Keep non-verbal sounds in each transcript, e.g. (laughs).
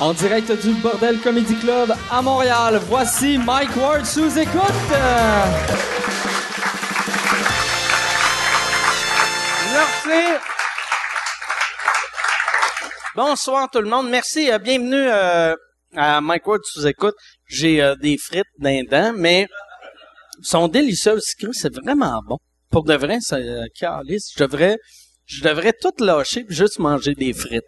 En direct du Bordel Comedy Club à Montréal, voici Mike Ward sous écoute. Merci. Bonsoir tout le monde. Merci. euh, bienvenue euh, à Mike Ward sous écoute. J'ai euh, des frites d'un mais sont délicieuses. C'est vraiment bon. Pour de vrai, c'est. Je devrais, je devrais tout lâcher puis juste manger des frites.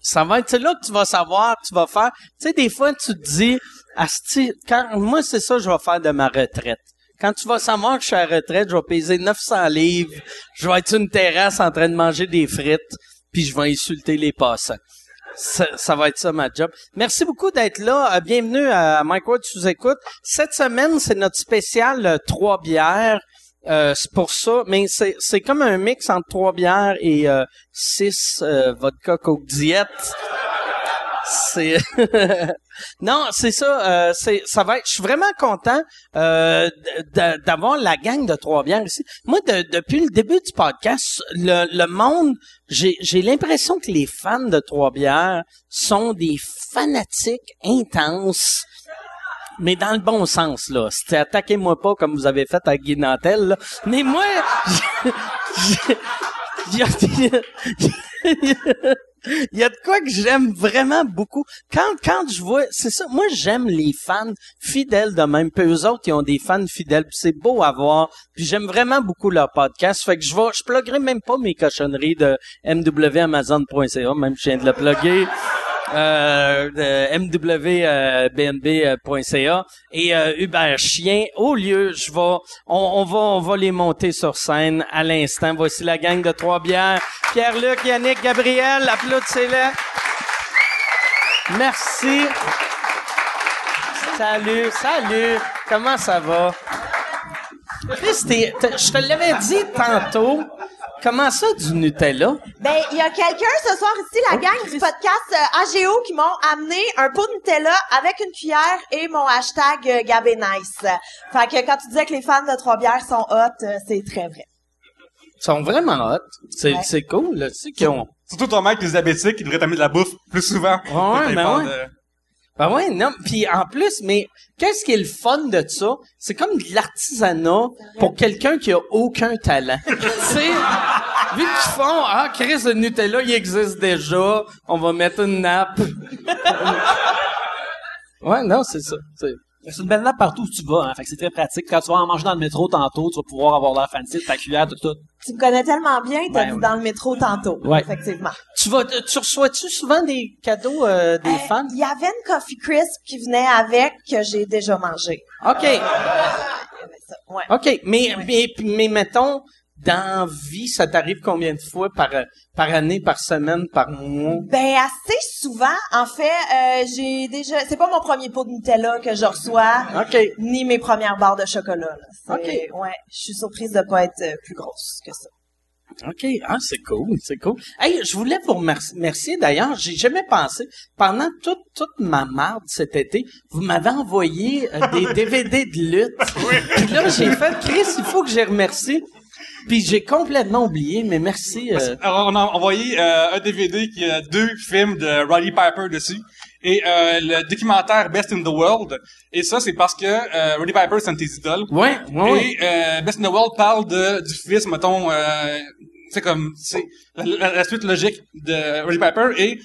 Ça va être là que tu vas savoir, tu vas faire. Tu sais, des fois, tu te dis, Asti, quand, moi, c'est ça que je vais faire de ma retraite. Quand tu vas savoir que je suis à la retraite, je vais peser 900 livres, je vais être sur une terrasse en train de manger des frites, puis je vais insulter les passants. Ça, ça va être ça ma job. Merci beaucoup d'être là. Euh, bienvenue à Mike Ward sous écoute. Cette semaine, c'est notre spécial euh, trois bières. Euh, c'est pour ça, mais c'est comme un mix entre trois bières et euh, six euh, vodka coke diète. C'est (laughs) non, c'est ça. euh, c'est ça va être. Je suis vraiment content euh, d'avoir la gang de trois bières ici. Moi, de- depuis le début du podcast, le, le monde, j'ai j'ai l'impression que les fans de trois bières sont des fanatiques intenses. Mais dans le bon sens, là. C'était attaquez-moi pas comme vous avez fait à Guy Nantel, là. Mais moi, il y a de quoi que j'aime vraiment beaucoup. Quand, quand je vois, c'est ça, moi j'aime les fans fidèles de même. Puis eux autres, ils ont des fans fidèles. C'est beau à voir. Puis j'aime vraiment beaucoup leur podcast. Fait que je vais, je pluguerai même pas mes cochonneries de mwamazon.ca, même je viens de le plugger. Euh, mwbnb.ca et euh, Hubert Chien. Au lieu, je vais, on, on va, on va les monter sur scène à l'instant. Voici la gang de trois bières. Pierre-Luc, Yannick, Gabriel, applaudissez-les. Merci. Salut, salut. Comment ça va? Je te l'avais dit tantôt. Comment ça, du Nutella? Ben, il y a quelqu'un ce soir ici, la gang du podcast euh, AGO, qui m'ont amené un pot de Nutella avec une cuillère et mon hashtag euh, Gabé Nice. Fait que quand tu disais que les fans de Trois-Bières sont hot, euh, c'est très vrai. Ils sont vraiment hot. C'est, Ouais. cool, là. Tu sais qu'ils ont... Surtout ton mec, les diabétiques, il devrait t'amener de la bouffe plus souvent. Ouais, T'es ben ouais. de- Ben ouais, non. Puis en plus, mais qu'est-ce qui est le fun de ça? C'est comme de l'artisanat pour quelqu'un qui a aucun talent. (laughs) tu sais, vu qu'ils font, ah, Chris, le Nutella, il existe déjà, on va mettre une nappe. ouais, non, c'est ça. c'est- C'est une belle nappe partout où tu vas, hein. Fait que c'est très pratique. Quand tu vas en manger dans le métro tantôt, tu vas pouvoir avoir l'air fancy de ta cuillère, tout, tout. Tu me connais tellement bien, t'as Ben dit oui. dans le métro tantôt. Ouais. Effectivement. Tu vas, tu reçois-tu souvent des cadeaux euh, des Euh, fans? Il y avait une Coffee Crisp qui venait avec que j'ai déjà mangé. OK. Ouais. OK. Mais, mais, mais mettons, dans vie, ça t'arrive combien de fois par, par année, par semaine, par mois? Ben assez souvent. En fait, euh, j'ai déjà. C'est pas mon premier pot de Nutella que je reçois, OK. ni mes premières barres de chocolat. Là. Ok. Ouais. Je suis surprise de pas être euh, plus grosse que ça. OK. Ah, c'est cool, c'est cool. Hey, je voulais vous remercier. Merci d'ailleurs. J'ai jamais pensé. Pendant toute, toute ma marde cet été, vous m'avez envoyé euh, des (laughs) DVD de lutte. Puis là, j'ai fait, Chris, il faut que je les remercie. Puis j'ai complètement oublié, mais merci. euh, Alors, on a envoyé euh, un DVD qui a deux films de Roddy Piper dessus. Et euh, le documentaire Best in the World. Et ça, c'est parce que euh, Roddy Piper, c'est un de tes idoles. Ouais, ouais. Et euh, Best in the World parle de, du fils, mettons, euh, c'est comme, c'est la, la- la suite logique de Roddy Piper. Et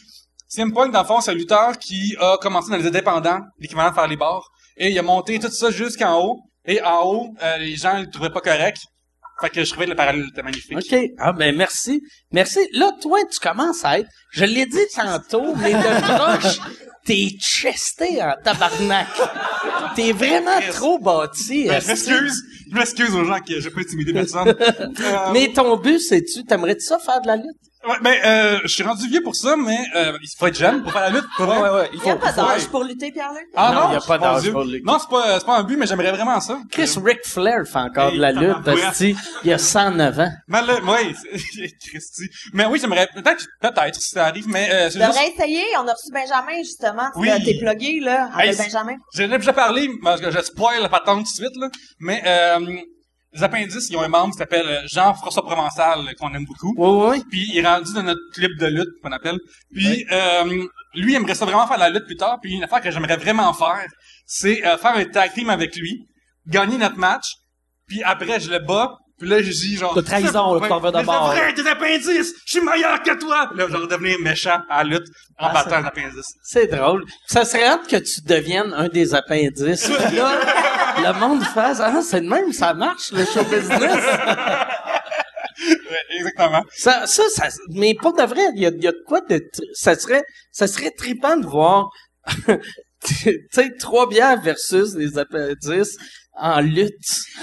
CM Punk, dans le fond, c'est un lutteur qui a commencé dans les indépendants, l'équivalent de faire les bars. Et il a monté tout ça jusqu'en haut. Et en haut, euh, les gens le trouvaient pas correct. Fait que je trouvais le parallèle était magnifique. OK. Ah ben merci. Merci. Là, toi, tu commences à être. Je l'ai dit tantôt, mais de (laughs) proche, t'es chesté en tabarnak. T'es vraiment trop bâti. Ben, je m'excuse. Je m'excuse aux gens qui j'ai pas intimidé personne. (laughs) Euh, Mais ton but, c'est-tu, t'aimerais-tu ça faire de la lutte? Ouais, ben, euh, je suis rendu vieux pour ça, mais euh, il faut être jeune pour faire la lutte. Pour vrai. ouais, Il n'y a pas d'âge ouais. pour lutter, Pierre-Luc? Ah Non, non, il y a pas d'âge pour lutter. Non, c'est pas, c'est pas un but, mais j'aimerais vraiment ça. Chris Ric Flair fait encore de la Hey, lutte, esti. Il a 109 ans. Mais là, oui, (laughs) Christy. Mais oui, j'aimerais, peut-être, peut-être, si ça arrive, mais euh, juste, essayer. On a reçu Benjamin, justement. Oui. T'es plugué, là. Hey, Avec Benjamin. J'en ai déjà parlé, parce que je spoil la patente tout de suite, là. Mais, euh, les appendices, ils ont un membre qui s'appelle euh, Jean-François Provençal, euh, qu'on aime beaucoup. Oui, oui. Puis il est rendu dans notre clip de lutte qu'on appelle. Puis euh, lui, il aimerait ça vraiment faire la lutte plus tard. Puis une affaire que j'aimerais vraiment faire, c'est euh, faire un tag team avec lui, gagner notre match. Puis après, je le bats. Puis là, je dis genre... De trahison, là, tu t'en vas de bord. C'est vrai, tes appendices! Je suis meilleur que toi! Là, genre devenir méchant à la lutte en Ah, battant les appendices. C'est drôle. Ça serait hâte que tu deviennes un des appendices. (laughs) Là, le monde fasse, ah, c'est de même, ça marche, le show business. (laughs) Ouais, exactement. Ça, ça, ça, mais pour de vrai, il y a, y a de quoi de, ça serait, ça serait trippant de voir, (laughs) tu sais, trois bières versus les appendices en lutte.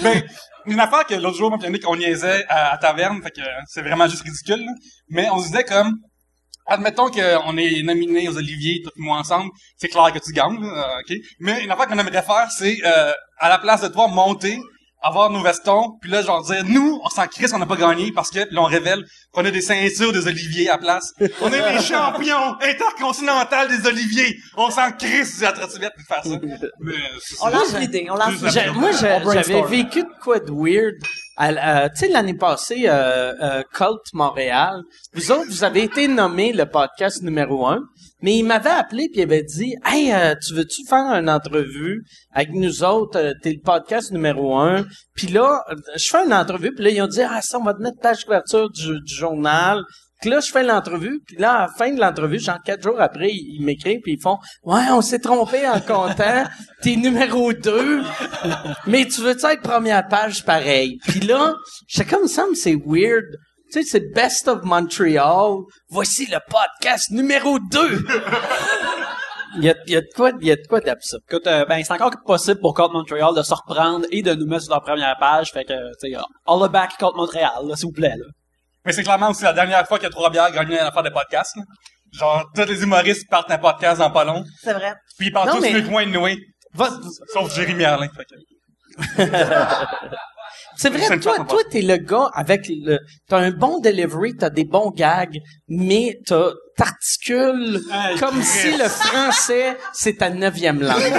Ben, une affaire que l'autre jour, moi, Yannick, on niaisait à, taverne, fait que c'est vraiment juste ridicule, là. Mais on se disait comme, admettons qu'on est nominé aux Oliviers, toi et moi ensemble, c'est clair que tu gagnes, là, ok? Mais une affaire qu'on aimerait faire, c'est, euh, à la place de toi, monter, avoir nos vestons, puis là, genre dire, nous, on s'en crisse qu'on n'a pas gagné parce que, puis là, on révèle qu'on a des ceintures des Oliviers à la place. On est les champions intercontinentaux des Oliviers. On s'en crisse du Atrotivette de faire ça. Mais, On lance l'idée, on lance l'idée. Moi, On j'avais vécu de quoi de weird. à euh, tu sais, l'année passée, euh, euh, Cult Montréal, vous autres, vous avez été nommé le podcast numéro un, mais il m'avait appelé puis il avait dit, « Hey, euh, tu veux-tu faire une entrevue avec nous autres? Euh, T'es le podcast numéro un. » Puis là, euh, je fais une entrevue, puis là, ils ont dit, « Ah, ça, on va te mettre page couverture du, du journal. » Puis là, je fais l'entrevue, puis là, à la fin de l'entrevue, genre quatre jours après, ils, m'écrivent, puis ils font « Ouais, on s'est trompé en comptant. T'es numéro deux. Mais tu veux-tu être première page pareil? » Puis là, j'étais comme ça, me c'est weird. Tu sais, c'est Best of Montreal. Voici le podcast numéro 2. Il (laughs) y a, il y a de quoi, il y a de quoi d'absurde. Écoute, euh, ben, c'est encore possible pour Côte Montréal de se reprendre et de nous mettre sur leur première page. Fait que, tu sais, all the back Côte Montréal, là, s'il vous plaît, là. Mais c'est clairement aussi la dernière fois qu'il y a trois bières gagné une affaire de podcast. là. Genre, tous les humoristes partent un podcast dans pas long, C'est vrai. puis ils partent Non, tous mais- le coin de Noé, Va- sauf Jérémy Merlin. Fait que- (laughs) C'est vrai, toi, toi, t'es le gars avec le, t'as un bon delivery, t'as des bons gags, mais t'as, t'articules Hey, comme si le français, c'est ta neuvième langue. (laughs)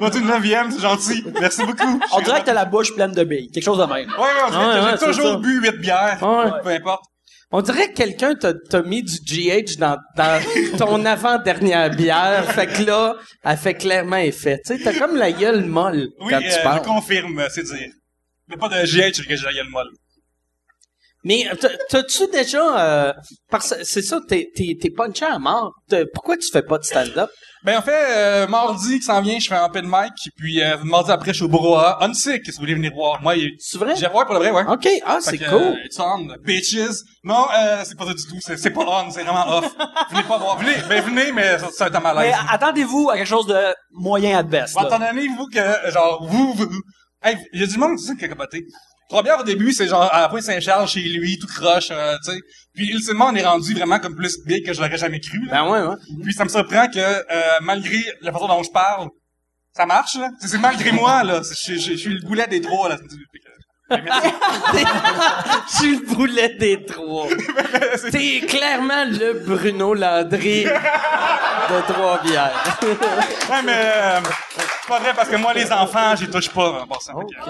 Moi, tu neuvième, c'est gentil. Merci beaucoup. On dirait que t'as la bouche pleine de billes. Quelque chose de même. Ouais, ouais, on dirait Ouais, que ouais, j'ai toujours ça. bu huit bières. Ouais. Peu importe. On dirait que quelqu'un t'a, mis du GH dans, dans ton (laughs) avant-dernière bière. Fait que là, elle fait clairement effet. Tu sais, t'as comme la gueule molle Oui, quand euh, tu parles. je confirme, c'est dire. Mais pas de GH que j'ai la gueule molle. Mais t'as- t'as-tu déjà... Euh, parce que c'est ça, t'es, t'es, t'es punché à mort. Pourquoi tu fais pas de stand-up? Ben, en fait, euh, mardi qui s'en vient, je fais un open mic, puis euh, mardi après, je suis au Brouhaha. Unsick, si vous voulez venir voir. Moi, il- C'est vrai? j'ai voir pour le vrai, ouais. OK. Ah, c'est cool. euh, it's on, bitches. Non, euh, c'est pas ça du tout. C'est, c'est pas on, c'est vraiment off. venez pas voir. Venez, ben venez, mais ça, ça va être un Mais malaise. attendez-vous à quelque chose de moyen à best, attendez-vous que, genre, vous, vous, hey, il y a du monde, c'est ça qui a capoté. Trois bières au début, c'est genre, à la pointe Saint-Charles, chez lui, tout croche, euh, tu sais. Puis, ultimement, on est rendu vraiment comme plus big que je l'aurais jamais cru, là. Ben ouais, ouais. Puis, ça me surprend que, euh, malgré la façon dont je parle, ça marche, là. C'est, c'est malgré (laughs) moi, là. Je je- je suis le boulet des trois, là. (laughs) Je suis le boulet des trois. (laughs) T'es clairement le Bruno Landry de Trois-Bières. Ouais, mais, euh, c'est pas vrai parce que moi, les enfants, j'y touche pas. Fait que,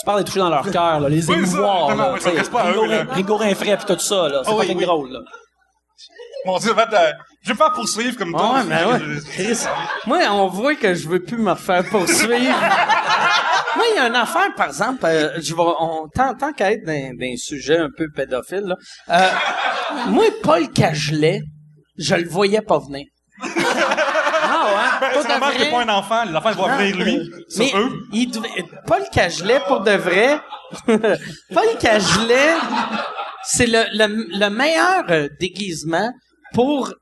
Tu parles de toucher dans leur cœur, là, les Oui, ça, émouvoir, exactement, là. oui, ça tu sais, reste pas à eux, Rigo- là. Pis tout ça, là. C'est Ah fucking oui. drôle, là. Mon Dieu, en fait, euh, je vais faire poursuivre comme toi. Ouais, mais ouais. Je- (laughs) Chris, moi, on voit que je veux plus me refaire poursuivre. (laughs) moi, il y a une affaire, par exemple, euh, je vais, on, tant, tant qu'à être dans, dans un sujet un peu pédophile, là, euh, moi, Paul Cagelet, je le voyais pas venir. (laughs) Ah ouais? Ben, Pas c'est de normal vrai. pas un enfant, les enfants ils vont venir lui, Mais eux. il Paul Cagelet, pour de vrai, Paul Cagelet, c'est le, le, le meilleur euh, déguisement pour euh,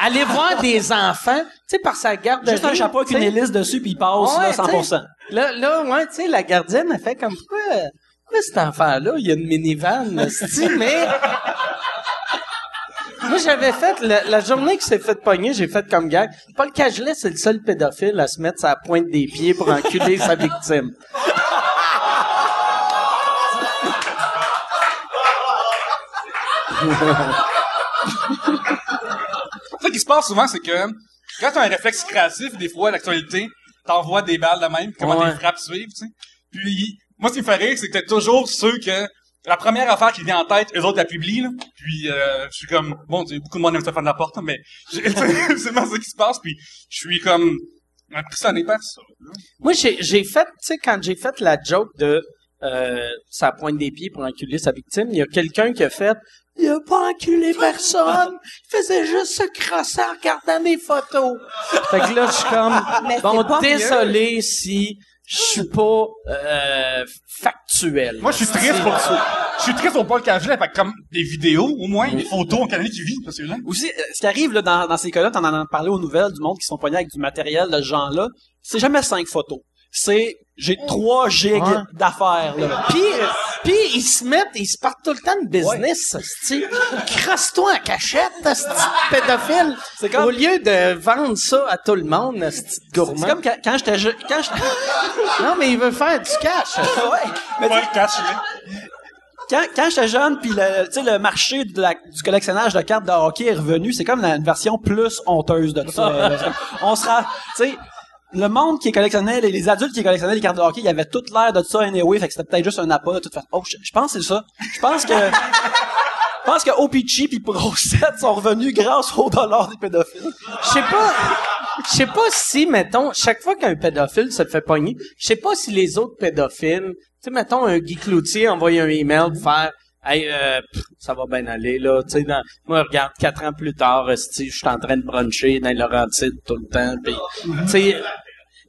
aller voir des enfants, tu sais, par sa garde. Juste un chapeau avec une hélice dessus, puis il passe, ouais, là, 100%. Là, là, ouais, tu sais, la gardienne, elle fait comme, pourquoi, pourquoi cet enfant-là, il y a une minivan, mais... Moi, j'avais fait, la journée que s'est fait pogner, j'ai fait comme gag. Paul Cagelet, c'est le seul pédophile à se mettre sa pointe des pieds pour enculer sa victime. (laughs) Ce qui se passe souvent, c'est que quand tu as un réflexe créatif, des fois, l'actualité, t'envoies des balles de même, comment Ouais. tes frappes suivent, tu sais. Puis, moi, ce qui me fait rire, c'est que t'as toujours ceux que la première affaire qui vient en tête, eux autres la publient, là. Puis, euh, je suis comme, bon, beaucoup de monde aime Stéphane Laporte, mais (laughs) c'est vraiment ça qui se passe, puis je suis comme impressionné par ça. là. Moi, j'ai, j'ai fait, tu sais, quand j'ai fait la joke de euh, ça pointe des pieds pour enculer sa victime, il y a quelqu'un qui a fait il a pas enculé personne, il faisait juste se crosser en regardant des photos. Fait que là, je suis comme Mais bon, pas désolé si je suis pas euh, factuel. Moi, je suis triste pour ça. Je suis triste pour Paul Cagelet, fait que comme des vidéos, au moins, des photos, on connaît qui vit, parce que là. Aussi, euh, ce qui arrive là, dans, dans ces cas-là, t'en as parlé aux nouvelles du monde qui sont poignés avec du matériel de ce genre-là, c'est jamais cinq photos. C'est j'ai trois gigs Ouais. d'affaires là. Puis, puis ils se mettent, ils se partent tout le temps de business, esti. Crasse-toi en cachette, de pédophile. C'est comme- Au lieu de vendre ça à tout le monde, de C'est gourmand. comme quand, quand j'étais je- quand j'étais (laughs) Non, mais il veut faire du cash. (laughs) ouais, mais Paul Cagelet. quand, quand j'étais jeune, puis le, tu sais, le marché de la- du collectionnage de cartes de hockey est revenu, c'est comme la, une version plus honteuse de ça. C'est (laughs) On sera, tu sais, le monde qui collectionnait, les, les adultes qui collectionnaient les cartes de hockey, ils avaient toute l'air de ça anyway, fait que c'était peut-être juste un appât de toute façon. Oh, je, pense que c'est ça. Je pense que, je pense que OPG puis Pro 7 sont revenus grâce au dollar des pédophiles. Je sais pas, je sais pas si, mettons, chaque fois qu'un pédophile se fait pogner, je sais pas si les autres pédophiles, tu sais, mettons, un Guy Cloutier envoie un email pour faire, hey, euh, pff, ça va bien aller, là, tu sais, dans- moi, regarde, quatre ans plus tard, je suis en train de bruncher dans les Laurentides tout le temps, pis, tu sais,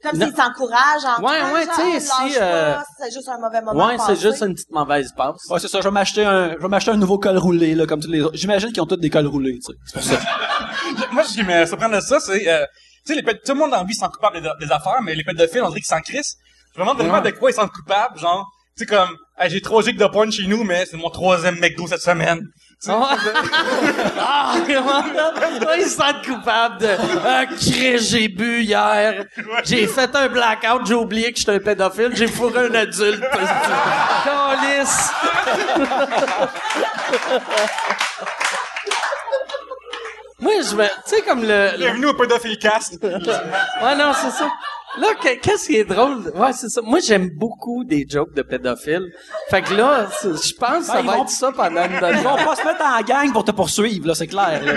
Comme s'ils s'encouragent en Ouais, ouais, tu sais, si, euh, c'est juste un mauvais moment ouais, c'est juste une petite mauvaise passe. Ouais, c'est ça. Je vais m'acheter un, je vais m'acheter un nouveau col roulé, là, comme tous les autres. J'imagine qu'ils ont tous des cols roulés, tu sais. C'est pour ça. (laughs) Moi, ce qui me surprend de ça, c'est, euh, tu sais, tout le monde dans la vie s'en coupable des, des affaires, mais les pédophiles, on dirait qu'ils s'en crissent. Je me demande vraiment de quoi ils sont coupables, genre, tu sais, comme, hey, j'ai trois gigs de porn chez nous, mais c'est mon troisième McDo cette semaine. Sais, ah, (laughs) comment ils se sentent coupables de ah, crée, j'ai bu hier. J'ai fait un blackout, j'ai oublié que j'étais un pédophile, j'ai fourré un adulte. Calice. Moi, je me, tu sais, comme le, le- Bienvenue au pédophile cast. ouais, non, c'est ça. Là, que- qu'est-ce qui est drôle? Ouais, c'est ça. Moi, j'aime beaucoup des jokes de pédophiles. Fait que là, je pense que ça Ben, ils va vont- être ça pendant une Ils demi vont pas se mettre en gang pour te poursuivre, là, c'est clair, là.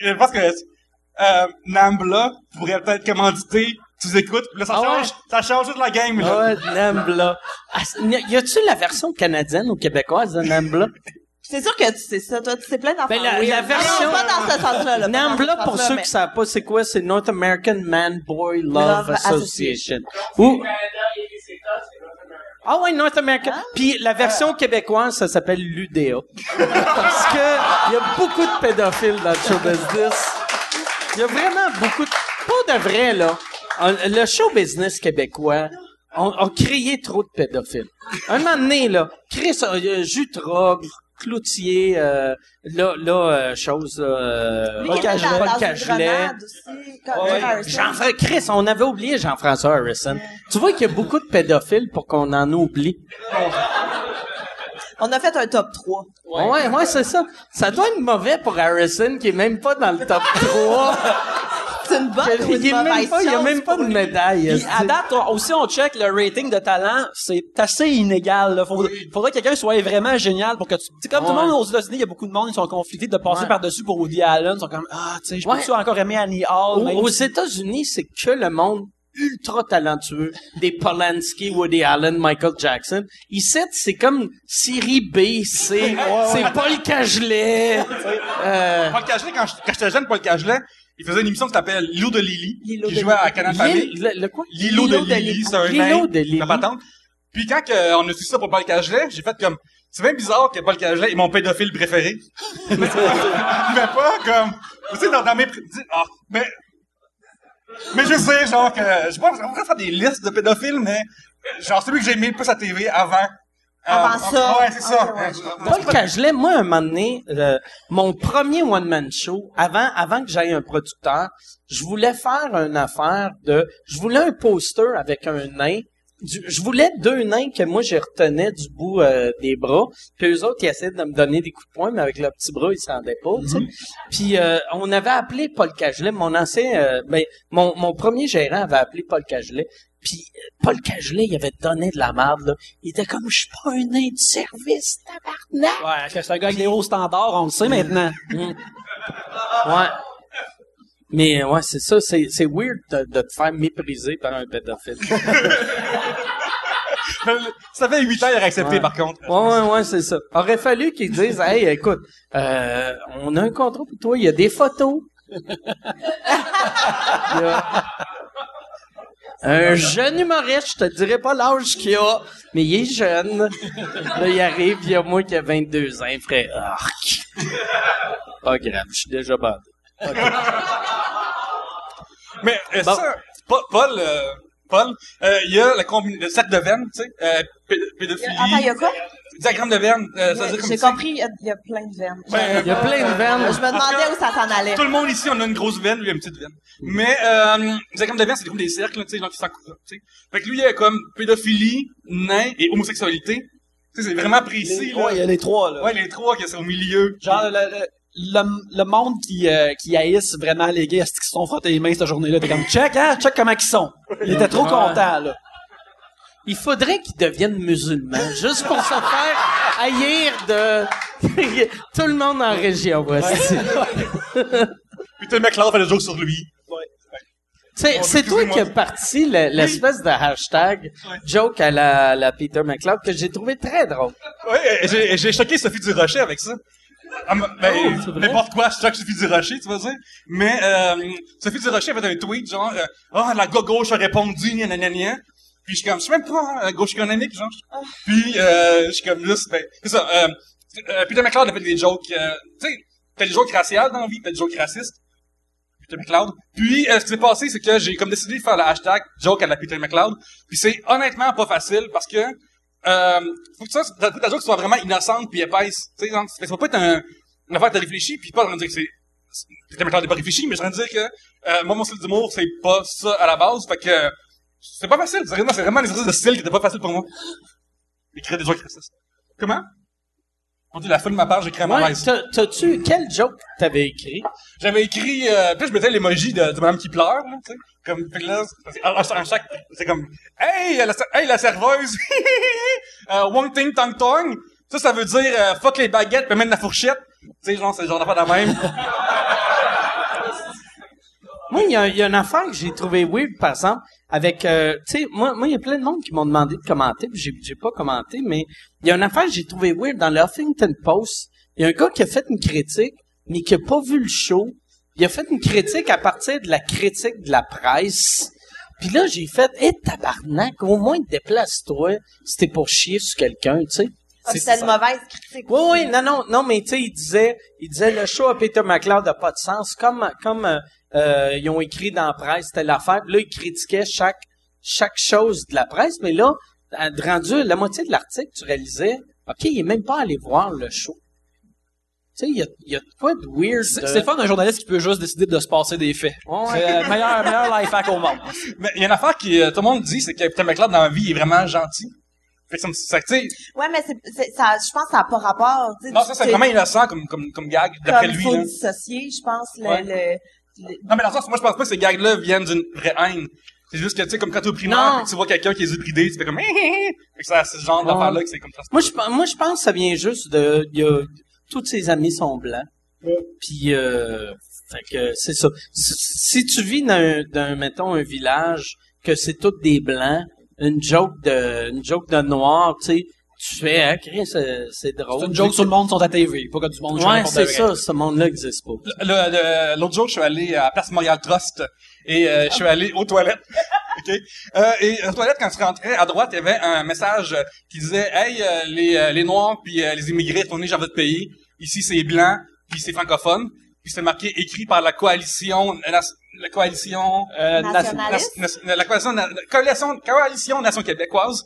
Je pense que, euh, Nambla pourrait peut-être commanditer, tu écoutes, là, ça Ah ouais? change, ça change toute la game, là. Ah ouais, Nambla. Ah, y a-tu la version canadienne ou québécoise de Nambla? (laughs) C'est sûr que tu sais ça, toi, tu sais plein d'affaires. Ben, la- Oui, la version- Non, pas dans ce sens-là, là. Nambla, pour ceux mais- qui savent pas c'est quoi, c'est North American Man Boy Love, Love Association. Ou, ah ouais, North American. Puis la version québécoise, ça s'appelle l'UDA. Parce que il y a beaucoup de pédophiles dans le show business. Il y a vraiment beaucoup de... Pas de vrai, là. Le show business québécois on, on créé trop de pédophiles. Un moment donné, là, ça, euh, Jutra, Cloutier, euh, là, là, euh, chose, euh, Lui qui était dans, Paul dans une Cagelet. grenade aussi, comme Ouais. Harrison. Jean-François, Chris, on avait oublié Jean-François Harrison. Tu vois qu'il y a beaucoup de pédophiles pour qu'on en oublie. On a fait un top 3. Ouais, ouais, c'est ça. Ça doit être mauvais pour Harrison, qui est même pas dans le top 3. (laughs) C'est une bonne ou il, une est même pas, il y a même pas de médaille. Puis, à date, on- aussi, on check le rating de talent, c'est assez inégal, là. Faudrait, faudrait que quelqu'un soit vraiment génial pour que tu, tu sais, comme tout le monde aux États-Unis, il y a beaucoup de monde, ils sont conflictés de passer Ouais. par-dessus pour Woody Allen, ils sont comme, ah, tu sais, je Ouais. peux-tu encore aimer Annie Hall, Aux, États-Unis, c'est que le monde ultra talentueux des Polanski, Woody Allen, Michael Jackson. Ici, c'est comme série B, c'est Paul Cagelet. (laughs) Euh, Paul Cagelet, quand j'étais jeune, Paul Cagelet, il faisait une émission qui s'appelle Lilo de Lily, qui de jouait à. Canal Famille. Le, quoi? De Lily, c'est un Lilo nain, de Lily. Puis quand on a su ça pour Paul Cagelet, j'ai fait comme, c'est bien bizarre que Paul Cagelet est mon pédophile préféré. (laughs) (laughs) mais, pas comme, tu sais, dans, mes, ah, mais, mais je sais, genre que, je sais pas, on pourrait faire des listes de pédophiles, mais, genre celui que j'ai aimé le plus à TV avant. Avant euh, ça. Ouais, c'est ça. Ah, ouais, Paul Cagelet, moi, un moment donné, euh, mon premier one-man show, avant, avant que j'aille un producteur, je voulais faire une affaire de... Je voulais un poster avec un nain je voulais deux nains que moi, je retenais du bout euh, des bras. Puis eux autres, ils essayaient de me donner des coups de poing, mais avec leur petit bras, ils s'en tu sais. Puis euh, on avait appelé Paul Cagelet. Mon ancien... euh, ben, mon, mon premier gérant avait appelé Paul Cagelet. Puis euh, Paul Cagelet, il avait donné de la merde, là. Il était comme, je suis pas un nain de service, tabarnak! Ouais, que c'est un gars avec des hauts standards, on le sait maintenant. (laughs) Ouais. Mais ouais, c'est ça, c'est, c'est weird de, de te faire mépriser par un pédophile. (laughs) Ça fait huit ans, il a accepté, Ouais. par contre. Ouais, ouais, ouais, c'est ça. Aurait fallu qu'ils disent, hey, écoute, euh, on a un contrat pour toi, il y a des photos. (laughs) Il y a un jeune humoriste, je te dirais pas l'âge qu'il a, mais il est jeune. Là, il arrive, il y a moi qui a 22 ans, frère. Arc. Pas grave, je suis déjà bandé. Mais euh, Bon. ça, Pa- Paul, euh, Paul, euh, il y a la combi- le cercle de veine, tu sais, euh, pé- pédophilie, Attends, il y a quoi? diagramme de veine, euh, ça veut dire comme J'ai compris, il y a- il y, a plein de veines. Ben, Il y a plein de veines. Je me demandais où ça s'en allait. Tout le monde ici, on a une grosse veine, lui, il a une petite veine. Mais, euh, diagramme de veine, c'est comme des cercles, tu sais, genre qui tu sais. Fait que lui, il y a comme pédophilie, nain et homosexualité. Tu sais, c'est vraiment précis, là. Ouais, il y a les trois, là. Ouais, les trois qui sont au milieu. Genre, le, le, le, le monde qui, euh, qui haïsse vraiment les gays, est-ce qu'ils se sont frottés les mains cette journée-là? T'es comme, check, hein? Check comment ils sont. Il était trop Ouais. content, là. Il faudrait qu'ils deviennent musulmans, juste pour se faire haïr de (laughs) tout le monde en région. voici. Puis mec là fait des jokes sur lui. C'est, Bon, c'est toi qui as parti le- l'espèce de hashtag joke à la, la Peter McLeod que j'ai trouvé très drôle. Et j'ai choqué Sophie Durocher avec ça. Ah, ben, Oh, n'importe quoi, je Sophie Durocher, tu vas dire. Mais, euh, Sophie Durocher a fait un tweet, genre, euh, ah, la gars gauche a répondu, gna, gna, gna. Puis je suis comme, je suis même pas euh, gauche économique, genre. Puis, euh, je suis comme, là, c'est, ben, c'est ça, euh, euh, Peter McLeod a fait des jokes, euh, tu sais, t'as des jokes raciales dans la vie, t'as des jokes racistes. Peter McLeod. Puis, euh, ce qui s'est passé, c'est que j'ai comme décidé de faire le hashtag joke à la Peter McLeod. Puis c'est honnêtement pas facile parce que euh, faut que ça, faut que joke soit vraiment innocente puis épaisse. Tu sais, genre, ça va pas être un, une affaire de réfléchi puis pas de dire que c'est c'est- McLeod n'est pas réfléchi, mais je de dire que euh, moi mon style d'humour c'est pas ça à la base, fait que c'est pas facile. C'est vraiment l'exercice de style qui était pas facile pour moi. Écrire des jokes racistes. Comment? On dit la fin de ma page, j'écris à ma Ouais, t'as-tu, quel joke t'avais écrit? J'avais écrit, euh, puis je mettais l'emoji de, de madame qui pleure, là, tu sais. Comme, que là, c'est, en, en chaque, c'est comme, hey, la, hey, la serveuse! (laughs) euh, one thing, tong tong! Ça, ça veut dire, euh, fuck les baguettes, puis même la fourchette. Tu sais, genre, c'est genre d'affaire de même. Moi, il y a, il y a une affaire que j'ai trouvé weird, par exemple, avec, euh, tu sais, moi, moi, il y a plein de monde qui m'ont demandé de commenter, puis j'ai, j'ai pas commenté, mais il y a une affaire que j'ai trouvé weird dans le Huffington Post. Il y a un gars qui a fait une critique, mais qui a pas vu le show. Il a fait une critique à partir de la critique de la presse. Puis là, j'ai fait, hé, tabarnak, au moins déplace-toi si t'es pour chier sur quelqu'un, tu sais. Si c'était une mauvaise critique. Oui, oui, non, non, non, mais tu sais, il disait, il disait le show à Peter McLeod n'a pas de sens. Comme, comme euh, euh, ils ont écrit dans la presse, c'était l'affaire. Là, ils critiquaient chaque, chaque chose de la presse, mais là, rendu la moitié de l'article, tu réalisais, OK, il est même pas allé voir le show. Tu sais, il y a, il y a quoi de weird. C'est de- c'est le fun d'un journaliste qui peut juste décider de se passer des faits. Ouais. C'est le meilleur, meilleur life hack au monde. (laughs) Mais il y a une affaire qui, euh, tout le monde dit, c'est que Peter McLeod, dans la vie, il est vraiment gentil. Fait que ça, me- ça, tu sais, Ouais, mais c'est, c'est- ça, je pense que ça n'a pas rapport. non, ça, c'est vraiment innocent comme, comme, comme gag, d'après comme lui, faut là. dissocier, je pense, le, Ouais. le, le- Non, mais dans le sens, moi, je pense pas que ces gags-là viennent d'une vraie haine. C'est juste que, tu sais, comme quand t'es au primaire, tu vois quelqu'un qui est hébridé, tu fais comme, (laughs) hé, hé, hé. Fait que ça, c'est ce genre d'affaire-là que c'est comme ça. Moi, je, moi, je pense que ça vient juste de, il y a, tous ses amis sont blancs. Puis, euh, fait que c'est ça. Si, si tu vis dans, un, dans, mettons, un village que c'est tous des blancs, une joke de, une joke de noir, tu sais, tu fais, hein, Chris, c'est, c'est drôle. C'est une joke sur le monde sont à TV, pas que du monde Ouais, c'est ça. Ce monde-là n'existe pas. L'autre jour, je suis allé à Place Montréal Trust et euh, je suis allé aux toilettes. (laughs) OK? Euh, et aux toilettes, quand tu rentrais, à droite, il y avait un message euh, qui disait « Hey, euh, les, euh, les Noirs puis euh, les immigrés, retournez dans votre pays. Ici, c'est blanc, puis c'est francophone. » Puis c'est marqué, écrit par la coalition... euh, la coalition... Euh, la coalition, coalition, coalition Nation québécoise.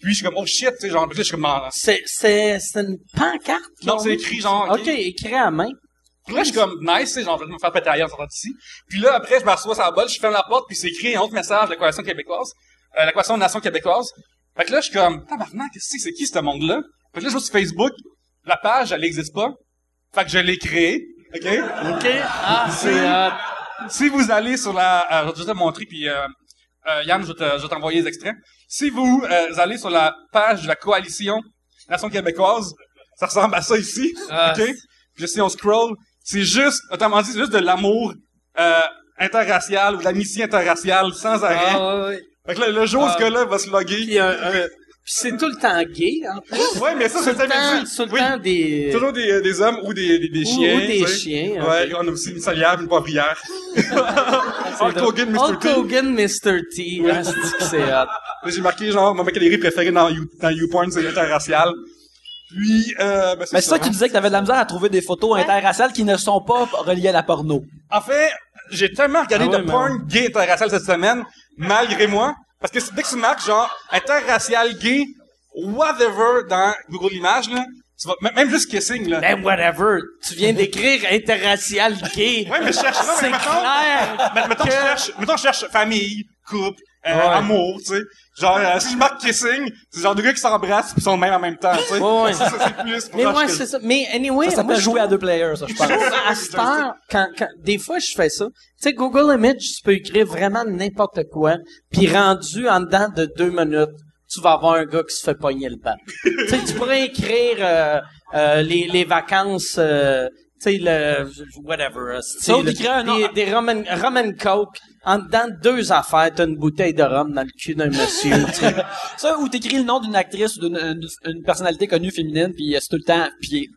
Puis je suis comme « Oh shit! » Tu sais, genre, là, je suis comme... C'est, c'est, c'est une pancarte. Non, c'est écrit genre... OK, écrit à main. Puis là, je suis comme, nice, tu sais, genre, je vais me faire péter ailleurs sortant d'ici. Puis là, après, je m'assois sur la bolle, je ferme la porte, puis c'est écrit un autre message de la Coalition québécoise. euh, l'équation de nation québécoise. Fait que là, je suis comme, tabarnak, qu'est-ce que c'est, c'est qui ce monde-là? Fait que là, je vais sur Facebook, la page, elle n'existe pas. Fait que je l'ai créée, OK? OK? Ah, c'est... euh, Si vous allez sur la... euh, je vais te montrer, puis euh, euh, Yann, je vais te- je vais t'envoyer les extraits. Si vous euh, allez sur la page de la coalition Nation québécoise, ça ressemble à ça ici, Ah. OK? Puis si on scroll, c'est juste, autrement dit, c'est juste de l'amour euh, interracial ou de l'amitié interraciale sans arrêt. ah, ouais, ouais. Fait que là, le jour où Ah. ce gars-là va se loguer... Puis, c'est tout le temps gay, en plus. Ouais, mais ça, c'est le temps, jamais tout le Oui. temps des... Toujours des, euh, des hommes ou des, des, chiens. ou des tu sais. chiens, ok. Ouais, on a aussi une salière, une poivrière. (laughs) Hulk Hogan, Mr. Hulk T. Hogan, Mr. T. Ah, c'est hot. J'ai marqué, genre, ma galerie préférée dans, You- dans YouPorn, c'est interracial. Puis, euh, ben, c'est Mais c'est ça que tu disais que t'avais de la misère à trouver des photos interraciales qui ne sont pas reliées à la porno. En fait, j'ai tellement regardé Ah ouais, de porn gay interracial cette semaine, malgré moi, parce que dès que tu marques, genre, interracial gay, whatever, dans Google Images, là, tu vas, même juste kissing, là. Ben, whatever. Tu viens d'écrire interracial gay. Ouais, mais je cherche, non, mais mettons- clair. Mettons, que- je cherche, mettons, je cherche famille, couple, euh, Ouais. amour, tu sais. Genre, euh, si je marque kissing, c'est genre deux gars qui s'embrassent pis sont même en même temps, tu sais. Ouais, ouais. Ça, ça, c'est plus. pour Mais ça, ouais, c'est ça. Mais anyway, Ça moi, s'appelle je jouer à deux players, ça, je pense. (laughs) à cette heure, quand, quand, des fois, je fais ça. Tu sais, Google Image, tu peux écrire vraiment n'importe quoi, puis rendu en dedans de deux minutes, tu vas avoir un gars qui se fait pogner le bat. (laughs) tu sais, tu pourrais écrire euh, euh, les, les vacances, euh, tu sais, le whatever. euh, tu sais, un nom- des, des rum and coke. En dedans de deux affaires, t'as une bouteille de rhum dans le cul d'un monsieur. tu sais. (laughs) Ça, où t'écris le nom d'une actrice ou d'une une, une personnalité connue féminine, puis euh, c'est tout le temps, puis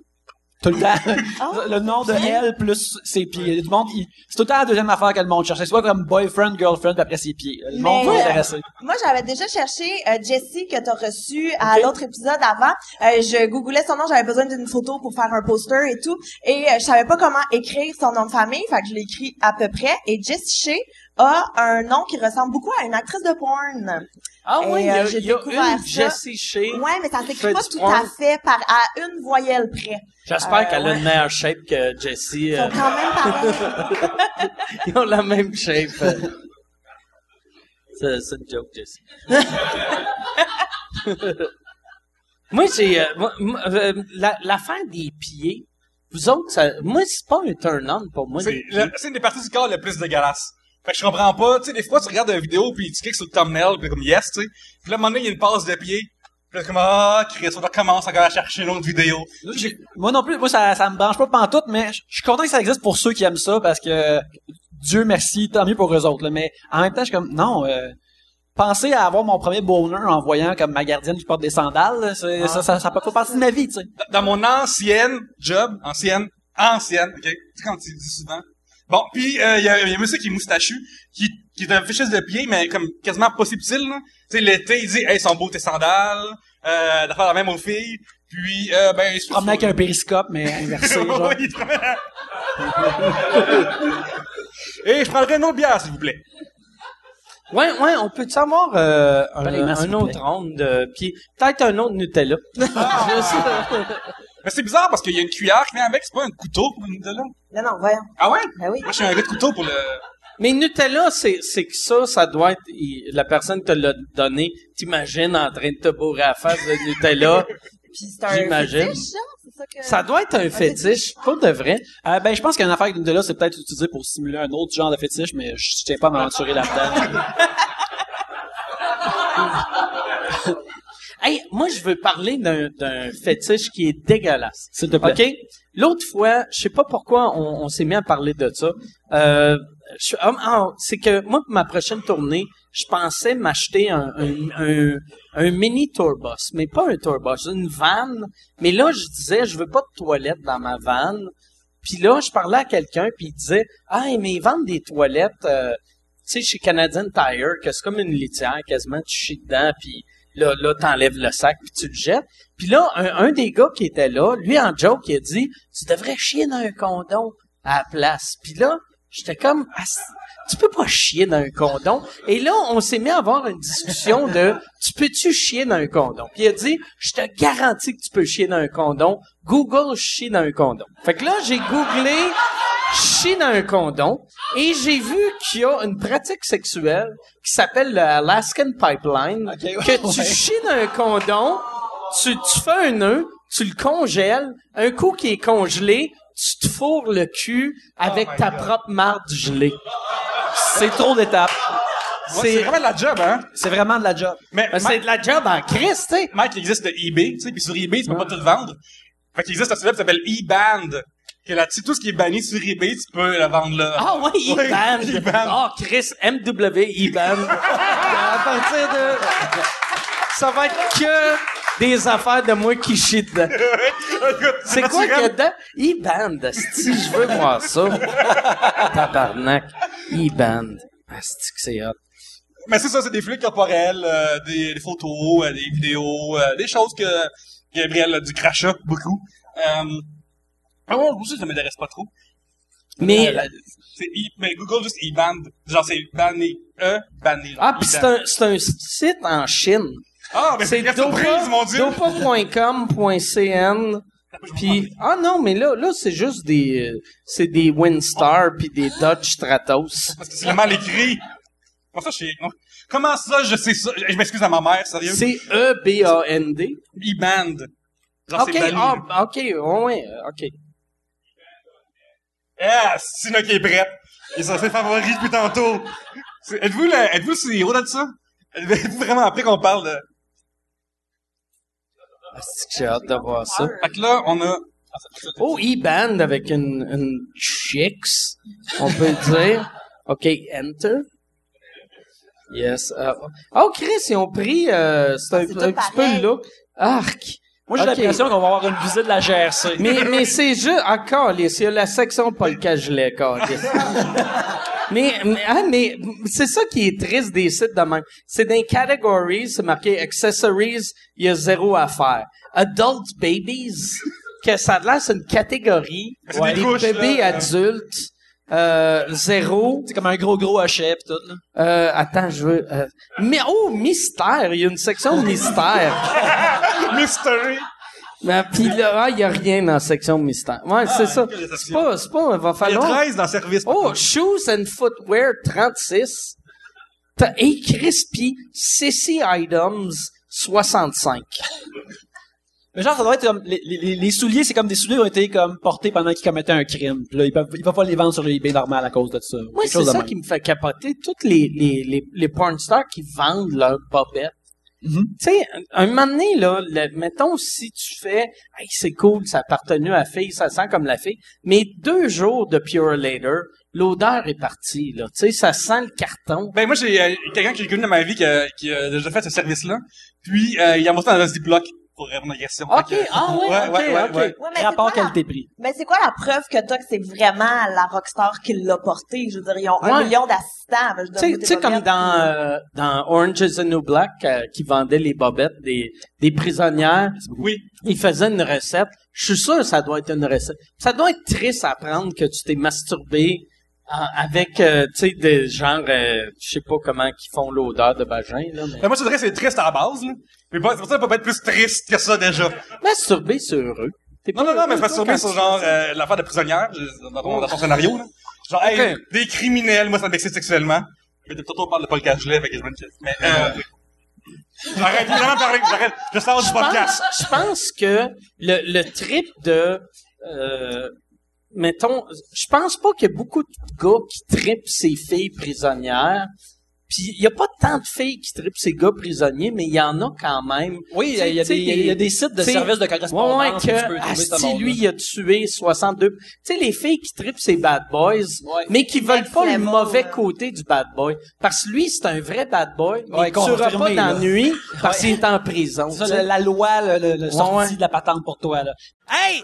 tout le temps, (laughs) le nom de elle plus ses pieds. Du monde, il- c'est tout le temps la deuxième affaire que le monde cherche. C'est soit comme boyfriend, girlfriend, puis après ses pieds. Le monde va euh, intéresser. Moi, j'avais déjà cherché euh, Jessie que t'as reçu à l'autre épisode avant. Euh, je googlais son nom, j'avais besoin d'une photo pour faire un poster et tout, et euh, je savais pas comment écrire son nom de famille, fait que je l'ai écrit à peu près. Et Jessie Shea a un nom qui ressemble beaucoup à une actrice de porn. Ah oui, il y a, euh, y a une ça. Jessie Shea. Ouais, mais ça s'écrit pas tout porn. à fait par à une voyelle près. J'espère Euh, qu'elle a une meilleure shape que Jessie. Ils euh, sont quand même pareils. (laughs) Ils ont la même shape. euh. C'est c'est une joke, Jesse. (laughs) moi, j'ai... euh, moi, euh, la- L'affaire des pieds, vous autres, ça, moi, c'est pas un turn-on pour moi. C'est pieds. c'est une des parties du corps le plus dégueulasse. Fait que je comprends pas, tu sais, des fois, tu regardes une vidéo, puis tu cliques sur le thumbnail, puis comme yes, tu sais. Puis là, à un moment donné, il y a une passe de pied. Puis là, comme, ah, Chris, on recommence encore à chercher une autre vidéo. Moi non plus, moi ça, ça me branche pas pantoute, mais je suis content que ça existe pour ceux qui aiment ça, parce que Dieu merci, tant mieux pour eux autres. là. Mais en même temps, je suis comme, non, euh, penser à avoir mon premier bonheur en voyant comme ma gardienne qui porte des sandales, là, ça, ça, ça peut pas partie de ma vie, tu sais. Dans mon ancienne job, ancienne, ancienne, ok? Tu sais, quand tu dis souvent. Bon, puis euh, il y, a, y a un monsieur qui est moustachu, qui, qui est un fichiste de pied, mais comme quasiment pas subtil, là. Tu sais, l'été, il dit, hey, sont beaux tes sandales, euh, d'affaire la même aux filles, puis, euh, ben, il se Promener avec un périscope, mais inversé, (laughs) genre. Oui, il Et (laughs) je prendrais une autre bière, s'il vous plaît. Ouais, ouais, on peut-tu avoir euh, un, autre ronde de pieds? Peut-être un autre Nutella. (laughs) Juste- Mais c'est bizarre parce qu'il y a une cuillère qui vient avec, c'est pas un couteau pour une de là. Non, non, voyons. Ah ouais? Ben oui. Moi, je suis un gars de couteau pour le... Mais Nutella, c'est, c'est que ça, ça doit être, il- la personne te l'a donné, t'imagines en train de te bourrer à la face de Nutella. (laughs) Puis c'est un J'imagine. fétiche, ça? C'est ça que... ça doit être un fétiche, pas de vrai. Euh, ben, je pense qu'une affaire de là, c'est peut-être utilisé pour simuler un autre genre de fétiche, mais je tiens pas à m'aventurer là-dedans. (laughs) (laughs) Hey, moi, je veux parler d'un, d'un fétiche qui est dégueulasse. S'il te plaît. OK? L'autre fois, je sais pas pourquoi on, on s'est mis à parler de ça. Euh, je- ah, ah, c'est que moi, pour ma prochaine tournée, je pensais m'acheter un, un, un, un mini tourbus, mais pas un tourbus, une vanne. Mais là, je disais, je veux pas de toilette dans ma vanne. Puis là, je parlais à quelqu'un, puis il disait, ah, mais ils vendent des toilettes, euh, tu sais, chez Canadian Tire, que c'est comme une litière, quasiment, tu chies dedans, puis là, là, t'enlèves le sac, puis tu le jettes. Puis là, un, un des gars qui était là, lui, en joke, il a dit, tu devrais chier dans un condom à la place. Puis là, j'étais comme, Ah, tu peux pas chier dans un condom. Et là, on s'est mis à avoir une discussion de, tu peux-tu chier dans un condom? Puis il a dit, je te garantis que tu peux chier dans un condom. Google chie dans un condom. Fait que là, j'ai googlé chie dans un condom et j'ai vu qu'il y a une pratique sexuelle qui s'appelle le Alaskan Pipeline, que tu ouais. chies dans un condom, tu, tu fais un nœud, tu le congèles, un coup qui est congelé, tu te fourres le cul avec Oh ta God. propre marde gelée. C'est trop d'étapes. Ouais, c'est vraiment de la job, hein? C'est vraiment de la job. Mais Ben, c'est de la job en Christ, tu sais. Mike, il existe le eBay, tu sais, puis sur eBay, tu peux pas tout vendre. Fait qu'il existe un site web qui s'appelle eBand. Que là-dessus, tout ce qui est banni sur eBay, tu peux le vendre là. Ah ouais, E-Band. E-Band. Ah, Chris, MW E-Band. (laughs) à partir de... Ça va être que des affaires de moi qui chie dedans. C'est quoi qu'il y a dedans? E-Band, si je veux voir ça. (laughs) Tabarnak. E-Band. Asti que c'est hot. Mais c'est ça, c'est des fluides corporels, euh, des, des photos, euh, des vidéos, euh, des choses que Gabriel a du crachat beaucoup. Ah ouais, aussi, ça m'intéresse pas trop. Mais, Euh, la- e- mais Google juste e-band. Genre, c'est banné. E, banné. ah, pis c'est un, c'est un site en Chine. Ah, mais c'est surprise, mon Dieu! dopa.com.cn. Puis ah non, mais là là c'est juste des euh, c'est des Winstar puis des Dodge Stratos. Parce que c'est mal écrit. Comment ça, je sais... Comment ça, je sais ça? Je m'excuse à ma mère, sérieux. C'est E B A N D. e-band. Genre, OK, ah, OK, ouais, OK. Ah, c'est là qui est prête. Il s'en fait favori depuis tantôt. C'est- Êtes-vous le, êtes-vous le héros de ça? Êtes-vous vraiment après qu'on parle de... Asti que J'ai hâte de voir ça. Fait que là, on a... Oh, E-Band avec une, une chicks, on peut dire. OK, enter. Yes. euh, oh, Chris, ils ont pris, euh, c'est un, C'est tout un petit peu le look. Arc. Moi, j'ai l'impression qu'on va avoir une visite de la GRC. Mais, mais c'est juste, encore, il y a la section Polka Gilet, câlisse. mais, (laughs) mais, ah, mais c'est ça qui est triste des sites de même. C'est dans les categories, c'est marqué accessories, il y a zéro à faire. Adult babies, que ça a l'air, c'est une catégorie. C'est des des couches, bébés là. adultes, euh, zéro. C'est comme un gros, gros hochet pis tout, là. Euh, attends, je veux, euh, mais, oh, mystère, il y a une section mystère. (laughs) Mystery! Ben, Puis là, ah, il y a rien dans la section mystère. Ouais, c'est ça. quelle C'est pas, c'est pas, il va Il y a falloir. 13 dans service. Oh, shoes and footwear 36. T'as hey, crispy CC items 65. Mais genre, ça doit être comme, les, les, les souliers, c'est comme des souliers qui ont été comme portés pendant qu'ils commettaient un crime. Puis là, ils peuvent, ils peuvent pas les vendre sur eBay normal à cause de ça. Moi, c'est ça même. qui me fait capoter. Toutes les, les, les, les porn stars qui vendent leurs bobettes. Mhm. Tu sais, un, moment donné, là, le- mettons, si tu fais, hey, c'est cool, ça a appartenu à la fille, ça sent comme la fille, mais deux jours de Pure Later, l'odeur est partie, là. Tu sais, ça sent le carton. Ben, moi, j'ai euh, quelqu'un que j'ai connu dans ma vie qui a, qui a déjà fait ce service-là. Puis, euh, il a monté dans un Ziploc répondre à la question. OK, ah ouais, Ouais, OK, ouais, ouais, OK. ouais. Ouais, mais c'est Rapport quoi la- qualité-prix. Mais c'est quoi la preuve que t'as que c'est vraiment la rockstar qui l'a porté? Je veux dire, ils ont un million d'assistants. Tu sais- comme dans, euh, dans Orange is the New Black, euh, qui vendait les bobettes des, des prisonnières, Oui. il faisait une recette. Je suis sûr que ça doit être une recette. Ça doit être triste à apprendre que tu t'es masturbé avec, euh, tu sais, des gens, euh, je sais pas comment qui font l'odeur de vagin, là, mais... Ben, moi, je dirais que c'est triste à la base, là. Mais pas, c'est pour ça, ça peut pas être plus triste que ça, déjà. Masturber, c'est heureux. T'es Non, pas non, non, heureux, mais c'est toi, quand sur tu genre, euh, l'affaire de prisonnière, je- dans ton, dans ton scénario, là. Genre, hey, Ok. des criminels, moi, ça m'excite sexuellement. Mais de tantôt, on parle de Paul Cagelet, fait que je me dis, mais, euh, (laughs) j'arrête vraiment de parler, j'arrête, je sors du je pense, podcast. je pense que le, le trip de, euh, mettons, je pense pas qu'il y a beaucoup de gars qui tripent ces filles prisonnières. Puis il y a pas tant de filles qui tripent ces gars prisonniers, mais il y en a quand même. Oui, il y a- y, des- il y a des sites de services de correspondance ouais, où tu peux que monde-là. lui, il a tué 62. Tu sais, les filles qui tripent ces bad boys, Ouais. mais qui veulent pas le mauvais côté du bad boy. Parce que lui, c'est un vrai bad boy, mais Ouais, il tuera pas d'ennui parce qu'il est en prison. C'est ça, la, la loi, le, le, le sorti ouais. de la patente pour toi, là. Hey,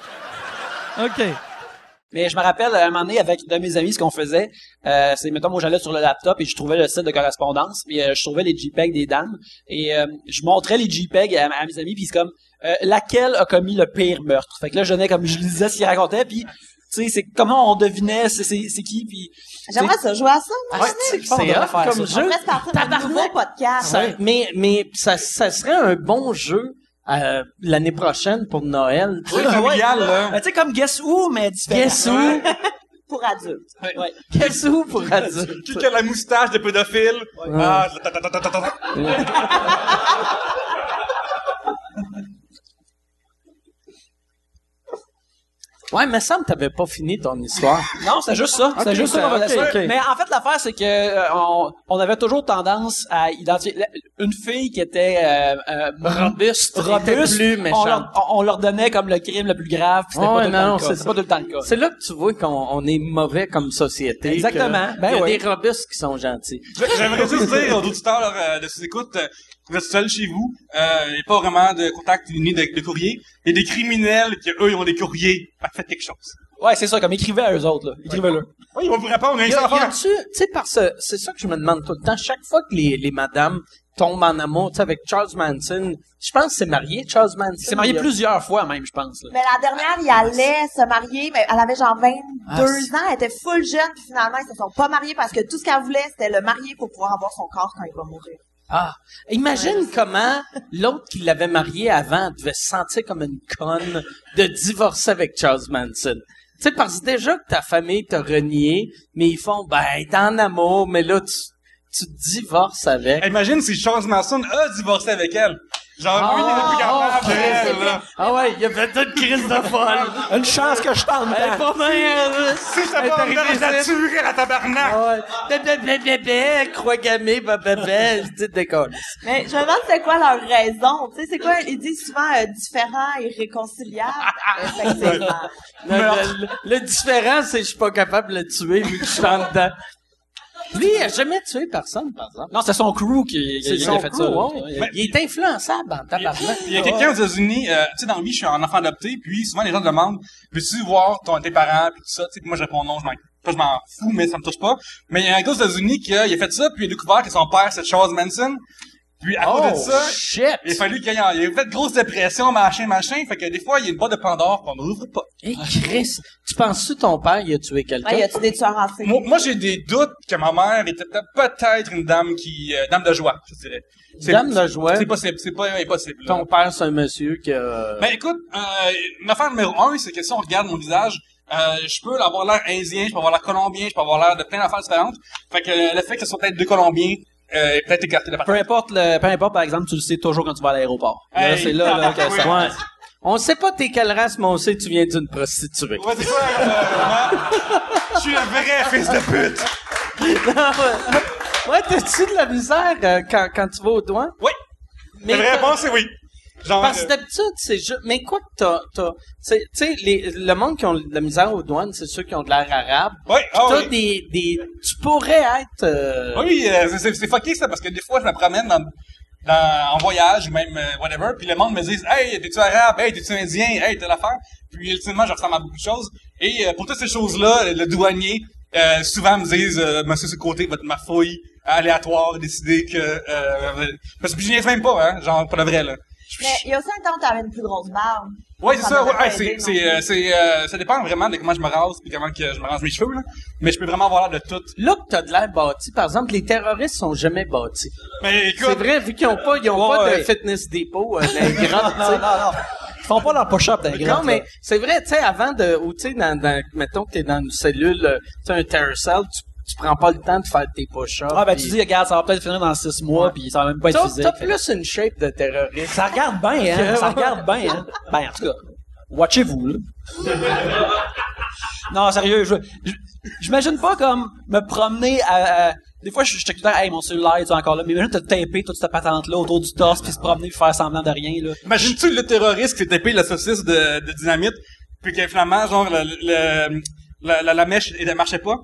OK. Mais je me rappelle, à un moment donné, avec de mes amis, ce qu'on faisait, euh, c'est, mettons, moi, j'allais sur le laptop et je trouvais le site de correspondance, puis euh, je trouvais les JPEG des dames, et euh, je montrais les JPEG à, à mes amis, puis c'est comme, euh, laquelle a commis le pire meurtre? Fait que là, je venais comme, je lisais ce qu'il racontait, puis, tu sais, c'est comment on devinait c'est, c'est, c'est qui, puis... J'aimerais ça jouer à ça, moi. Ouais, c'est c'est on hot faire comme ça. On jeu. pourrait se partir d'un Tabarnak. nouveau podcast. Ça- Mais, mais ça, ça serait un bon jeu euh, l'année prochaine pour Noël. Oui, familial, là. Ben, tu sais, comme Guess Who, mais différent. Guess who? (laughs) Pour adultes. Ouais. Guess who pour adultes? Qui a la moustache de pédophile? Ah, ta- ta- ta- ta- ta- ta- ta. Ouais, mais ça me t'avais pas fini ton histoire. (laughs) Non, c'est juste ça. C'est juste ça. Mais en fait, l'affaire, c'est que euh, on, on avait toujours tendance à identifier une fille qui était euh, euh, Robuste, robuste. on, leur, on- on leur donnait comme le crime le plus grave. C'était Ouais, pas, tout le non, temps le cas. pas tout le temps le cas. C'est là que tu vois qu'on on est mauvais comme société. Exactement. que Ben il y a ouais. des robustes qui sont gentils. J'aimerais juste dire aux auditeurs euh, de ces écoutes, vous êtes seuls chez vous, euh, il n'y a pas vraiment de contact ni de, de courrier. Il y a des criminels qui, eux, ils ont des courriers. Faites quelque chose. Ouais, c'est ça. Comme écrivez à eux autres. Là. Écrivez-le. Oui, ils vont vous répondre, a-tu, tu sais, parce que c'est ça que je me demande tout le temps. Chaque fois que les, les madames tombent en amour, tu sais, avec Charles Manson, je pense que c'est marié, Charles Manson. Il s'est marié plusieurs fois même, je pense. là. Mais la dernière, il allait se marier, mais elle avait genre 22 Ah, c'est- ans, elle était full jeune, puis finalement, ils se sont pas mariés parce que tout ce qu'elle voulait, c'était le marier pour pouvoir avoir son corps quand il va mourir. Ah, imagine comment l'autre qui l'avait marié avant devait se sentir comme une conne de divorcer avec Charles Manson. Tu sais, parce que déjà que ta famille t'a renié, mais ils font, ben, t'es en amour, mais là, tu, tu divorces avec. Imagine si Charles Manson a divorcé avec elle. Genre, lui, il était plus capable de elle, là. Ah ouais, il y avait toute crise de folle. (laughs) Une chance que je tente. Elle est pas bien, Si ça va me arrivé la tuer, la tabarnak! Ah ouais. Blablabla, croix gammée, blablabla, je dis décolle. Mais je me demande c'est quoi leur raison. Tu sais, c'est quoi? Ils disent souvent euh, différent et réconciliable. (laughs) Effectivement. Le, le- le différent, c'est que je suis pas capable de le tuer vu que je suis en (laughs) dedans. Lui, il a jamais tué personne, par exemple. Non, c'est son crew qui, qui, C'est qui son a fait crew, ça. Il est influençable en tabarnak. Il y a quelqu'un aux États-Unis, euh, tu sais, dans la vie, je suis un enfant adopté, puis souvent les gens demandent, veux-tu voir ton, tes parents, puis tout ça, tu sais, puis moi je réponds non, je m'en, pas je m'en fous, mais ça me touche pas. Mais il y a un gars aux États-Unis qui a, il a fait ça, puis il a découvert que son père c'est Charles Manson, puis à cause de Oh, ça, shit! il a fallu qu'il y ait, il a fait de grosse dépression, machin, machin, fait que des fois, il y a une boîte de Pandore qu'on n'ouvre pas. Hey, Chris, tu penses-tu ton père, il a tué quelqu'un? Ah, y a-tu des tueurs en série? Moi, moi, j'ai des doutes que ma mère était peut-être peut-être une dame qui, euh, dame de joie, je dirais. C'est- Dame de joie? C'est possible, c'est pas impossible. là. Ton père, c'est un monsieur qui a... Ben écoute, euh, l'affaire numéro un, c'est que si on regarde mon visage, euh, je peux avoir l'air indien, je peux avoir l'air colombien, je peux avoir l'air de plein d'affaires différentes. Fait que euh, le fait que ce soit peut-être deux colombiens euh, est peut-être écarté de la Peu importe, le, peu importe, par exemple, tu le sais toujours quand tu vas à l'aéroport. Là, c'est là, là que ça... Ouais. On sait pas t'es quelle race, mais on sait que tu viens d'une prostituée. Ouais, c'est euh. Je suis le vrai fils de pute. (laughs) ouais, t'as-tu de la misère euh, quand, quand tu vas aux douanes? Oui. Mais La vraie réponse, c'est oui. Genre, Parce que euh, d'habitude, c'est juste... Mais quoi que t'as... t'as- Tu sais- le monde qui ont de la misère aux douanes, c'est ceux qui ont de l'air arabe. ah T'as oui. des, des... Tu pourrais être... euh, Oui, euh, c'est- c'est fucké ça, parce que des fois, je me promène dans, dans, en voyage, ou même euh, whatever, puis le monde me dit « Hey, t'es-tu arabe? Hey, t'es-tu indien? Hey, t'as l'affaire? » Puis ultimement, je ressemble à beaucoup de choses. Et euh, pour toutes ces choses-là, le douanier, euh, souvent me disent euh, Monsieur ce côté, votre ma fouille aléatoire, décider que... Euh, parce que je niaise même pas, hein, genre, pour le vrai, là. Mais il y a aussi un temps où t'avais une plus grosse barbe. Ouais, c'est ça. Ouais, c'est, c'est, euh, c'est, euh, ça dépend vraiment de comment je me rase puis comment que je me range mes cheveux, là. Mais je peux vraiment avoir l'air de tout. Là que t'as de l'air bâti, par exemple, les terroristes sont jamais bâtis. Mais écoute, C'est vrai, vu qu'ils ont pas, ils ont Ouais, pas de fitness depot euh, (laughs) grottes, tu Non, non, non. Ils font pas leur push-up dans les Non, mais c'est vrai, tu sais, avant de, ou tu sais, dans, dans, mettons que t'es dans une cellule, euh, tu sais, un terracell, tu, tu prends pas le temps de faire tes push-ups. Ah, ben, tu dis, regarde, ça va peut-être finir dans six mois, Ouais. puis ça va même pas être T'as, physique. t'as plus une shape de terroriste. Ça regarde bien, hein. (laughs) Ça regarde bien, hein. Ben, en tout cas, watchez-vous, là. non, sérieux, je, j'imagine pas comme me promener à, à- des fois, je, te dis, hey, mon cellulaire, tu es encore là. Mais imagine te taper toute cette patente-là autour du torse puis se promener puis faire semblant de rien, là. imagines-tu le terroriste qui s'est tapé la saucisse de, de dynamite puis que finalement, genre, le, le- la, la, la mèche, elle marchait pas.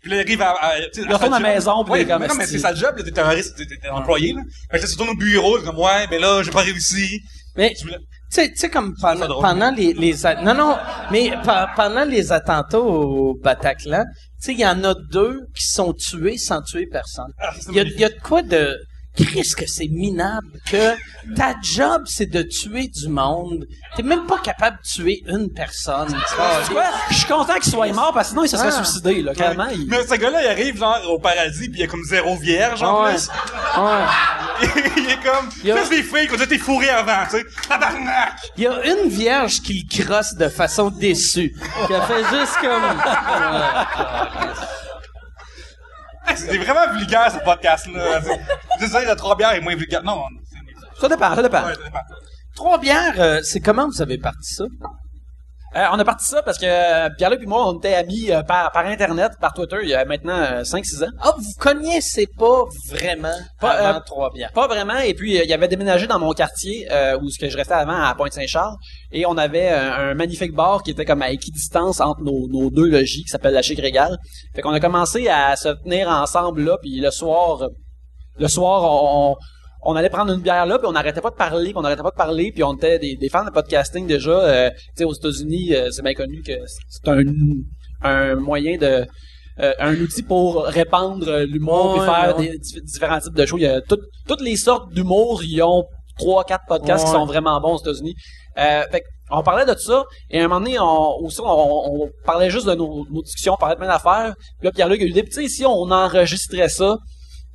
Puis là, il arrive à, à, Il retourne à la maison, puis ouais, comme, non, mais c'est sa job, là, t'es terroriste, t'es, employé, là. Fait que là, tu au bureau, comme, ouais, mais là, j'ai pas réussi. Mais, Tu sais, tu sais, comme pendant, drôle. pendant les, les non, non, mais pe- pendant les attentats au Bataclan, tu sais, il y en a deux qui sont tués sans tuer personne. Ah, Il y a, il y a de quoi de, Qu'est-ce que c'est minable que ta job, c'est de tuer du monde. T'es même pas capable de tuer une personne. Quoi? Je suis content qu'il soit mort parce que sinon il se serait Ah. suicidé, là, carrément. il- Mais ce gars-là, il arrive genre au paradis puis il y a comme zéro vierge en Ouais. plus. Ouais. (laughs) il est comme, Il y a- fais des filles déjà été fourrées avant, tu sais. Tabarnak! Il y a une vierge qui le crosse de façon déçue. Qui a fait juste comme... (laughs) (laughs) C'est vraiment vulgaire, ce podcast-là. Dire, le trois bières est moins vulgaire. Non, non, c'est- Ça dépend, ça dépend. ouais, ça dépend. Trois bières, euh, c'est comment vous avez parti ça? Euh, on a parti ça parce que euh, Pierre-Luc et moi, on était amis euh, par, par Internet, par Twitter, il y a maintenant euh, 5-6 ans. Ah, vous connaissez pas vraiment Pas, avant trois bières. Pas vraiment. Et puis, il avait déménagé dans mon quartier, euh, où ce que je restais avant, à Pointe-Saint-Charles. Et on avait un magnifique bar qui était comme à équidistance entre nos, nos deux logis, qui s'appelle la Chic Régal. Fait qu'on a commencé à se tenir ensemble là, puis le soir, le soir, on, on allait prendre une bière là, puis on n'arrêtait pas de parler, puis on n'arrêtait pas de parler, puis on était des, des fans de podcasting déjà. Euh, tu sais, aux États-Unis, euh, c'est bien connu que c'est un, un moyen de euh, un outil pour répandre l'humour Ouais, puis faire ouais. des dif- différents types de shows. Il y a tout- toutes les sortes d'humour, ils ont trois, quatre podcasts qui sont vraiment bons aux États-Unis. Euh, fait on parlait de ça, et à un moment donné, on, aussi, on, on parlait juste de nos, nos discussions, on parlait de plein d'affaires. Puis là, Pierre-Luc a eu tu sais, si on enregistrait ça,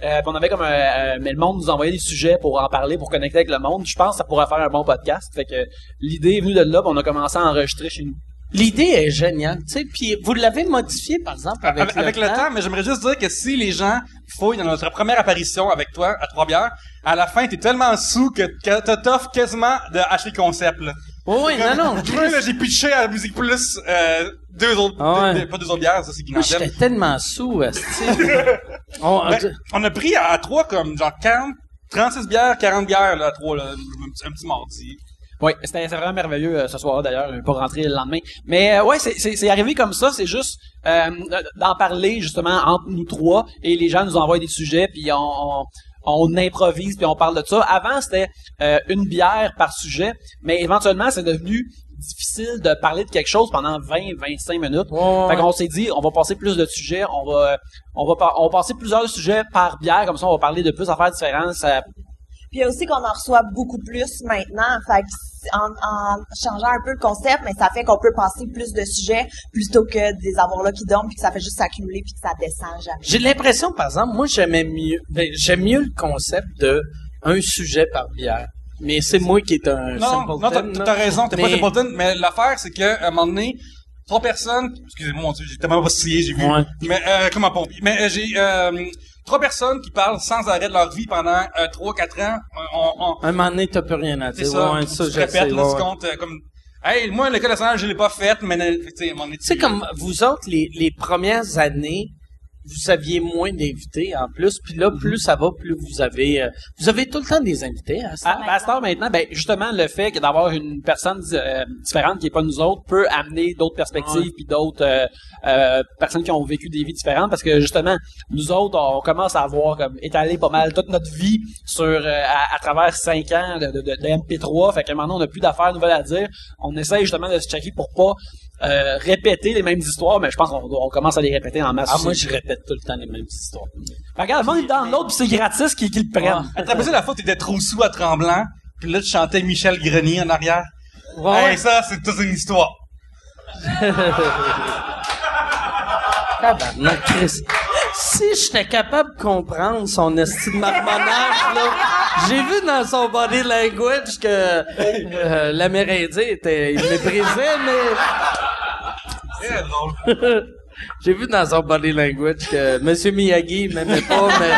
euh, puis on avait comme un, euh, mais le monde nous envoyait des sujets pour en parler, pour connecter avec le monde. Je pense que ça pourrait faire un bon podcast. Fait que l'idée est venue de là, puis on a commencé à enregistrer chez nous. L'idée est géniale, tu sais, puis vous l'avez modifié, par exemple, avec, Avec, avec le temps, mais j'aimerais juste dire que si les gens fouillent dans notre première apparition avec toi à Trois Bières, à la fin, t'es tellement sous que que t'as t'offres quasiment de acheter le concept, là. Oui, oui, non, non. Moi, (laughs) là, j'ai pitché à la Musique Plus, euh, deux autres, Ah ouais. deux- deux- pas deux autres bières, ça, c'est Guinandel. j'étais tellement sous. (laughs) On- Ben, on a pris à, à trois comme, genre, 40, 36 bières, 40 bières, là, à trois, là, un petit, un petit mardi. Oui, c'était vraiment merveilleux euh, ce soir d'ailleurs, euh, pas rentrer le lendemain. Mais euh, ouais, c'est- arrivé comme ça, c'est juste euh, d'en parler justement entre nous trois et les gens nous envoient des sujets puis on, on, on improvise puis on parle de ça. Avant c'était euh, une bière par sujet, mais éventuellement c'est devenu difficile de parler de quelque chose pendant 20-25 minutes. Ouais. Fait qu'on s'est dit, on va passer plus de sujets, on va on va par- on va passer plusieurs sujets par bière comme ça on va parler de plus d'affaires différentes. Ça, Puis il y a aussi qu'on en reçoit beaucoup plus maintenant. Fait que en, en changeant un peu le concept, mais ça fait qu'on peut passer plus de sujets plutôt que des avoir là qui dorment puis que ça fait juste s'accumuler puis que ça descend jamais. J'ai l'impression, par exemple, moi, j'aimais mieux, ben, j'aime mieux le concept de un sujet par bière. Mais c'est moi qui est un Non, non, t'as, simpleton, t'as là. raison, t'es pas Mais- simpleton, mais l'affaire, c'est que, à un moment donné, trois personnes, excusez-moi, mon Dieu, j'ai tellement vacillé, j'ai vu, Ouais. mais, euh, comme un pompier, mais euh, j'ai, euh, trois personnes qui parlent sans arrêt de leur vie pendant, euh, trois, quatre ans, on, on, Un moment donné, t'as plus rien à c'est dire. ça, Ouais, tu ça, je répètes, là, tu comptes, euh, comme, hey, moi, l'école nationale, je l'ai pas faite, mais, tu Tu sais, comme vous autres, les, les premières années, vous aviez moins d'invités en plus, puis là, plus ça va, plus vous avez... euh, vous avez tout le temps des invités à ça. À, ben, à cette heure maintenant, ben justement le fait que d'avoir une personne euh, différente qui est pas nous autres peut amener d'autres perspectives puis d'autres euh, euh, personnes qui ont vécu des vies différentes parce que justement nous autres on commence à avoir comme étalé pas mal toute notre vie sur euh, à, à travers cinq ans de, de, de, de MP3 fait que maintenant on n'a plus d'affaires nouvelles à dire. On essaye justement de se checker pour pas euh, répéter les mêmes histoires mais je pense qu'on on commence à les répéter en masse Ah, aussi. moi, je répète tout le temps les mêmes histoires. Fait que regarde le monde est dans l'autre puis c'est gratis qu'ils qu'ils le prennent T'as rappelé la fois t'étais trop sous à Tremblant, puis là, tu chantais Michel Grenier en arrière. Ouais, Hey, ça, c'est toute une histoire. (laughs) Tabarnak, Chris. Si j'étais capable de comprendre son estime de marmonnage, là, j'ai vu dans son body language que euh, l'Amérindien était, il méprisait, mais (laughs) j'ai vu dans son body language que Monsieur Miyagi m'aimait pas, mais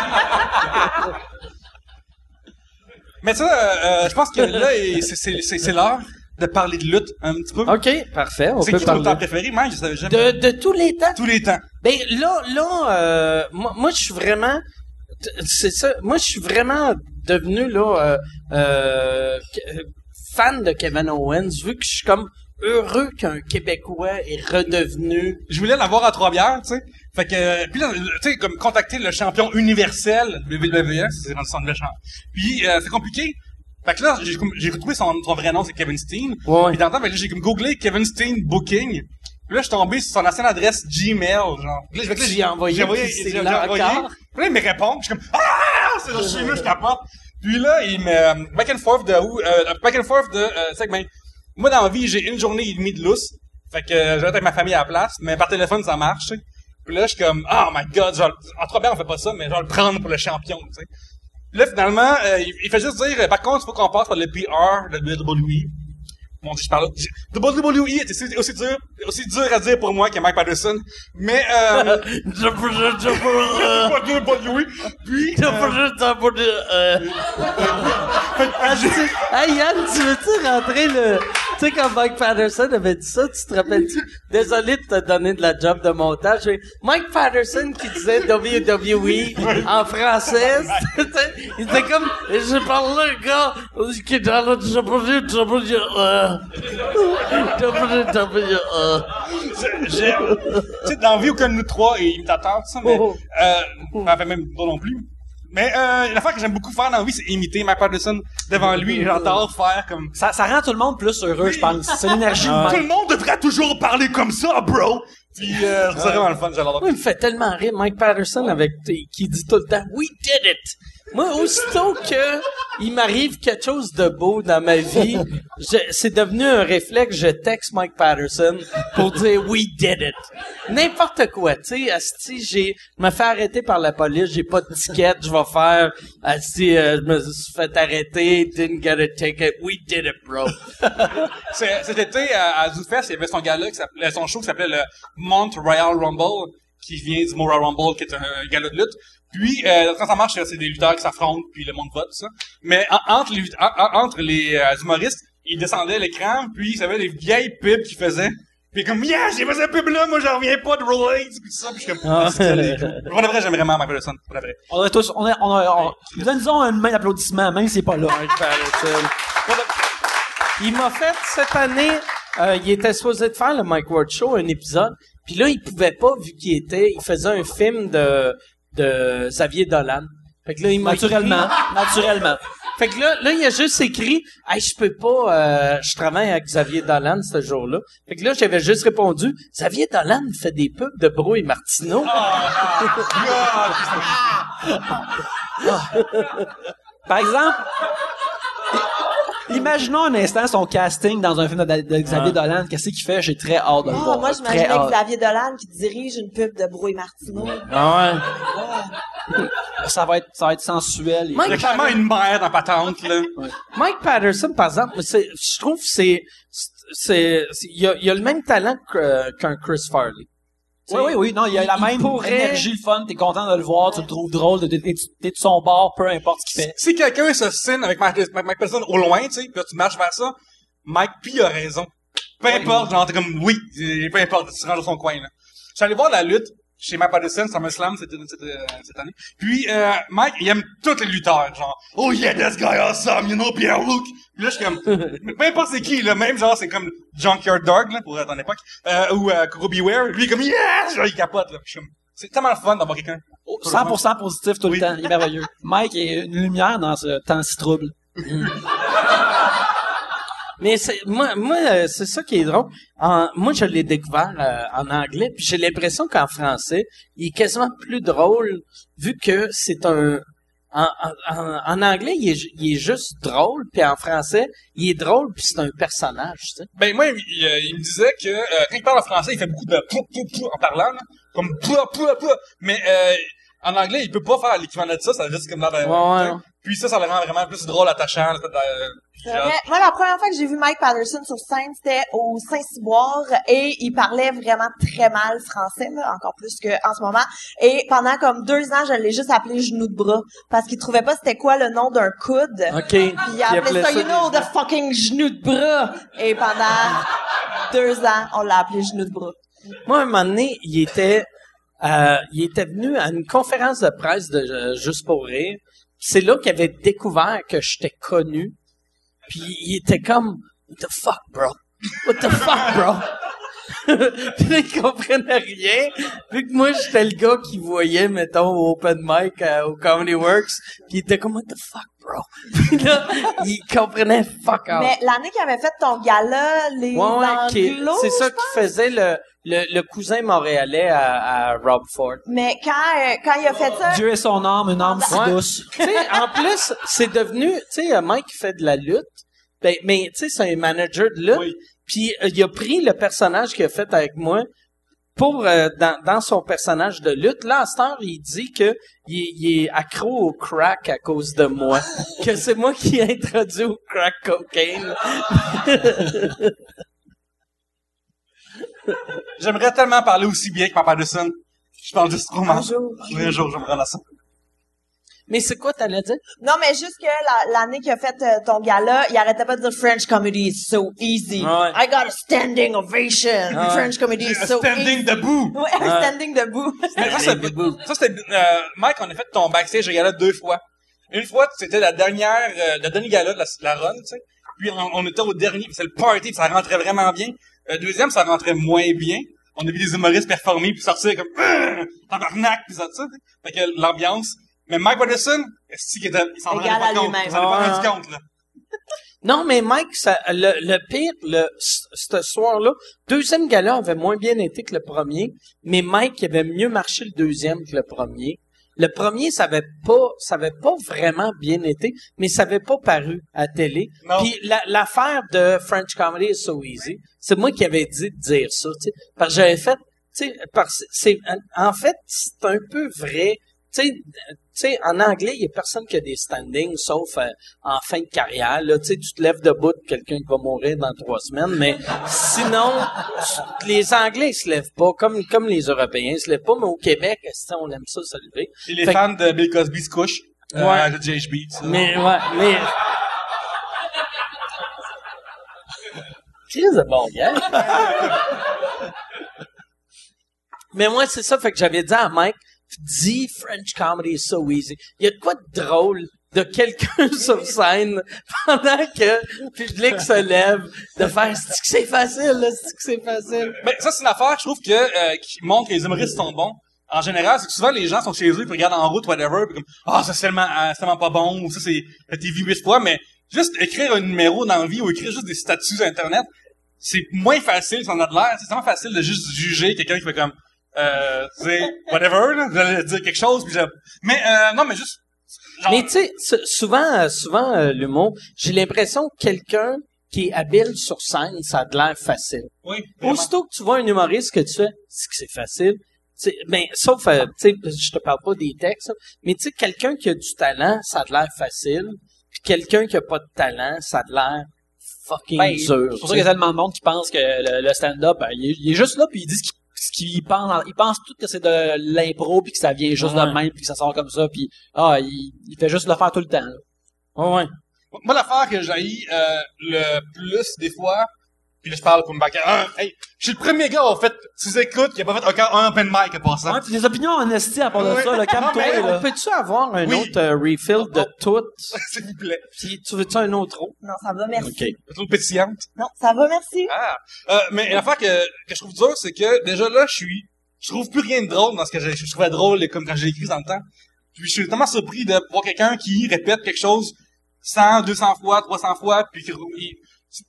Mais ça, euh, euh, je pense que là, c'est, l'heure de parler de lutte un petit peu. ok, parfait, on c'est peut qui ton temps préféré? Mike, je savais jamais. de, de tous les temps? Tous les temps. Ben là, là, euh, moi, moi, je suis vraiment, c'est ça. Moi, je suis vraiment devenu là euh, euh, fan de Kevin Owens, vu que je suis comme heureux qu'un Québécois est redevenu. Je voulais l'avoir à Trois-Bières, tu sais. Fait que, euh, puis là, tu sais, comme contacter le champion universel WWE, c'est son de le champ. Puis, euh, c'est compliqué. Fait que là, j'ai j'ai retrouvé son, son vrai nom, c'est Kevin Steen. Ouais. Puis dans le temps, là, j'ai comme googlé Kevin Steen Booking. Puis là, je suis tombé sur son ancienne adresse Gmail, genre. Là, as envoyé, j'ai envoyé, j'ai- j'ai envoyé. Puis là, il me répond, je suis comme, ah! C'est genre, je suis je capote. Puis là, il me, back and forth de euh, back and forth de, euh, tu sais que, ben, moi, dans la vie, j'ai une journée et demie de lousse. Fait que, euh, je vais être avec ma famille à la place, mais par téléphone, ça marche. Puis là, je suis comme, oh my god, genre, en trois on fait pas ça, mais vais le prendre pour le champion, tu sais. Là, finalement, euh, il, il fait juste dire, euh, par contre, il faut qu'on passe par le PR de WWE. Mon dieu, je parle. j'ai- WWE est aussi, aussi dur, aussi dur à dire pour moi que Mike Patterson. Mais, euh, (laughs) pas WWE. (laughs) Puis, euh, Ah, tu sais- hey Yann, tu veux-tu rentrer le... Tu sais, quand Mike Patterson avait dit ça, tu te rappelles-tu? Désolé de te donner de la job de montage, mais Mike Patterson qui disait WWE (laughs) en français, il était comme, j'ai parlé un gars qui est dans le WWE. Tu sais, dans la vie, aucun de nous trois est imitateur, tout ça, mais, Oh. euh, enfin, même pas non plus. Mais, euh, l'affaire que j'aime beaucoup faire dans la vie, c'est imiter Mike Patterson devant lui. J'adore faire comme, Ça, ça rend tout le monde plus heureux, je pense. C'est l'énergie (laughs) de tout Mike. le monde devrait toujours parler comme ça, bro! Puis, euh, c'est vraiment le fun, j'adore. Moi, il me fait tellement rire Mike Patterson avec qui dit tout le temps We did it. Moi, aussitôt que il m'arrive quelque chose de beau dans ma vie, c'est devenu un réflexe. Je texte Mike Patterson pour dire We did it. N'importe quoi, tu sais. Asti, j'ai, je me fais arrêter par la police. J'ai pas de ticket. Je vais faire. Asti, euh, je me suis fait arrêter. Didn't get a ticket. We did it, bro. (laughs) Cet été, à, à ZooFest, il y avait son gala, qui s'appelait- son show qui s'appelait le Mount Royal Rumble, qui vient du mot Royal Rumble, qui est un gala de lutte. Puis, euh, quand ça marche, c'est des lutteurs qui s'affrontent, puis le monde vote, tout ça. Mais en- entre les, en- en- entre les euh, humoristes, ils descendaient l'écran, puis il y avait les vieilles pubs qu'ils faisaient. Puis comme, yeah, j'ai fait cette pub-là, moi j'en reviens pas de Rolex, puis ça, puis je suis comme, ah, Pour de vrai, j'aime vraiment Mike Patterson, pour de vrai. On a tous, on a, on a, on, disons une main d'applaudissement, même si c'est pas là. Patterson. Il m'a fait cette année, euh, il était supposé de faire le Mike Ward Show, un épisode, puis là il pouvait pas vu qu'il était, il faisait un film de de Xavier Dolan. Fait que là il Naturellement. (laughs) Naturellement. Fait que là, là il a juste écrit, hey je peux pas, euh, je travaille avec Xavier Dolan ce jour-là. Fait que là j'avais juste répondu, Xavier Dolan fait des pubs de Bro et Martineau. (laughs) Par exemple, imaginons un instant son casting dans un film de, de Xavier Dolan. Qu'est-ce qu'il fait? J'ai très hâte de le Oh, voir. moi, j'imaginais. Xavier Dolan qui dirige une pub de Bro et Martineau. Ah ouais. Ça va être, ça va être sensuel. Il y a Mike, clairement une mère dans Patente, là. Mike Patterson, par exemple, je trouve que c'est, c'est, il y a, il y a le même talent qu'un Chris Farley. Oui, oui, oui. Non, il y a la même pourrait- énergie, le fun. T'es content de le voir, tu le trouves drôle, t'es, t'es, t'es de son bord, peu importe ce qu'il fait. Si quelqu'un se signe avec Mike, Mike, Patterson au loin, tu sais, pis là, tu marches vers ça, Mike P a raison. Peu importe, genre, t'es comme, oui, peu importe, tu te ranges dans son coin, là. Je suis allé voir la lutte chez Mike Patterson, SummerSlam, cette, cette, euh, cette année. Puis, euh, Mike, il aime tous les lutteurs, genre, oh yeah, this guy awesome, you know, Pierre-Luc. Puis là, je suis comme, (laughs) peu importe c'est qui, là, même genre, c'est comme Junkyard Dog, là, pour être en époque, euh, ou euh, Coco Beware. Lui, il est comme, yes! Genre, il capote, là. Je suis comme, c'est tellement le fun d'avoir quelqu'un. 100% positif tout Oui. le temps. Il est merveilleux. Mike est une lumière dans ce temps si trouble. (laughs) Mais c'est, moi, moi, euh, c'est ça qui est drôle. En- moi, je l'ai découvert euh, en anglais, puis j'ai l'impression qu'en français, il est quasiment plus drôle, vu que c'est un... En, en- en- anglais, il est, il est juste drôle, puis en français, il est drôle, puis c'est un personnage, tu sais. Ben moi, il, il- il me disait que euh, quand il parle en français, il fait beaucoup de pou pou pou en parlant, là, comme pou pou pou. Mais euh, en anglais, il peut pas faire l'équivalent de ça, ça juste comme. Ouais, ouais. Puis ça, ça le rend vraiment plus drôle, attachant. là, euh. Moi, la première fois que j'ai vu Mike Patterson sur scène, c'était au Saint-Cyboire et il parlait vraiment très mal français, là, encore plus qu'en ce moment. Et pendant comme deux ans, je l'ai juste appelé genou de bras parce qu'il trouvait pas c'était quoi le nom d'un coude. OK. Puis il a appelé ça, you know, the fucking genou de bras. Et pendant deux ans, on l'a appelé genou de bras. Moi, un moment donné, il était, euh, il était venu à une conférence de presse de euh, Juste pour rire. C'est là qu'il avait découvert que j'étais connu. Puis il était comme, What the fuck, bro? What the fuck, bro? (laughs) puis là, ils comprenaient rien. Vu que moi, j'étais le gars qui voyait, mettons, au open mic euh, au Comedy Works, qui était comme, what the fuck, bro? (laughs) Puis là, ils comprenaient fuck out. Mais l'année qu'il avait fait ton gala, les Ouais, ouais, qui- Anglos, c'est ça qui faisait le, le, le cousin montréalais à, à Rob Ford. Mais quand, euh, quand il a fait ça, Dieu est son âme, une âme si Ouais. douce. en plus, c'est devenu, tu sais, euh, Mike fait de la lutte, ben, mais tu sais, c'est un manager de lutte, Oui. puis euh, il a pris le personnage qu'il a fait avec moi pour euh, dans, dans son personnage de lutte. Là, à cette heure, il dit que il, est- il est accro au crack à cause de moi, (laughs) que c'est moi qui ai introduit au crack cocaine. (laughs) J'aimerais tellement parler aussi bien que Papa Patterson. Je parle juste trop mal. un jour. Un jour, je me rendre à ça. Mais c'est quoi t'allais dire? Non, mais juste que la- l'année qu'il a fait euh, ton gala, il arrêtait pas de dire French comedy is so easy. Ouais. I got a standing ovation. French comedy is so Standing easy. debout. Ouais, un standing debout. (laughs) Mais ça, c'est- ça, c'était, euh, Mike, on a fait ton backstage gala deux fois. Une fois, c'était la dernière, euh, le dernier gala de la, la run, tu sais. Puis on, on était au dernier, puis c'est le party, puis ça rentrait vraiment bien. Euh, deuxième, ça rentrait moins bien. On a vu des humoristes performer puis sortir comme euh, tabarnak puis ça, sais. Fait que l'ambiance. Mais Mike Patterson, est-ce qu'il était, il s'en rendait pas à compte. lui-même. Il s'en rendait pas rendu compte, là. Non, mais Mike, ça, le, le pire, le, ce soir-là, deuxième gala avait moins bien été que le premier, mais Mike avait mieux marché le deuxième que le premier. Le premier, ça avait pas, ça avait pas vraiment bien été, mais ça avait pas paru à télé. Non. Puis la- l'affaire de French Comedy is so easy, c'est moi qui avais dit de dire ça, tu sais, parce que j'avais fait, tu sais, parce c'est, en fait, c'est un peu vrai. Tu sais, en anglais, il y a personne qui a des standings, sauf euh, en fin de carrière. Là, tu sais, tu te lèves debout de quelqu'un qui va mourir dans trois semaines, mais sinon, tu- les Anglais ils se lèvent pas, comme comme les Européens ils se lèvent pas, mais au Québec, on aime ça se lever? Et les Fait que- fans de Bill Cosby se couchent. Euh, Ouais. de JHB. Mais ouais, mais Chris de bon gars. (laughs) Mais moi, c'est ça, fait que j'avais dit à Mike, dis French comedy is so easy. Il y a de quoi de drôle de quelqu'un (laughs) sur scène pendant que le public se lève de faire c'est que c'est facile, c'est que c'est facile? Ben, ça, c'est une affaire, je trouve, que, euh, qui montre que les humoristes sont bons. En général, c'est que souvent, les gens sont chez eux, puis regardent en route, whatever, puis comme, ah, ça, c'est tellement, euh, tellement pas bon, ou ça, c'est, été vu huit fois, mais juste écrire un numéro dans la vie, ou écrire juste des statuts Internet, c'est moins facile, ça en a de l'air. C'est tellement facile de juste juger quelqu'un qui fait comme, euh, tu sais, whatever, là, j'allais dire quelque chose, puis j'ai- mais, euh, non, mais juste, genre, Mais tu sais, souvent, euh, souvent euh, l'humour, j'ai l'impression que quelqu'un qui est habile sur scène, ça a de l'air facile. oui, vraiment. Aussitôt que tu vois un humoriste que tu fais, c'est que c'est facile. Tu sais, ben, sauf, euh, tu sais, je te parle pas des textes, mais tu sais, quelqu'un qui a du talent, ça a de l'air facile. Puis quelqu'un qui a pas de talent, ça a de l'air fucking Ben, dur. C'est pour ça qu'il y a tellement de monde qui pense que le, le stand-up, ben, il, est, il est juste là puis il dit ce qu'il ce qu'il pense. Il pense tout que c'est de l'impro puis que ça vient juste Ouais. de même puis que ça sort comme ça puis ah, il, il fait juste le faire tout le temps. là. Ouais, ouais. Moi, l'affaire que j'ai euh, le plus des fois, puis là, je parle pour me baquer. Un, hey, je suis le premier gars, en fait, tu nous écoutes, qui a pas fait aucun un open mic à part ça. Ouais, des opinions en esti à part de ça, calme-toi mais là. on peut-tu avoir un Oui. autre euh, refill de tout? (laughs) S'il vous plaît. Puis tu veux-tu un autre eau? Non, ça va, merci. OK. Trop pétillante. Non, ça va, merci. Ah. Euh, mais l'affaire que, que je trouve dur, c'est que, déjà là, je suis, je trouve plus rien de drôle dans ce que j'ai- je trouvais drôle, comme quand j'ai écrit dans le temps. Puis je suis tellement surpris de voir quelqu'un qui répète quelque chose 100, 200 fois, 300 fois, puis qui, il,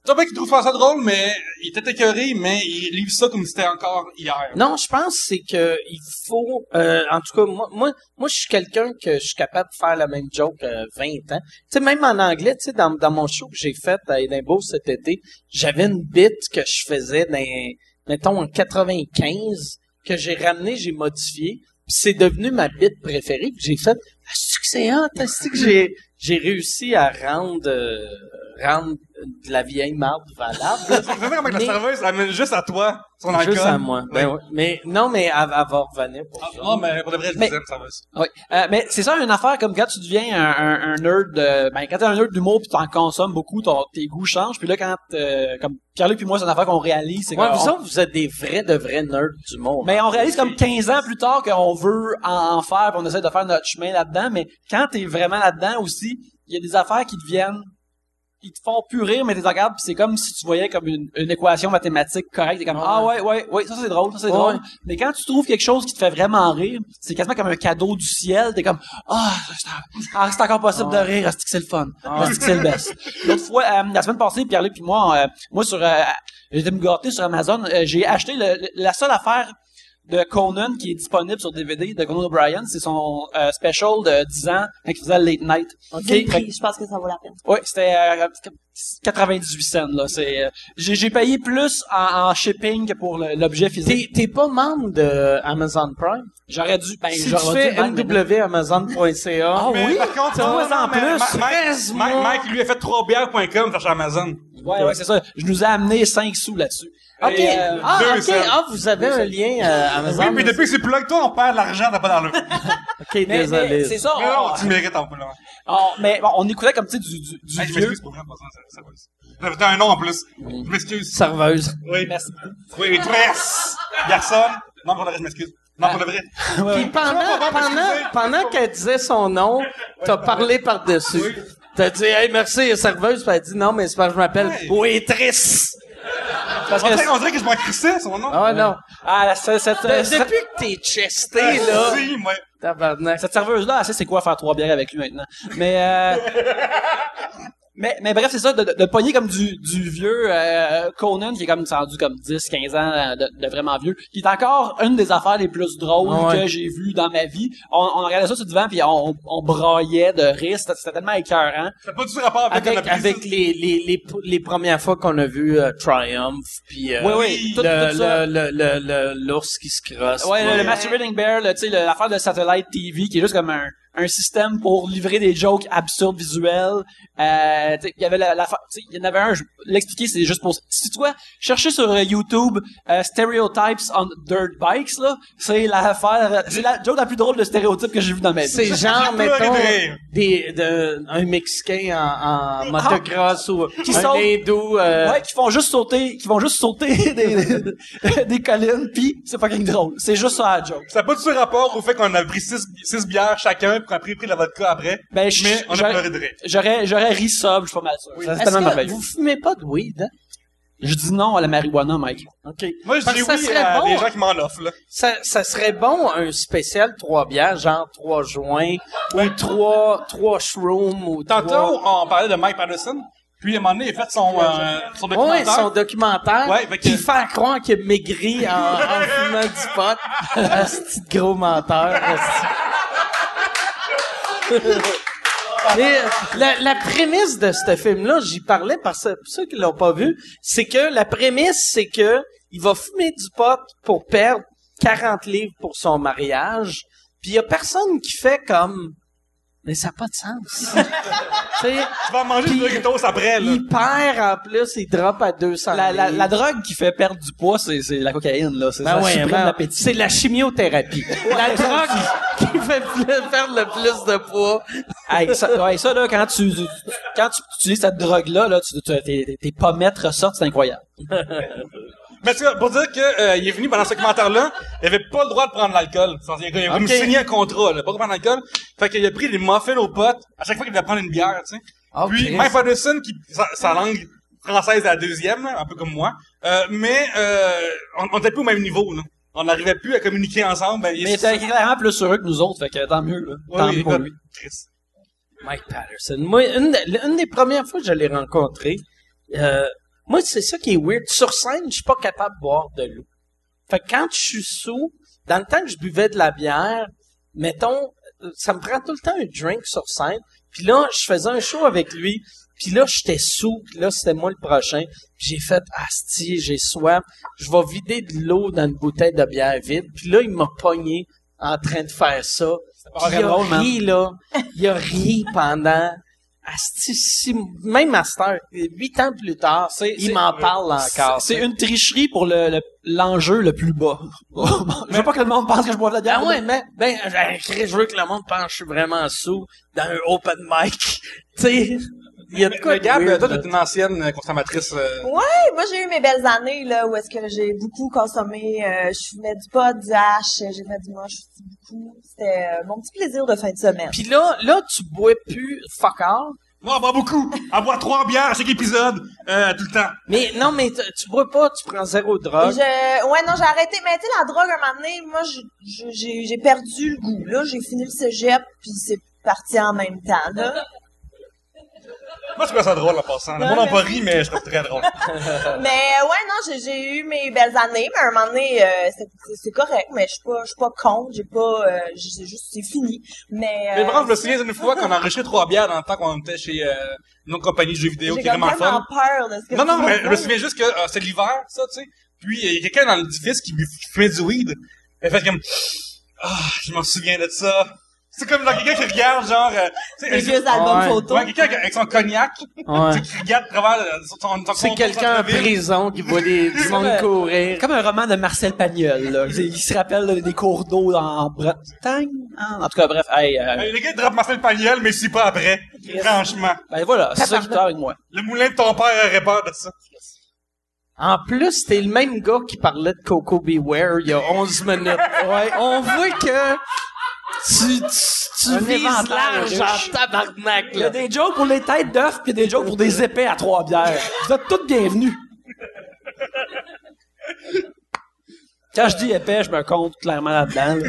pas bien qu'il trouve pas ça drôle, mais il était écœuré, mais il livre ça comme si c'était encore hier. Non, je pense c'est que il faut euh, en tout cas moi moi moi je suis quelqu'un que je suis capable de faire la même joke euh, 20 ans. Tu sais même en anglais, tu sais dans, dans mon show que j'ai fait à Edinburgh cet été, j'avais une bit que je faisais dans mettons en 95 que j'ai ramené, j'ai modifié, puis c'est devenu ma bit préférée, puis j'ai fait ah, c'est que j'ai j'ai réussi à rendre euh, rendre de la vieille marde valable. C'est vraiment avec la Mais- serveuse, amène juste à toi, son alcool. Juste à moi. Ben. Mais non, mais elle, elle va revenir pour Ah, ça. non, mais pour de vrai, je Mais- disais, serveuse. Oui. Euh, mais c'est ça une affaire comme quand tu deviens un, un, un nerd de, ben quand t'es un nerd d'humour puis t'en consommes beaucoup, ton, tes goûts changent. Puis là quand euh, comme Pierre-Luc puis moi c'est une affaire qu'on réalise, c'est Ouais, vous autres, vous êtes des vrais de vrais nerds du monde. Mais on réalise comme 15 ans plus tard qu'on veut en faire, puis on essaie de faire notre chemin là-dedans. Mais quand t'es vraiment là-dedans aussi, il y a des affaires qui deviennent ils te font plus rire, mais tu les regardes, puis c'est comme si tu voyais comme une, une équation mathématique correcte. T'es comme, ah ouais, ouais, ouais, ça c'est drôle, ça c'est drôle. Mais quand tu trouves quelque chose qui te fait vraiment rire, c'est quasiment comme un cadeau du ciel. T'es comme, ah, c'est ah, c'est encore possible de rire, c'est que c'est le fun. C'est que c'est le best. L'autre fois, euh, la semaine passée, Pierre-Luc puis moi, euh, moi sur, euh, j'étais me gâter sur Amazon, euh, j'ai acheté le- le- la seule affaire de Conan qui est disponible sur DVD de Conan O'Brien, c'est son euh, special de 10 ans quand il faisait le Late Night. Le prix, je pense que ça vaut la peine. Ouais, c'était euh, 98 cents là. C'est euh, j'ai j'ai payé plus en, en shipping que pour le- l'objet physique. T'es, t'es pas membre de Amazon Prime? J'aurais dû. Ben, Si tu j'aurais fais dû même, mais- nwamazon.ca. Ah Mais oui? par contre, non, mais plus. Mike, 13 Mike, mois. Mike, lui a fait 3bières.com faire chez Amazon. Ouais, ouais, c'est ça. Je nous ai amené 5 sous là-dessus. OK. Et, euh, ah, deux OK. cents. Ah, vous avez un lien euh, Amazon. Oui, mais depuis que c'est plug, toi, on perd de l'argent, t'as pas dans (laughs) le. OK, mais- désolé. mais c'est ça. Mais non, on- tu mérites en plus, là. on- mais bon, on écoutait comme tu sais du, du, du Hey, je vieux. m'excuse pour en passant, ça, ça va. T'as un nom en plus. Je m'excuse. Serveuse. Oui. Merci. Oui, mais Tress. Garçon. Non, pour le reste, je m'excuse. Non, pour le vrai. Puis pendant, pendant, pendant qu'elle disait son nom, t'as parlé par-dessus. T'as dit, hey, merci, serveuse. Puis elle a dit, non, mais c'est parce que je m'appelle Hey. Waitress. Parce On que dirait, on dirait que je m'en crissais, son nom. Ah ouais, non. ah, cette, cette, De- cette- depuis que t'es chesté, là, Si, moi. tabarnak. cette serveuse-là, elle sait c'est quoi faire trois bières avec lui maintenant. Mais, euh, (laughs) mais, mais bref, c'est ça, de, de, de pogner comme du, du vieux euh, Conan, qui est comme rendu comme 10, 15 ans euh, de, de vraiment vieux, qui est encore une des affaires les plus drôles Ouais. que j'ai vues dans ma vie. On, on regardait ça sur le divan, puis on, on braillait de rire, c'était tellement écœurant. Ça pas du rapport avec, Avec, les, les, les, les premières fois qu'on a vu euh, Triumph, puis euh, Oui, oui, tout- le, tout ça. le, le, le, le- l'ours qui se crosse. Ouais, le, le Ouais. Masturbating Bear, le, tu sais, le- l'affaire de Satellite TV, qui est juste comme un, un système pour livrer des jokes absurdes visuels. Euh, il y avait la, la, il y en avait un, je l'expliquer, c'est juste pour, si tu vois, chercher sur euh, YouTube, euh, Stereotypes on Dirt Bikes, là, c'est l'affaire, c'est la joke la plus drôle de stéréotype que j'ai vu dans ma vie. C'est genre, mettons, de des, de, un Mexicain en, en motocross ou Qui un saute. hindou. euh, Ouais, qui font juste sauter, qui vont juste sauter (laughs) des, des collines, puis c'est fucking drôle. C'est juste ça la joke. Ça n'a pas du rapport au fait qu'on a pris 6 bières chacun, puis qu'on a pris, pris la vodka après. Ben, je- mais on a j'aurais- pleuré de rire. J'aurais, j'aurais ri sobre, je suis pas mal sûr. Ça, c'est Est-ce tellement que merveilleux. vous fumez pas de weed, hein? Je dis non à la marijuana, Mike. OK. Moi, je Parce dis que ça oui serait à bon. des gens qui m'en offrent, là. Ça, ça serait bon un spécial trois bières, genre trois joints, ou trois, trois shrooms, ou Tantôt, trois... on parlait de Mike Patterson. Puis, à un moment donné, il a fait son, euh, son Ouais, documentaire. son documentaire Ouais, fait que- qui fait croire qu'il a maigri en, en fumant du pot. (laughs) Un petit gros menteur. Mais la, la prémisse de ce film-là, j'y parlais parce que pour ceux qui l'ont pas vu, c'est que la prémisse, c'est que il va fumer du pot pour perdre 40 livres pour son mariage. Puis il y a personne qui fait comme mais ça n'a pas de sens. (laughs) tu vas manger du Doritos après, là. il perd en plus, il drop à 200 La, la, la drogue qui fait perdre du poids, c'est, c'est la cocaïne, là. C'est, Ben ça ouais, supprime ben, l'appétit. c'est la chimiothérapie. (laughs) la drogue (laughs) qui fait perdre le plus de poids. Hey, ça, ouais, ça, là, quand tu, tu- quand tu utilises cette drogue-là, là, tu, tu- tes, tes pommettes ressortent, c'est incroyable. Mais c'est ça, pour dire que euh, il est venu pendant ce commentaire-là, il avait pas le droit de prendre l'alcool. Il a, il a Ok. comme signé un contrat, là, pas de prendre l'alcool. Fait qu'il a pris des muffins aux potes à chaque fois qu'il devait prendre une bière, tu sais. Ok. Puis Mike Patterson, qui sa, sa langue française est la deuxième, là, un peu comme moi. Euh, mais euh, on, on était plus au même niveau, là. On n'arrivait plus à communiquer ensemble. Ben, Mais était clairement plus heureux que nous autres, fait que tant mieux, là. Oui, Tant oui, mieux pour lui. Mike Patterson. Moi, une, de- une des premières fois que je l'ai rencontré, euh, moi, c'est ça qui est weird. Sur scène, je suis pas capable de boire de l'eau. Fait que quand je suis sous, dans le temps que je buvais de la bière, mettons, euh, ça me prend tout le temps un drink sur scène. Puis là, je faisais un show avec lui. Puis là, j'étais sous. Puis là, c'était moi le prochain. Puis j'ai fait, asti, j'ai soif. Je vais vider de l'eau dans une bouteille de bière vide. Puis là, il m'a pogné en train de faire ça. Puis il a man. ri, là. Il a ri pendant... Asti, même Master, huit ans plus tard, il m'en parle encore. C'est une tricherie pour le, le- l'enjeu le plus bas. (laughs) je veux pas que le monde pense que je bois de la bière. Ah ouais, mais ben, je veux que le monde pense que je suis vraiment sous dans un open mic. (laughs) tu sais, il y a de quoi Mais de Gab, weird, toi, là. t'es une ancienne euh, consommatrice. euh, Ouais, moi j'ai eu mes belles années là où est-ce que j'ai beaucoup consommé. euh, je fumais du pot, du hash, j'ai fait du moche beaucoup. C'était euh, mon petit plaisir de fin de semaine. Puis là, là, tu bois plus fuck all, Moi, elle boit beaucoup. Elle boit trois bières à chaque épisode, euh, tout le temps. Mais non, mais tu bois pas, tu prends zéro drogue. Je, ouais, non, j'ai arrêté. Mais tu sais, la drogue, un moment donné, moi, j'ai perdu le goût, là. J'ai fini le cégep, puis c'est parti en même temps, là. Moi, je trouve ça drôle en passant. Le monde n'a pas ri, mais je trouve très drôle. (laughs) mais euh, ouais, non, j'ai- j'ai eu mes belles années, mais à un moment donné, euh, c'est- correct, mais je suis pas, je suis pas con, j'ai pas, euh, c'est juste, c'est fini. Mais, Mais euh, je me souviens d'une fois qu'on a enregistré trois bières dans le temps qu'on était chez euh, une autre compagnie de jeux vidéo j'ai qui est vraiment fun. peur de ce que Non, non, mais je me souviens juste que euh, c'est l'hiver, ça, tu sais. Puis il y a quelqu'un dans l'édifice qui fumait du weed. Elle fait comme Ah, je m'en souviens de ça. C'est comme dans quelqu'un qui regarde, genre. euh, Les vieux albums Ouais. photos. Ouais, quelqu'un avec son cognac, Ouais. tu sais, qui regarde à travers euh, son, son, C'est quelqu'un en prison qui voit des, du monde courir. Comme un roman de Marcel Pagnol, là. Il se rappelle là, des cours d'eau en Bretagne. hein? En tout cas, bref, hey, euh, Euh, Les gars, ils drapent Marcel Pagnol, mais c'est pas après. Franchement. ben voilà, c'est ça qui avec moi. Le moulin de ton père aurait peur de ça. En plus, t'es le même gars qui parlait de Coco Beware il y a 11 minutes. (laughs) Ouais. On voit que tu, tu, vises large en tabarnak, Il y a là. des jokes pour les têtes d'œufs puis des jokes pour des épées à trois bières. Vous êtes tous bienvenus. Quand je dis épais, je me compte clairement là-dedans. là.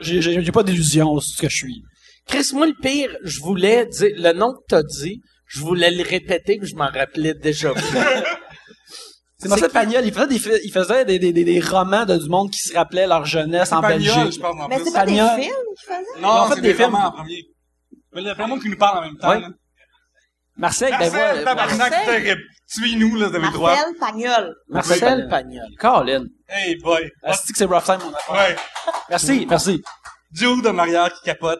J'ai, j'ai, j'ai pas d'illusion sur ce que je suis. Chris, moi, le pire, je voulais dire, le nom que t'as dit, je voulais le répéter, que je m'en rappelais déjà plus. (laughs) C'est Marcel Pagnol, il faisait des, il faisait des, des, des, des romans de du monde qui se rappelait leur jeunesse en Pagnol, Belgique. je pense, en Mais c'est pas des Pagnol. films qu'ils faisaient? Non, ont fait c'est des des films. romans en premier. Mais il y a plein de monde qui nous parle en même temps. Ouais. là. Marseille, ben Marcel, voilà. tabarnak, Marcel. Tuez-nous, là, vous avez le droit. Marcel Pagnol. Marcel Pagnol. Colin. Hey, boy. Asti que c'est rough time, mon affaire. Ouais. Merci, merci. Jude en arrière qui capote.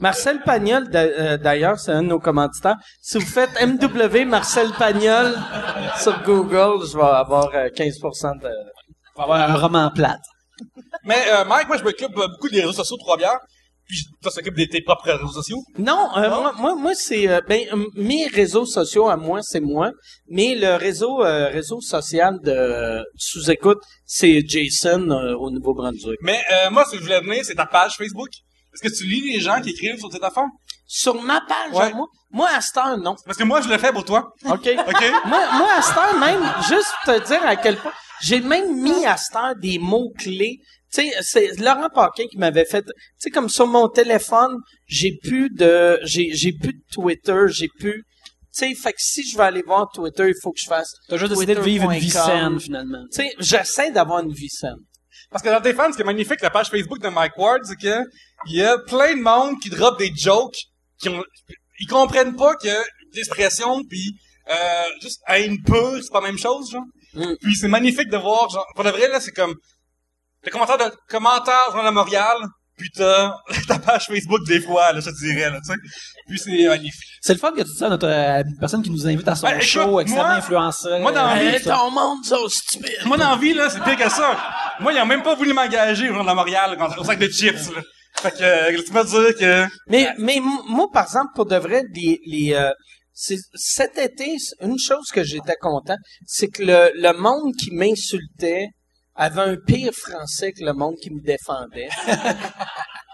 Marcel Pagnol, euh, d'ailleurs, c'est un de nos commanditaires. Si vous faites MW Marcel Pagnol sur Google, je vais avoir euh, 15% de... On va avoir un roman plate. Mais euh, Mike, moi, je m'occupe euh, beaucoup des réseaux sociaux de Trois-Bières. Puis toi, tu t'occupes de tes propres réseaux sociaux? Non, euh, moi, moi, moi, c'est euh, ben euh, mes réseaux sociaux à moi, c'est moi, mais le réseau euh, réseau social de sous écoute, c'est Jason euh, au Nouveau-Brunswick. Mais euh, moi, ce que je voulais venir, c'est ta page Facebook. Est-ce que tu lis les gens qui écrivent sur cette affaire? Sur ma page, Ouais. moi, moi à cette heure, non. Parce que moi, je le fais pour toi. OK. (laughs) OK? moi, moi, à cette heure même, juste pour te dire à quel point, j'ai même mis à cette heure des mots-clés. Tu sais, c'est Laurent Paquin qui m'avait fait, tu sais, comme sur mon téléphone, j'ai plus de, j'ai, j'ai plus de Twitter, j'ai plus, tu sais, fait que si je veux aller voir Twitter, il faut que je fasse. T'as juste décidé de vivre une vie saine, finalement. Tu sais, j'essaie d'avoir une vie saine. Parce que dans tes fans, ce qui est magnifique, la page Facebook de Mike Ward, c'est que il y a plein de monde qui drop des jokes qui ont, ils comprennent pas que l'expression puis euh, juste haine pure, c'est pas la même chose, genre. Mm. Puis c'est magnifique de voir, genre, pour de vrai, là, c'est comme, le commentaire de, commentaire dans la Montréal, puis (laughs) t'as ta page Facebook des fois, là, je te dirais, là, tu sais. Puis c'est magnifique. C'est le fun que tu dis ça à notre euh, personne qui nous invite à son Ben, écoute, show extrêmement moi- influenceur. moi, dans vie, Hey, ton monde, sont stupides. Moi, dans vie, là, c'est pire que ça. Moi, ils ont même pas voulu m'engager au Journal de Montréal, quand au sac de chips, là. Fait que, euh, tu vas dire que, Mais, mais moi, par exemple, pour de vrai, les, les, euh, c'est- cet été, une chose que j'étais content, c'est que le, le monde qui m'insultait avait un pire français que le monde qui me défendait. (laughs)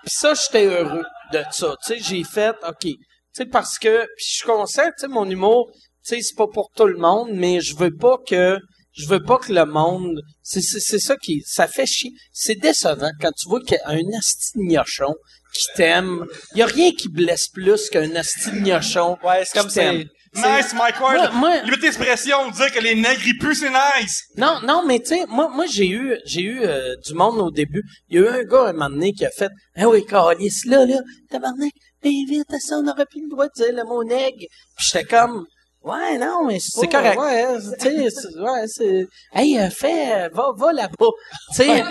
Puis ça, j'étais heureux de ça. Tu sais, j'ai fait, OK. Tu sais, parce que, puis je suis conscient, tu sais, mon humour, tu sais, c'est pas pour tout le monde, mais je veux pas que, je veux pas que le monde, c'est, c'est, c'est ça qui, ça fait chier. C'est décevant quand tu vois qu'il y a un asti de gnochon qui t'aime. Il y a rien qui blesse plus qu'un asti de gnochon. Ouais, c'est comme c'est. Nice, Mike Ward. Moi- moi- Liberté d'expression, dire que les nègres, ils puent, c'est nice. Non, non, mais tu sais, moi, moi j'ai eu, j'ai eu euh, du monde au début. Il y a eu un gars à un moment donné qui a fait, ah oui, Carlis, là, là, tabarnak, ben vite, ça, on aurait plus le droit de dire le mot nègre. Puis j'étais comme, ouais, non, mais c'est correct. Ouais, tu sais, ouais, c'est, hey, euh, fais, va, va là-bas. Tu sais,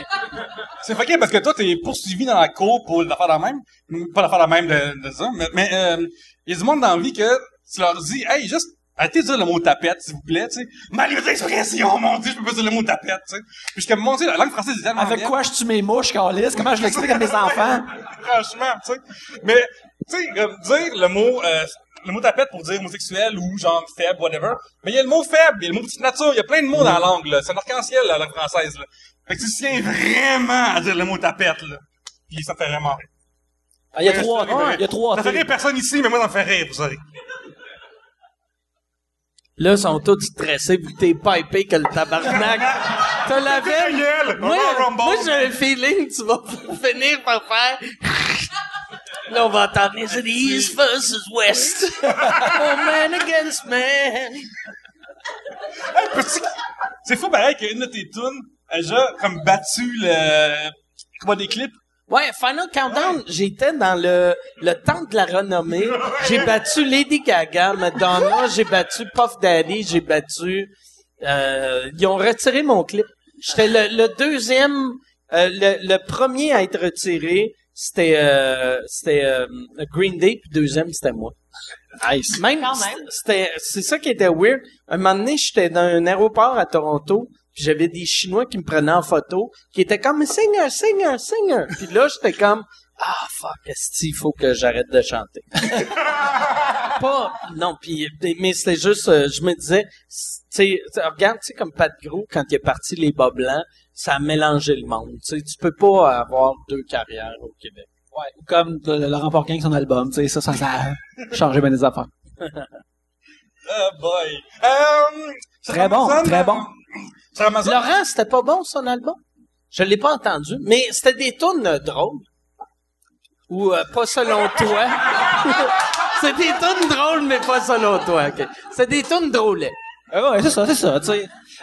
C'est fucké parce que toi, t'es poursuivi dans la cour pour l'affaire la même. Pas l'affaire la même de, de ça, mais, mais, euh, il y a du monde dans la vie que tu leur dis, hey, juste, arrêtez de dire le mot tapette, s'il vous plaît, tu sais. Ma liberté d'expression, mon dieu, je peux pas dire le mot tapette, tu sais. Puis je comme, mon dieu, la langue française est tellement Avec bien. quoi je tue mes mouches, Carlis? Comment je l'explique à mes (laughs) enfants? Franchement, tu sais. Mais, tu sais, dire le mot, euh, le mot tapette pour dire homosexuel ou genre faible, whatever. Mais il y a le mot faible, il y a le mot petite nature, il y a plein de mots dans la langue, là. C'est un arc-en-ciel, la langue française, là. Fait que tu tiens vraiment à dire le mot tapette, là. Puis ça fait vraiment rire. Ah, Il y a trois, il y a trois Ça fait rire personne ici, mais moi, ça me fait rire, vous savez. Là, ils sont tous stressés vu que t'es pipé que le tabarnak. (laughs) T'as la veine. Moi, j'ai un feeling tu vas (laughs) finir par faire... (laughs) Là, on va entendre c'est the East versus West. oh, man against man. Petit- C'est fou pareil qu'une de tes tunes a déjà comme battu le comment des clips? Ouais, Final Countdown, j'étais dans le, le temple de la renommée. (laughs) J'ai battu Lady Gaga, Madonna, j'ai battu Puff Daddy, j'ai battu... Euh, ils ont retiré mon clip. J'étais le, le deuxième... euh, le, le premier à être retiré, c'était euh, c'était euh, Green Day, puis deuxième, c'était moi. Nice. Même, Quand même. c'était, c'est ça qui était weird. Un moment donné, j'étais dans un aéroport à Toronto, puis j'avais des Chinois qui me prenaient en photo, qui étaient comme singer, singer, singer. Puis là, j'étais comme ah fuck, est-ce qu'il faut que j'arrête de chanter. (laughs) Pas non, puis mais c'était juste, euh, je me disais, tu sais, regarde, tu sais comme Pat Gros quand il est parti les bas blancs, ça a mélangé le monde. Tu sais, tu peux pas avoir deux carrières au Québec. Ouais, ou comme le- Laurent Porquin avec son album, tu sais, ça, ça, ça a changé bien des affaires. (laughs) Oh boy. Euh, Très bon, très bon. Amazon? Laurent, c'était pas bon son album? Je l'ai pas entendu, mais c'était des tunes euh, drôles. Ou euh, pas selon (laughs) toi. (laughs) c'est des tunes drôles, mais pas selon toi. ok. C'est des tunes drôles. Ah ouais, c'est ça, c'est ça.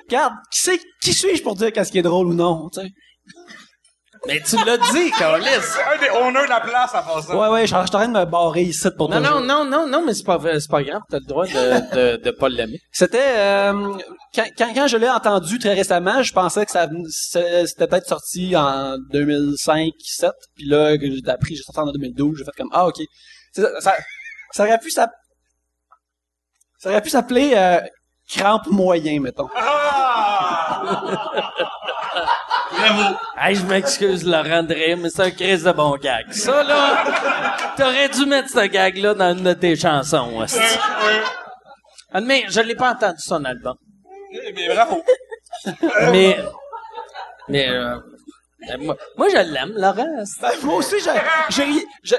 Regarde, qui qui suis-je pour dire qu'est-ce qui est drôle ou non, tu sais? Mais tu l'as dit, Carlis. (laughs) Un des owners de la place à faire ça. Ouais, ouais, je suis en train de me barrer ici pour Non, toujours. non, non, non, non, mais c'est pas, vrai, c'est pas grave. T'as le droit de, de, de pas l'aimer. C'était euh, quand, quand, quand je l'ai entendu très récemment, je pensais que ça c'était peut-être sorti en 2005 7 puis là que j'ai appris j'ai sorti en 2012, j'ai fait comme ah OK. Ça, ça, ça aurait pu s'app- ça aurait pu s'appeler euh, crampe moyen mettons. (laughs) Bravo. Hey, je m'excuse, Laurent rire, mais c'est un crise de bon gag. Ça, là, t'aurais dû mettre ce gag-là dans une de tes chansons. Ah, Mais je l'ai pas entendu son album. Eh bien, bravo. (laughs) Mais, mais, euh, euh, moi, moi, je l'aime, Laurent. Ben, moi aussi ri- je,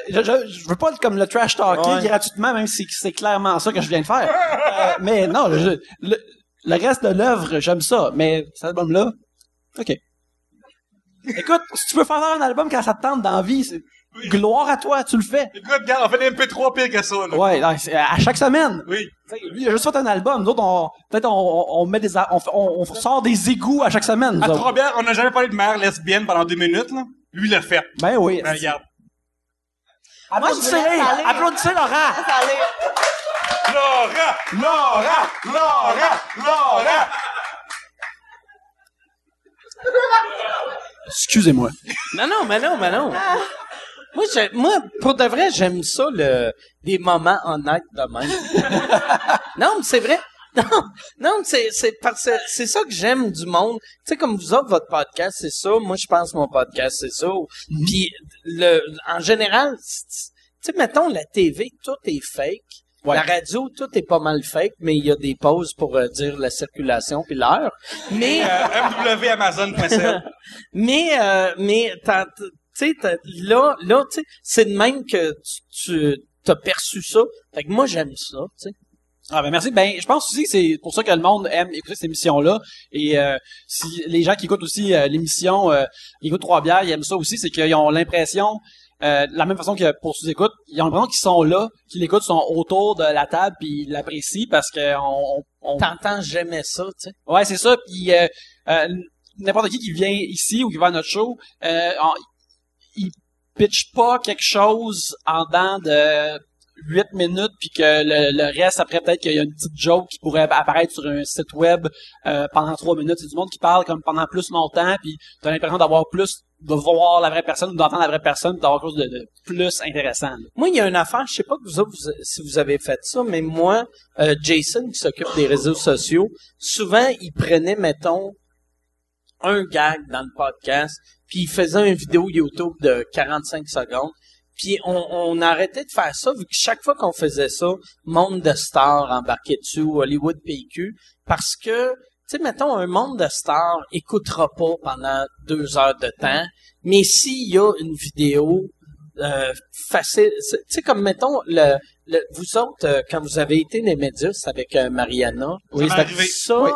je, je, je veux pas être comme le trash talker Ouais. gratuitement même si c'est clairement ça que je viens de faire. Euh, mais non, je- le, le reste de l'œuvre, j'aime ça, mais cet album là OK. Écoute, si tu peux faire un album quand ça te tente dans la vie, c'est gloire à toi, tu le fais. Écoute, regarde, on fait des MP3 pire que ça, là. Ouais, là, c'est à chaque semaine. Oui. Lui, il a juste fait un album. Nous autres, on, peut-être on, met des, a- on, on, on sort des égouts à chaque semaine. À autres. Trois-Bières, on n'a jamais parlé de mère lesbienne pendant deux minutes, là. Lui, il l'a fait. Ben oui. Ben, regarde. Applaudissez, applaudissez Laurent. Laisse aller. Laura! Laura! Excusez-moi. Non, non, mais non, mais non. Moi, j'ai- moi, pour de vrai, j'aime ça, le, des moments honnêtes de même. (laughs) non, mais c'est vrai. Non, non, c'est, c'est parce que c'est ça que j'aime du monde. Tu sais, comme vous autres, votre podcast, c'est ça. Moi, je pense que mon podcast, c'est ça. Puis, le, en général, tu sais, mettons, la TV, tout est fake. Ouais. La radio, tout est pas mal fake, mais il y a des pauses pour euh, dire la circulation puis l'heure. Mais, Euh, MWAmazon.ca. (laughs) mais, euh, mais, t'as- tu sais, t'as- là, là, tu sais, c'est de même que tu, tu as perçu ça. Fait que moi, j'aime ça, tu sais. Ah ben merci. Ben je pense aussi que c'est pour ça que le monde aime écouter cette émission-là. Et euh, si les gens qui écoutent aussi euh, l'émission, euh, ils écoutent trois bières, ils aiment ça aussi, c'est qu'ils ont l'impression, euh, de la même façon que pour sous écoute, ils ont l'impression qu'ils sont là, qu'ils l'écoutent, sont autour de la table, puis ils l'apprécient parce que on, T'entends jamais ça, tu sais. Ouais, c'est ça. Puis euh, euh, n'importe qui qui vient ici ou qui va à notre show, euh, on- il pitch pas quelque chose en dedans de 8 minutes puis que le, le reste après peut-être qu'il y a une petite joke qui pourrait apparaître sur un site web euh, pendant 3 minutes. C'est du monde qui parle comme pendant plus longtemps puis t'as l'impression d'avoir plus de voir la vraie personne ou d'entendre la vraie personne d'avoir quelque chose de, plus intéressant. là. Moi, il y a une affaire, je sais pas que vous- si vous avez fait ça, mais moi, euh, Jason, qui s'occupe des réseaux sociaux, souvent, il prenait, mettons, un gag dans le podcast, puis il faisait une vidéo YouTube de 45 secondes, puis on, on arrêtait de faire ça, vu que chaque fois qu'on faisait ça, monde de stars embarquait dessus, Hollywood PQ, parce que, tu sais, mettons, un monde de stars écoutera pas pendant deux heures de temps, mais s'il y a une vidéo euh, facile. Tu sais, comme mettons, le, le, vous autres, euh, quand vous avez été les médias avec euh, Mariana, Oui, ça, c'est arrivé. ça Oui.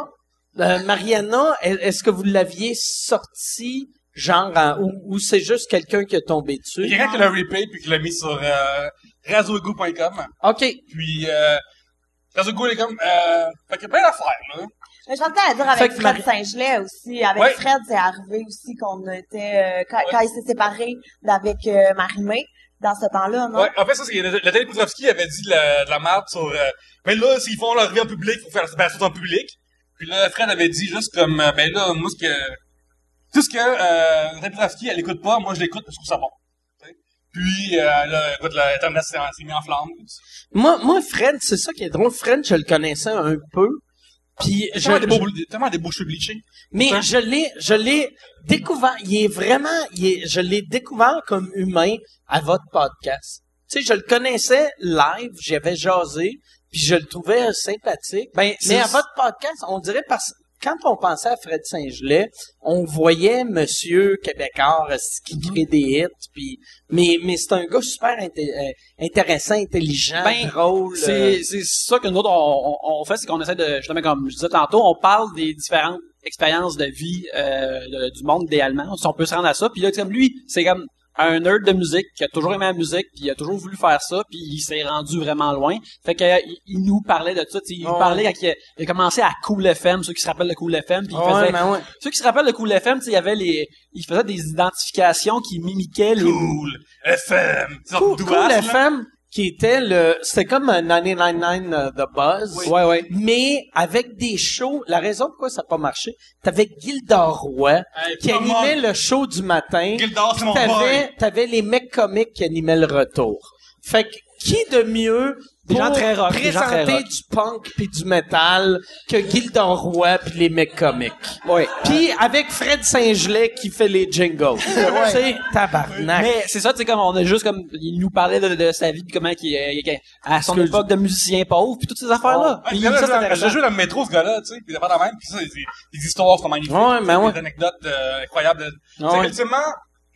euh, Mariana, est- est-ce que vous l'aviez sorti, genre, en- ou, ou c'est juste quelqu'un qui est tombé dessus? Il y a quelqu'un qui l'a replay puis qui l'a mis sur euh, razoego.com. OK. Puis euh, razoego.com, euh, fait qu'il y a plein d'affaires, là. Mais je à dire avec Fred Marie- Saint-Gelais aussi. Avec Ouais. Fred, c'est arrivé aussi qu'on était, euh, quand, quand il s'est séparé d'avec euh, Marie-Mé, dans ce temps-là, non? Ouais, en fait, ça, c'est le, le Petrovski avait dit de la, de la merde sur. Euh, mais là, s'ils font leur vie en public, il faut faire la séparation en public. Puis là, Fred avait dit juste comme, euh, ben là, moi, ce que. Tout ce que euh, Petrovski, elle écoute pas, moi, je l'écoute parce que je trouve ça bon. Puis, euh, là, écoute, là, Internet s'est s'est mis en flamme. Moi, moi, Fred, c'est ça qui est drôle. Fred, je le connaissais un peu. Puis, je, Tellement des, je- beaux, tellement des beaux cheveux bleachés. mais je l'ai, je l'ai découvert. Il est vraiment, il est, je l'ai découvert comme humain à votre podcast. Tu sais, je le connaissais live, j'avais jasé, puis je le trouvais sympathique. Ben, Mais à votre podcast, on dirait parce quand on pensait à Fred Saint-Gelais, on voyait Monsieur Québécois euh, qui Mhm. crée des hits, puis mais mais c'est un gars super inté- euh, intéressant, intelligent, Ben, drôle. euh, C'est, c'est ça que nous autres, on, on, on fait, c'est qu'on essaie de, justement, comme je disais tantôt, on parle des différentes expériences de vie euh, de- du monde idéalement, si on peut se rendre à ça. Puis là, comme lui, c'est comme un nerd de musique qui a toujours aimé la musique, puis il a toujours voulu faire ça, puis il s'est rendu vraiment loin. Fait que euh, il, il nous parlait de ça, il nous parlait quand il a, il a commencé à Cool FM, ceux qui se rappellent de Cool FM, puis il faisait ben ouais. ceux qui se rappellent de Cool FM, il y avait les il faisait des identifications qui mimiquaient les Cool. FM. Cool. FM qui était le c'était comme un 999 euh, The Buzz. Ouais ouais. Mais avec des shows, la raison pourquoi ça n'a pas marché, t'avais Gildor Roy Hey, qui animait le show du matin. Gildor, c'est mon boy. T'avais, t'avais les mecs comiques qui animaient le retour. Fait que, qui de mieux Des pour gens très rock, des gens très présenter rock. du punk puis du metal que Gildor Roy puis les mecs comiques. Ouais. Puis avec Fred Saint-Gelais qui fait les jingles. (laughs) C'est tabarnak. Mais c'est ça, tu sais, comme on a juste comme, il nous parlait de, de sa vie, puis comment qu'il, euh, à son époque de musicien pauvre, puis toutes ces affaires-là. Ouais, Puis puis là, ça, intéressant. je joue dans le métro, ce gars-là, tu sais, puis il a pas de même, puis ça, des, des histoires sont magnifiques. Ouais, ben ouais. Des anecdotes euh, incroyables. de- Tu sais, Ouais. ultimement,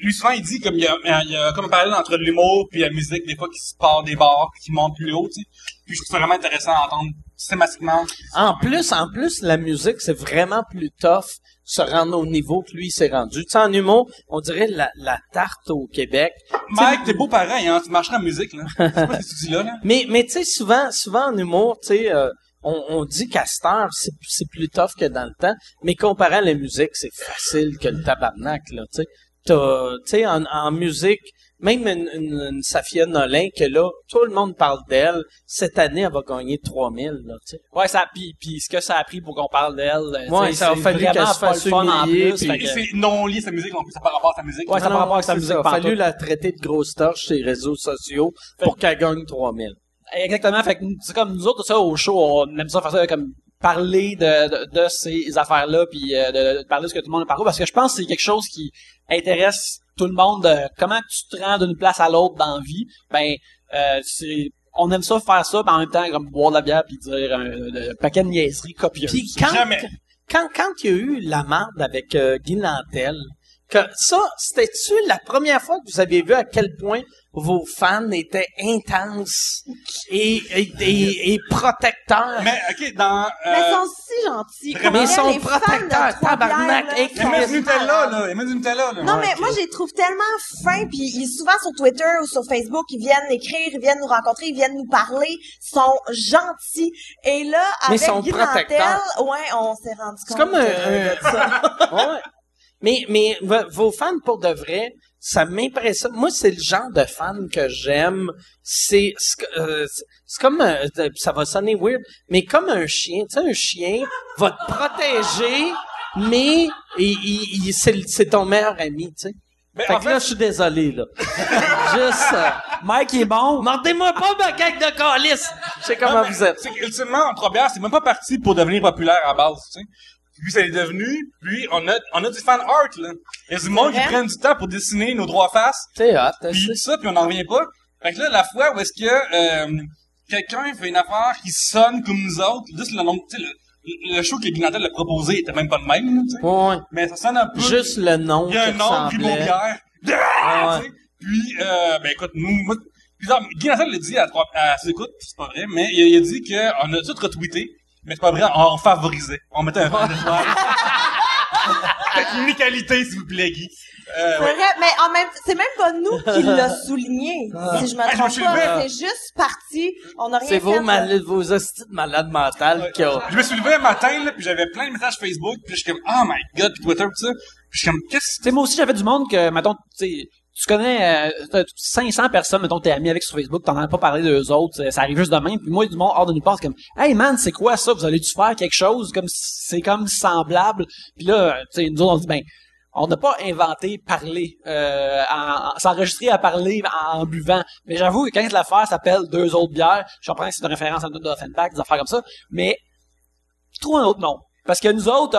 lui, souvent, il dit comme il y a, il y a comme un parallèle entre l'humour puis la musique, des fois, qui se part des bars, qui monte plus haut, tu sais. Puis je trouve ça vraiment intéressant à entendre systématiquement. En plus, en plus, la musique, c'est vraiment plus tough se rendre au niveau que lui s'est rendu. Tu sais, en humour, on dirait la, la tarte au Québec. Mike, t'es beau pareil, hein, tu marches dans la musique, là. C'est pas ce que tu dis là, là. (laughs) Mais, mais tu sais, souvent, souvent en humour, tu sais, euh, on, on dit qu'à cette heure, c'est, c'est plus tough que dans le temps. Mais comparé à la musique, c'est facile que le tabarnak, là, tu sais. T'as, tu sais, en, en musique, même une, une, une Safia Nolin, que là, tout le monde parle d'elle, cette année, elle va gagner 3000, là, tu sais. Ouais, ça, puis, puis ce que ça a pris pour qu'on parle d'elle, euh, Ouais, ça a c'est fallu vraiment qu'elle se pas fasse le fun en humilier, plus, puis- c'est non lié sa musique non plus, ça par rapport à sa musique. Ouais, ça par rapport avec sa musique. Il a fallu la traiter de grosse torche sur les réseaux sociaux pour qu'elle gagne 3000. Exactement. Fait que c'est comme nous autres, ça, au show, on aime ça faire ça comme parler de, de, de ces affaires-là, puis euh, de, de parler de ce que tout le monde a parcouru, parce que je pense que c'est quelque chose qui intéresse tout le monde. de comment tu te rends d'une place à l'autre dans la vie. Ben, euh, c'est on aime ça faire ça, mais en même temps, comme boire de la bière puis dire un, un paquet de niaiseries copieuses. Puis quand, Jamais. quand, quand il y a eu la marde avec euh, Guy Nantel, que ça, c'était-tu la première fois que vous avez vu à quel point vos fans étaient intenses et, et, et, et protecteurs? Mais, ok, dans, Mais euh, ils sont si gentils. vraiment, Pour ils sont les fans de protecteurs, tabarnak, là, et sont il met du Nutella, là. Il met du Nutella, là. Non, Ouais. mais moi, je les trouve tellement fins, puis ils, souvent sur Twitter ou sur Facebook, ils viennent écrire, ils viennent nous rencontrer, ils viennent nous parler, ils sont gentils. Et là, Mais avec ils sont protecteurs. Ouais, on s'est rendu compte C'est comme un, de- de ça. un- ouais. Mais, mais vos fans, pour de vrai, ça m'impressionne. Moi, c'est le genre de fan que j'aime. C'est euh, comme, un- ça va sonner weird, mais comme un chien. Tu sais, un chien va te protéger, mais il, il- c'est ton meilleur ami, tu sais. Mais Fait en que là, je suis désolé, là. (laughs) Juste, euh, Mike est bon. mordez-moi pas ma gag de calice! Je sais comment non, vous êtes. C'est qu'ultimement, en trois bières, c'est même pas parti pour devenir populaire à base, tu sais. Puis ça est devenu, puis on a, on a du fan art, là. Il y a du monde qui vrai? prennent du temps pour dessiner nos droits faces, C'est hot, puis tout ça, puis on n'en revient pas. Fait que là, la fois où est-ce que euh, quelqu'un fait une affaire qui sonne comme nous autres, juste le nom, tu sais, le, le show que Guinantel a proposé était même pas le même, là, tu sais. Ouais, ouais. Mais ça sonne un peu... Juste le nom Il y a un nom, Guy ressemblait. Beaubière. (laughs) Ouais. Puis, euh, ben écoute, nous, moi, Guy l'a dit à, trois- à ses écoutes, c'est pas vrai, mais il, a- il a dit qu'on a tout retweeté, mais c'est pas vrai, on, favorisait. On mettait un fan d'étoile. (laughs) Technicalité, s'il vous plaît, Guy. Euh, C'est ouais. vrai, mais en même c'est même pas nous qui (laughs) l'a souligné. Si je me Ah, trompe pas, c'est juste parti. On n'a rien C'est fait. vos, mal, vos hosties de malades mentales qui ont... Je me suis levé un matin, là, puis j'avais plein de messages Facebook, puis je suis comme, oh my god, puis Twitter, tout ça. Puis je suis comme, qu'est-ce Tu sais, moi aussi, j'avais du monde que, mettons, tu sais, tu connais euh, t'as 500 personnes, mettons, t'es ami avec sur Facebook, t'en as pas parlé d'eux autres, ça- arrive juste demain, puis moi, du monde hors de nulle part, comme, hey man, c'est quoi ça? Vous allez-tu faire quelque chose? Comme, c'est comme semblable. Puis là, tu sais, nous autres, on dit, ben, on n'a pas inventé parler, euh, en- en- s'enregistrer à parler en, buvant. Mais j'avoue que quand l'affaire s'appelle deux autres bières, je comprends que c'est une référence à notre Offenbach, des affaires comme ça, mais trouve un autre nom. Parce que nous autres,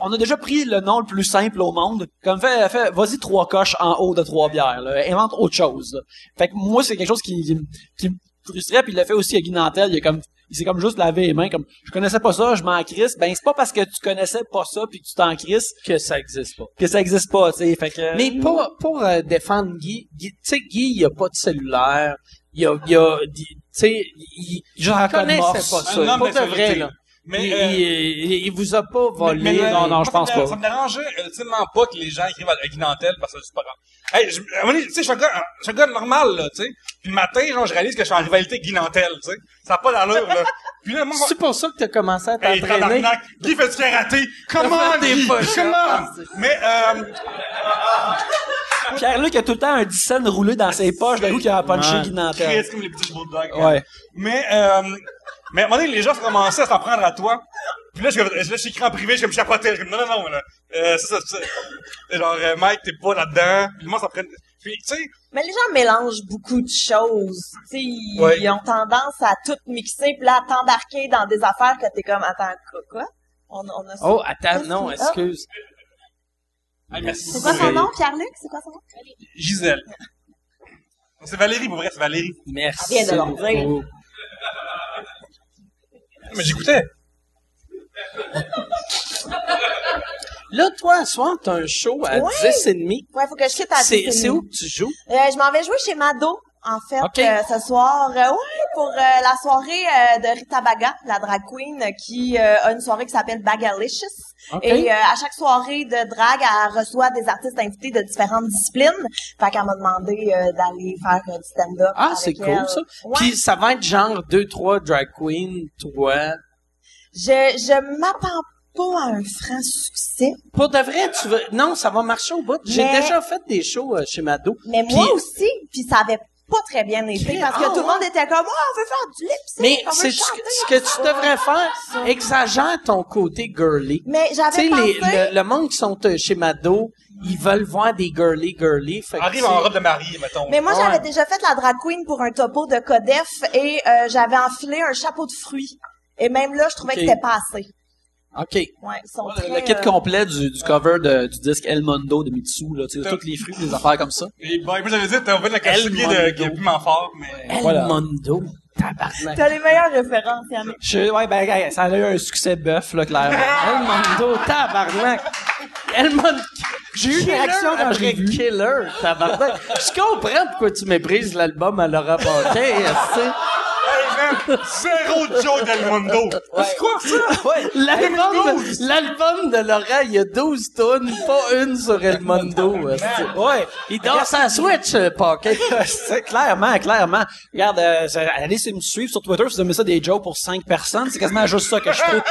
on, a déjà pris le nom le plus simple au monde. Comme fait, fait vas-y trois coches en haut de trois bières. Là. Invente autre chose. là. Fait que moi, c'est quelque chose qui, qui, me- qui me frustrait. Puis il l'a fait aussi à Guy Nantel. Il, est comme, il s'est comme juste lavé les mains. Comme, je connaissais pas ça, je m'en crisse. Ben, c'est pas parce que tu connaissais pas ça puis que tu t'en crisses que ça existe pas. que ça existe pas, tu sais. Fait que... Mais pour, pour euh, défendre Guy, Guy- tu sais, Guy, il a pas de cellulaire. Il a, il a, tu sais, il, connaissait morse. pas ça. Homme Pour de vrai, là. Mais, il, euh, il, il vous a pas volé. Mais, mais, non, non, je ça me pense dé- pas. Ça me dérangeait ultimement pas que les gens écrivent à, Guy Nantel parce que c'est pas grave. Hey, je, tu sais, je suis un gars, je suis un gars normal, là, tu sais. Puis le matin, genre, je réalise que je suis en rivalité avec Guy Nantel, tu sais. Ça n'a pas d'allure, là. (laughs) Puis là, moi, C'est pour ça que t'as commencé à Hey, t'entraîner. tabarnak, Guy fait du karaté. Comment, des push-ups. Comment? Mais, euh, Pierre-Luc a tout le temps un 10 cents roulé dans ses poches d'un coup qu'il a punché. Guy Nantel. Chris, comme les petits bulldogs. Ouais. Mais, euh, mais à un moment donné, les gens commençaient à s'en prendre à toi. Puis là, je, là, je suis écrit en privé, je me chapotais. Je suis comme, non, non, non, là. Euh, ça, ça, ça. Genre, euh, Mike, t'es pas là-dedans. Puis moi, ça prend... Puis, tu sais, Mais les gens mélangent beaucoup de choses. Tu sais, ils, Ouais. ils ont tendance à tout mixer, puis là, à t'embarquer dans des affaires que t'es comme, attends, quoi? quoi? On, on a Oh, attends, non, excuse. hey, merci. C'est quoi son nom, Pierre-Luc? C'est quoi son nom? Gisèle. C'est Valérie, pour vrai, c'est Valérie. Merci. De leur dire. beaucoup. Mais j'écoutais. Là, toi, ce soir, t'as un show à Ouais. 10 et demi. Ouais, faut que je quitte à C'est, 10 c'est où que tu joues? Euh, je m'en vais jouer chez Mado, en fait, Ok. euh, ce soir. Euh, ouais, pour euh, la soirée euh, de Rita Baga, la drag queen, euh, qui euh, a une soirée qui s'appelle Bagalicious. Et euh, à chaque soirée de drag, elle reçoit des artistes invités de différentes disciplines. Fait qu'elle m'a demandé euh, d'aller faire euh, du stand-up. Ah, c'est cool, elle. ça. Ouais. Puis ça va être genre deux, trois drag queens, toi? Je, je m'attends pas à un franc succès, Pour de vrai, tu veux... Non, ça va marcher au bout. J'ai Mais- déjà fait des shows chez Mado. mais moi aussi, puis ça avait pas très bien été parce que ah, tout le ouais. monde était comme oh, on veut faire du lip sync, Mais on veut c'est ce chanter. que, ce que tu devrais faire. Exagère ton côté girly. Mais Tu j'avais sais, pensé les- le, le monde qui sont euh, chez Mado, ils veulent voir des girly girly. Fait Arrive en robe de mariée, mettons. Mais moi, Ouais. j'avais déjà fait la drag queen pour un topo de Codef et euh, j'avais enfilé un chapeau de fruits. Et même là, je trouvais que c'était pas assez. OK. Ouais, ils sont Le, très, le kit euh, complet du, du cover de- du disque El Mondo de Mitsu, là, tu sais, tous les fruits, des affaires comme ça. Et bon, moi, j'avais dit, t'as Mondo. de, fort, mais... El Voilà. Mondo. Tabarnak. T'as les meilleures références, Yannick. Je, ouais, ben, ça a eu un succès bœuf, là, clairement. (laughs) El Mondo, tabarnak. El Mondo. J'ai eu une Killer réaction quand j'ai vu. Killer, tabarnak. Je comprends pourquoi tu méprises l'album à Laura Paquin, (laughs) tu sais. Man, zéro Joe Del Mundo. C'est quoi ça? (laughs) Ouais. L'album, l'album de Laura, il y a 12 tonnes, pas une sur El esti. (laughs) Ouais. Il dort sa Switch, euh, Paquin. (laughs) C'est clairement, clairement. Regarde, euh, allez me suivre sur Twitter si vous aimez ça des jokes pour cinq personnes. C'est quasiment juste ça que je fais.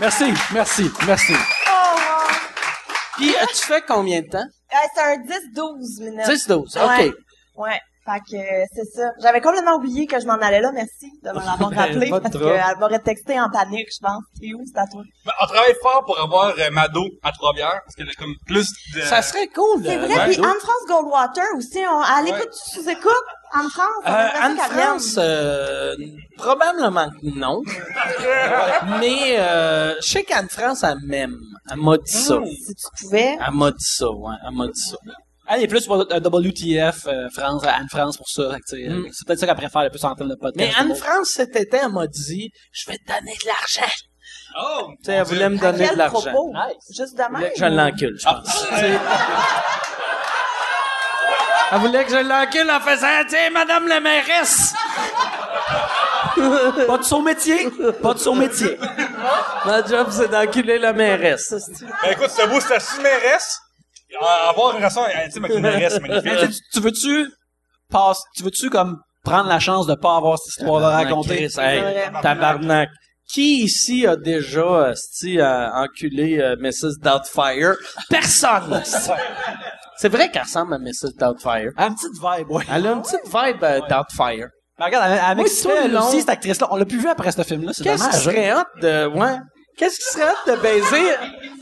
merci, merci, merci. Oh, wow. Puis, tu fais combien de temps? Euh, c'est un 10-12 minutes. 10-12, Ouais. OK. Ouais. Fait que euh, c'est ça. J'avais complètement oublié que je m'en allais là. Merci de me l'avoir (laughs) rappelé. Pas de parce qu'elle m'aurait texté en panique, je pense. T'es où? C'est à toi. Ben, on travaille fort pour avoir euh, Mado à Trois-Bières, parce qu'elle a comme plus de... Ça serait cool. C'est vrai. Puis. Anne-France Goldwater aussi. On, elle Ouais. écoute sous écoute. Anne-France. Euh, Anne-France, euh, probablement que non. (laughs) Mais euh, je sais qu'Anne-France, elle m'aime. Elle m'a dit ça. Si tu pouvais. Elle m'a dit ça, ouais. Elle m'a dit ça. Elle est plus pour euh, WTF, euh, France, Anne-France pour ça. Mm. C'est peut-être ça qu'elle préfère le plus en termes de podcast. Mais Anne-France, cet été, elle m'a dit, je vais te donner de l'argent. Oh! Tu sais, elle voulait me donner de l'argent. Nice. Juste de Elle voulait même? que je l'encule, je pense. Sais. Elle voulait que je l'encule en faisant, tiens, madame la mairesse! (laughs) Pas de son métier. Pas de son métier. Ma job, c'est d'enculer la mairesse. Ben écoute, c'est beau statut de mairesse. Euh, Avoir une relation intime avec une mairesse, c'est magnifique. tu, tu veux-tu passe, tu veux-tu comme prendre la chance de pas avoir cette histoire à raconter? Chris, hey, vrai. tabarnak. Qui ici a déjà euh, enculé euh, Mrs. Doubtfire? Personne! C'est vrai qu'elle ressemble à Mrs. Doubtfire. Ah, Une petite vibe, ouais. Elle a une petite vibe euh, Doubtfire. Mais regarde, avec, tout le elle long- aussi, cette actrice-là, on l'a plus vu après ce film-là, c'est Qu'est-ce dommage. qui serait hot de... Ouais. Qu'est-ce qui serait hot de baiser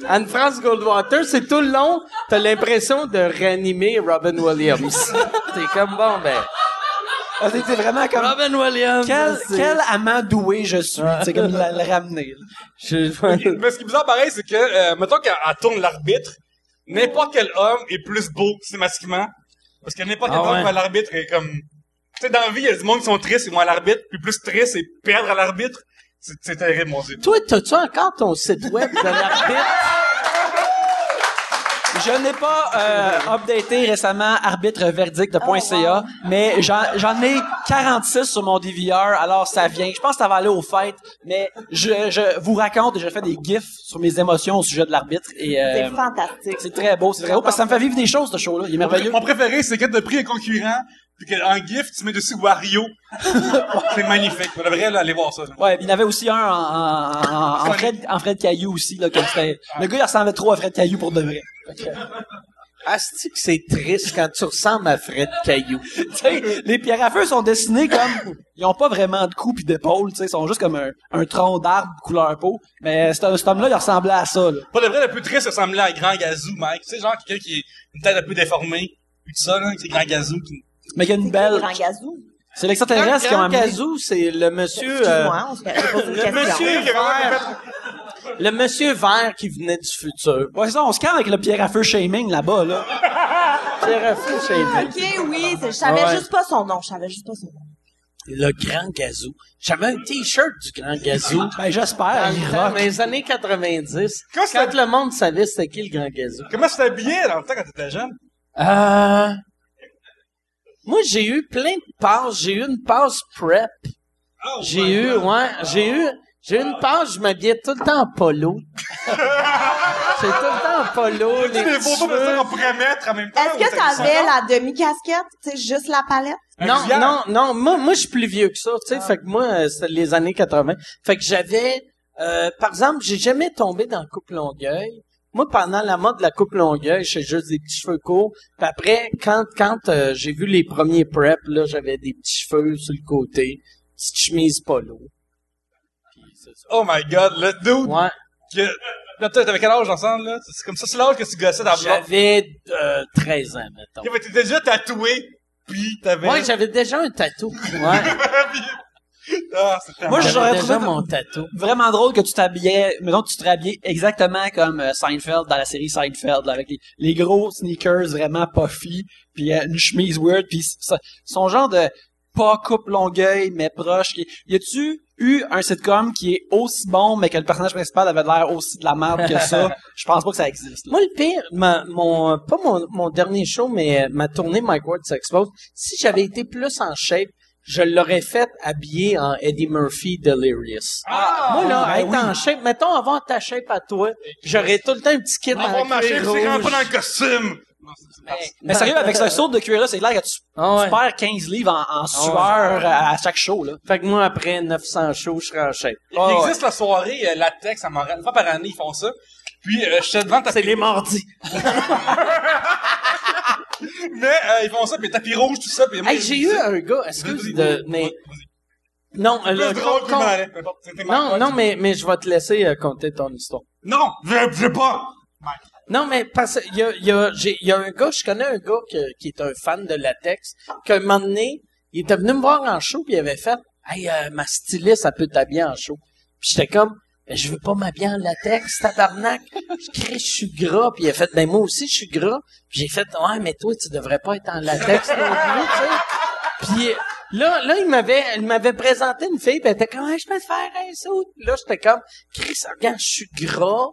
Anne-France Goldwater? C'est tout le long, t'as l'impression de réanimer Robin Williams. T'es comme, bon, ben... Ah, vraiment comme... Robin Williams! Quel, amant doué je suis. C'est comme la- le ramener. Je- Mais ce qui est bizarre, pareil, c'est que, euh, mettons qu'elle elle tourne l'arbitre, n'importe quel homme est plus beau, systématiquement. Parce que n'importe quel Ah homme ouais. à l'arbitre est comme... Tu sais, dans la vie, il y a du monde qui sont tristes, ils vont à l'arbitre, puis plus triste, c'est perdre à l'arbitre. C'est c'est terrible, mon dieu. Toi, t'as-tu encore ton site web de l'arbitre? (laughs) Je n'ai pas euh, updaté récemment arbitreverdict.ca, mais j'en j'en ai 46 sur mon DVR, alors ça vient. Je pense que ça va aller aux fêtes, mais je, je vous raconte et je fais des gifs sur mes émotions au sujet de l'arbitre. et euh, C'est fantastique. C'est très beau, c'est très beau, parce que ça me fait vivre des choses, ce show-là. Il est merveilleux. Mon préféré, c'est quand t'as pris un concurrent, puis qu'en gift, tu mets dessus Wario. (laughs) c'est magnifique. Pour le vrai, là, allez voir ça. Ouais, il y en avait aussi un en, en, en, en Fred, en Fred Caillou aussi, là, que c'était, le gars, il ressemblait trop à Fred Caillou pour de vrai. Asti que c'est triste quand tu ressembles à Fred Caillou? (laughs) les pierres à feu sont dessinés comme, ils ont pas vraiment de cou pis d'épaule, ils sont juste comme un, un tronc d'arbre couleur peau. Mais cet, cet homme-là, il ressemblait à ça, là. Pas le vrai, le plus triste, ça ressemblait à Grand Gazou, Mike. Tu sais, genre, quelqu'un qui est une tête un peu déformée, puis tout ça, là, c'est Grand Gazou qui... Mais il y a une belle, Grand Gazou? c'est l'extraterrestre qui ont Grand. Gazou, c'est le monsieur... euh, Excuse-moi, on se fait (laughs) poser une le monsieur vert. Le monsieur vert qui venait du futur. Ouais, ça, on se calme avec le pierre à feu shaming là-bas, là. (laughs) Pierre Fou chez lui. Ok, oui, je savais Ouais. juste pas son nom. Je savais juste pas son nom. Le grand gazou. J'avais un t-shirt du grand gazou. Ben, j'espère, Dans, les années 90, Quand ça- quand le monde savait c'était qui le grand gazou. Comment tu t'habillais dans le temps quand t'étais jeune? Euh... Moi, j'ai eu plein de passes. J'ai eu une passe prep. Oh, J'ai eu, ouais, j'ai eu, j'ai une passe, je m'habillais tout le temps en polo. (laughs) j'ai tout le temps en polo, les des photos de ça qu'on pourrait mettre en même temps. Est-ce que ça- t'avais la demi-casquette? Tu sais, juste la palette? Non, non, non, moi, moi, je suis plus vieux que ça, tu sais, fait que moi, euh, c'était les années 80. Fait que j'avais, euh, par exemple, j'ai jamais tombé dans la coupe longueuil. Moi, pendant la mode de la coupe longueuil, j'ai juste des petits cheveux courts. Puis après, quand, quand euh, j'ai vu les premiers prep, là, j'avais des petits cheveux sur le côté, petite chemise polo. Oh my god, le dude Ouais. que... Là, toi, t'avais quel âge ensemble, là? C'est comme ça, c'est l'âge que tu gossais dans le. J'avais euh, 13 ans, mettons. Ok, mais t'étais déjà tatoué, puis t'avais... Ouais, j'avais déjà un tatou. (laughs) Ouais. ah, c'est tellement... Moi, J'avais j'aurais déjà trouvé mon tatou. (laughs) vraiment drôle que tu t'habillais, mettons tu te rhabillais exactement comme euh, Seinfeld dans la série Seinfeld, là, avec les, les gros sneakers vraiment puffy, puis euh, une chemise weird, puis son genre de pas coupe longueuil mais proche. Y a-tu eu un sitcom qui est aussi bon mais que le personnage principal avait l'air aussi de la merde que ça (laughs) Je pense pas que ça existe. là. Moi, le pire, ma, mon, pas mon, mon dernier show, mais euh, ma tournée Mike Ward s'expose, si j'avais été plus en shape, je l'aurais fait habillé en Eddie Murphy Delirious. Moi, là, ben être oui. en shape, mettons avoir ta shape à toi, j'aurais tout le temps un petit kit On va en marcher, cuir tu sais, rentre pas rouge. dans le costume! Mais sérieux, avec ce saut de cuir là, c'est clair que tu, Ah ouais. tu perds 15 livres en, en sueur à, à chaque show là. Fait que moi, après 900 shows, je serais en shape. Il ouais. existe la soirée euh, latex à Montréal. Une fois par année, ils font ça. Puis, euh, j'étais devant ta... C'est les mardis. (laughs) Mais, euh, ils font ça, puis tapis rouge, tout ça. Puis moi, Hey, j'ai eu un gars, excuse, de, mais, non, euh, le drôle con- non, non, mais, mais je vais te laisser euh, conter ton histoire. Non! Je je pas! Mike. Non, mais parce qu'il y a, y, a, y a un gars, je connais un gars qui est un fan de latex, qu'un moment donné, il était venu me voir en show, puis il avait fait « Hey, euh, ma styliste, elle peut t'habiller en show. » Puis j'étais comme ben, je veux pas m'habiller en latex, tabarnak. Je crie, je suis gras. Puis il a fait, ben moi aussi, je suis gras. Puis j'ai fait, ouais, mais toi, tu devrais pas être en latex non plus, tu sais. Puis Là, là, il m'avait, il m'avait présenté une fille, pis elle était comme, Hey, je peux te faire un saut. Là, j'étais comme, Chris, regarde, je suis gras.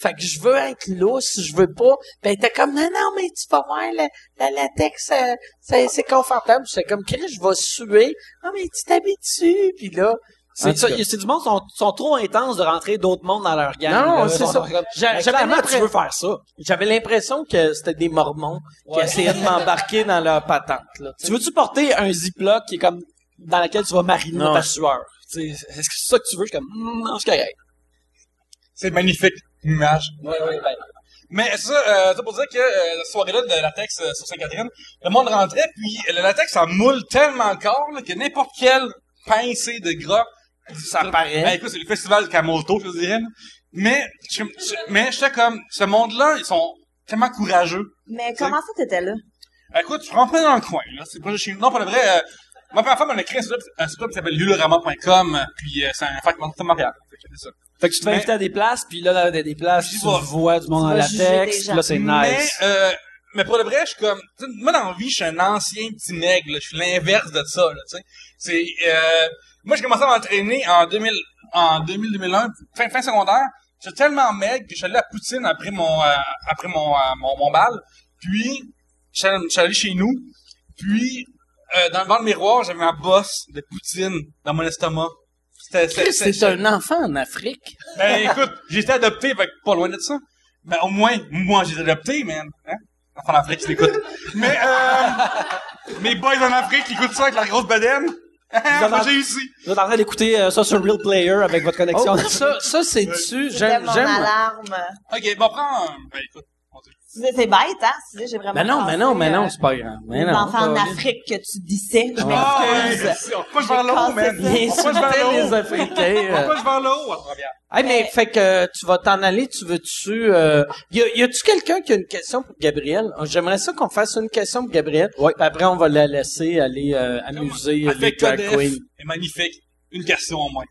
Fait que je veux être lousse, je veux pas. Elle était comme, non, non, mais tu vas voir, le, la latex, euh, c'est, c'est confortable. J'étais comme, Chris, je vais suer. Ah, mais tu t'habitues. Puis là, C'est ça, cas. c'est du monde qui sont, sont trop intenses de rentrer d'autres mondes dans leur gang. Non, là. c'est ça. j'avais tu l'impression- veux faire ça. j'avais l'impression que c'était des mormons qui essayaient de m'embarquer dans leur patente, là. Tu veux-tu porter un ziploc qui est comme dans laquelle tu vas mariner Non. ta sueur? Tu sais, Est-ce que c'est ça que tu veux? Je suis comme, Mm, non, c'est correct. C'est magnifique, ouais, ben, Mais ça, euh, ça pour dire que euh, la soirée-là de latex euh, sur Sainte-Catherine, le monde rentrait, puis le latex en moule tellement le corps là, que n'importe quel pincé de gras, Ça paraît. Ben, écoute, c'est le festival de Camoto, je dirais. Mais, je, je- mais j'étais comme, ce monde-là, ils sont tellement courageux. Mais comment ça t'étais là? Écoute, je rentrais dans le coin, là. C'est pas chez nous. Non, pas le vrai. Euh, ma première femme, elle a créé un site web- qui s'appelle lulorama.com, puis euh, c'est un Montréal. Fait que c'est ça. Fait que tu te fais Mais- inviter à des places, puis là, dans des des places, tu vois du monde en latex, là, c'est Mais, nice. euh, mais pour le vrai, je suis comme, tu sais, moi, dans la vie, je suis un ancien petit nègre, là. Je suis l'inverse de ça, là, tu sais. C'est, euh, moi, j'ai commencé à m'entraîner en 2000, en 2000, 2001, fin, fin secondaire. J'étais tellement maigre que je suis allé à Poutine après mon, euh, après mon, euh, mon, mon bal. Puis, je suis allé- chez nous. Puis, euh, dans, devant le miroir, j'avais ma bosse de Poutine dans mon estomac. C'est un enfant en Afrique. ben écoute, j'ai été adopté, fait pas loin de ça. Ben au moins, moi j'ai été adopté, man. Hein? Enfant d'Afrique, qui l'écoute. Mais euh, mes boys en Afrique qui écoutent ça avec la grosse bedaine. (laughs) en moi avez- j'ai ici. Vous êtes en train d'écouter euh, ça sur Real Player avec votre connexion. Oh, ça, ça c'est dessus. J'aime, mon j'aime. alarme. Ok, bon, prends. un- Ben écoute. C'est c'est bête, hein? J'ai vraiment Mais non, mais non, mais non, euh, c'est pas grave. Mais les non. enfants en Afrique que tu dissais. Je Ah, m'excuse. on punch vers le haut, man? On punch vers les. Africains. On (laughs) euh. punch vers le haut, à mais fait que euh, tu vas t'en aller, tu veux-tu... Euh, y, a, y a-tu quelqu'un qui a une question pour Gabriel? J'aimerais ça qu'on fasse une question pour Gabriel. Ouais. Puis après, on va la laisser aller euh, amuser les Avec drag queens. est magnifique. Une question en moins.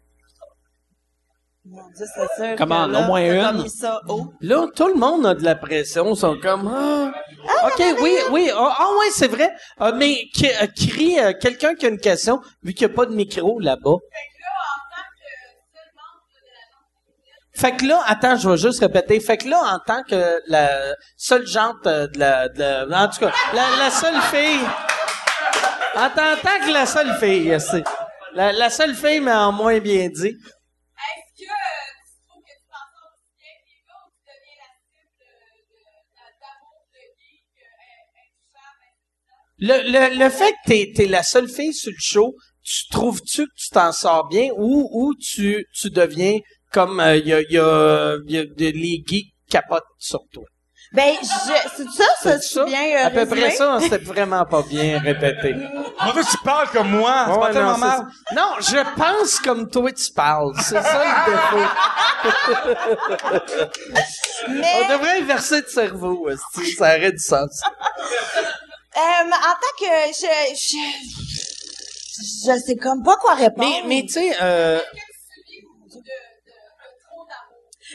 Sûr. Comment, là, au moins une? ça haut. Là, tout le monde a de la pression. Ils sont comme... Ah, OK, oui, oui. Ah, ah, ouais, c'est vrai. Ah, mais qui, euh, crie euh, quelqu'un qui a une question, vu qu'il n'y a pas de micro là-bas. Fait que là, attends, je vais juste répéter. Fait que là, en tant que la seule jante euh, de la, de la- en tout cas, la, la seule fille, en tant, en tant que la seule fille, c'est la, la seule fille, mais en moins bien dit. Le, le, le fait que t'es, t'es la seule fille sur le show, tu trouves-tu que tu t'en sors bien ou, ou tu, tu deviens comme il y a, y a, y a de, les geeks capotent sur toi? Ben, je, c'est ça, ça, C'est bien euh, à peu résumé? près ça, c'était vraiment pas bien répété. (laughs) En fait, tu parles comme moi. C'est Ouais, pas non, tellement c'est mal. Non, je pense comme toi tu parles. C'est ça le défaut. (laughs) Mais, On devrait inverser de cerveau, esti, ça aurait du sens. (laughs) euh, en tant que, je, je, je sais comme pas quoi répondre. Mais, mais tu sais, euh,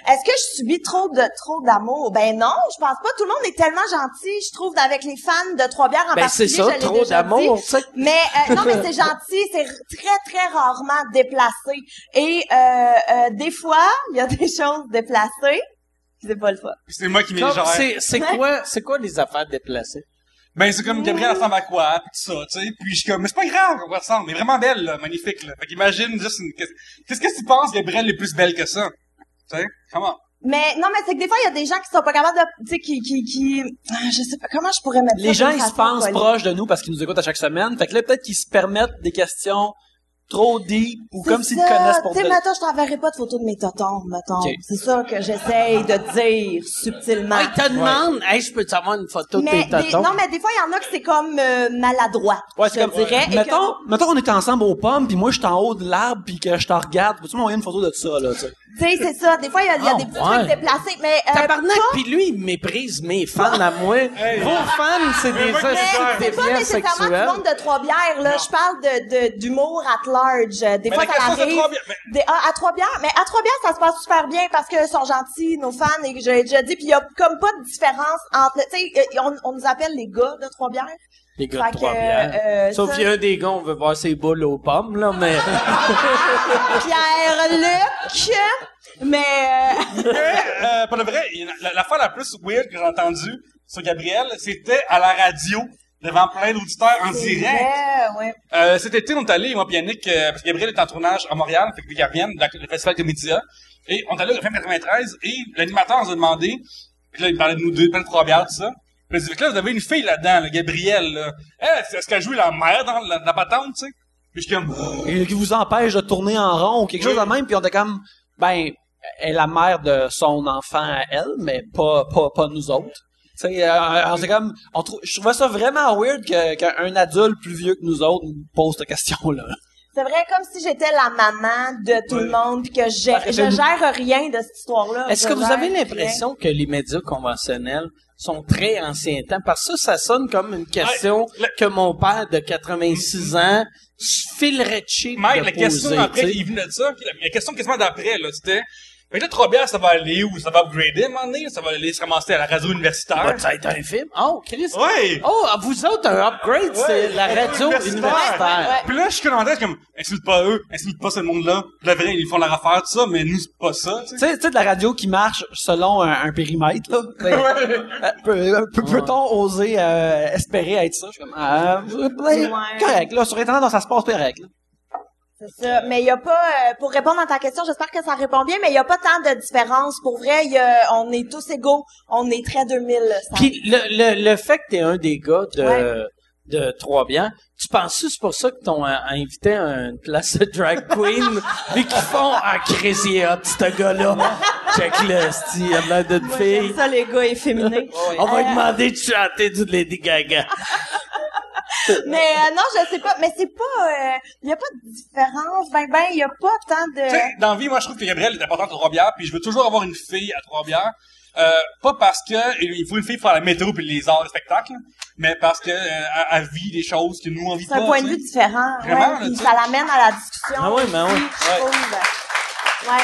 Est-ce que je subis trop de trop d'amour? Ben non, je pense pas. Tout le monde est tellement gentil, je trouve, avec les fans de Trois-Bières en ben c'est particulier. ça, je l'ai trop d'amour. Mais euh, non, mais c'est (laughs) gentil, c'est très très rarement déplacé. Et euh, euh, des fois, il y a des choses déplacées. C'est pas le fun. C'est moi qui m'y. C'est, c'est quoi, c'est quoi les affaires déplacées? Ben, c'est comme Gabriel ressemble à quoi, pis tout ça, tu sais. Puis je suis comme, mais c'est pas grave, on ressemble. Mais vraiment belle, là, magnifique, là. Fait qu'imagine juste une... Qu'est-ce que tu penses, Gabriel est plus belle que ça? Tu sais? Comment? Mais non, mais c'est que des fois, il y a des gens qui sont pas capables de, tu sais, qui, qui, qui, ah, je sais pas comment je pourrais mettre ça Les gens, ils se pensent proches de nous parce qu'ils nous écoutent à chaque semaine. Fait que là, peut-être qu'ils se permettent des questions trop deep ou comme s'ils te connaissent pour Tu sais, de- mettons, je t'enverrai pas de photos de mes totons, mettons. C'est ça que j'essaye de dire subtilement. Ah, il te demande, hey, je peux savoir une photo de tes des- tatons? non, mais des fois, il y en a que c'est comme euh, maladroit. Ouais, je c'est comme, dirais. et mettons, que- mettons, on est ensemble aux pommes, puis moi, je suis en haut de l'arbre, puis que je te regarde. Peux-tu m'envoyer une photo de ça, là, tu sais? Tu sais, c'est ça. Des fois, il y a, il y a Ah, des petits ouais. trucs déplacés, mais euh, Tabarnak, pas- pis lui, il méprise mes fans à moi. (laughs) Vos fans, c'est des mais c'est pas nécessairement du monde de Trois-Bières, là. Je parle de, d'humour at large. Euh, Des Mais fois, la ça arrive. Des, ah, à Trois-Bières, mais à Trois-Bières, ça se passe super bien parce que sont gentils, nos fans, et je, je dis, puis il y a comme pas de différence entre, tu sais, euh, on, on nous appelle les gars de Trois-Bières. Les gars Fait de que, Trois-Rivières. euh, Sauf ça- qu'il y a un des gars, on veut voir ses boules aux pommes, là, mais... (laughs) Pierre-Luc. Mais, euh, Mais, euh, pour le vrai, il y a- la, la fois la plus weird que j'ai entendue sur Gabriel, c'était à la radio, devant plein d'auditeurs en direct. vrai, ouais. Euh, cet été, on est allé, moi et Yannick, euh, parce que Gabriel est en tournage à Montréal, fait que Gabriel, dans le festival de médias, et on est allé au FM 93, et l'animateur nous a demandé, puis là, il parlait de nous deux, plein de trois bières, tout ça. Puis il a dit, là, vous avez une fille là-dedans, là. Elle, est-ce qu'elle joue la mère dans la, la patente, tu sais? Puis je suis comme, Et qui vous empêche de tourner en rond ou quelque chose de même, puis on était comme, ben, elle est la mère de son enfant à elle, mais pas, pas, pas nous autres. Tu sais, euh, on s'est comme, on trou- je trouvais ça vraiment weird que- qu'un adulte plus vieux que nous autres nous pose cette question-là. C'est vrai, comme si j'étais la maman de tout le monde, puis que je, je c'est- gère rien de cette histoire-là. Est-ce que vous avez l'impression que les médias conventionnels sont très anciens temps? Parce que ça, ça sonne comme une question Ouais, que mon père de 86 ans filerait cheap Mike, de la question poser, après, il venait de ça, puis la, la question quasiment d'après, là, c'était, fait que là, trois bières, ça va aller où? Ça va upgrader, à un moment donné? Ça va aller se ramasser à la radio universitaire? Va-t-il être un film? Oh, Chris! Ouais! Oh, à vous autres, un upgrade, c'est la radio universitaire. universitaire. Puis là, je suis comme, comme, insulte pas eux, insulte pas ce monde-là. Puis la vrai, ils font leur affaire, tout ça, mais nous, c'est pas ça, tu sais. tu sais, de la radio qui marche selon un, un périmètre, là. (laughs) Euh, peut- peut- Peut-on oser euh, espérer être ça? Je suis comme, ben, Ouais. correct, là, sur Internet, ça se passe correct, là. C'est ça. Mais il y a pas, euh, pour répondre à ta question, j'espère que ça répond bien, mais il y a pas tant de différence. Pour vrai, il y a, on est tous égaux. On est très 2000. ça. Puis le, le, le fait que t'es un des gars de, Ouais. de Trois-Biens, tu penses que c'est pour ça que t'ont euh, invité à une place de drag queen, (laughs) vu qu'ils font un crazy hot, ce gars-là? (laughs) Check le style, il a l'air d'une fille. ça, les gars efféminés. On va Euh, demander de chanter du Lady Gaga. (laughs) (laughs) Mais euh, non, je sais pas. Mais c'est pas, euh, il y a pas de différence. Ben ben, il y a pas tant Tu sais, de. dans la vie, moi, je trouve que Gabriel est important à Trois-Bières, puis je veux toujours avoir une fille à Trois-Bières. Euh, pas parce que il faut une fille pour faire la météo puis les arts et spectacles, mais parce que euh, elle, vit des choses que nous on vit C'est pas. un point de vue différent. Vraiment, ouais, là, ça l'amène à la discussion. Ah ouais, ben ouais. Ouais.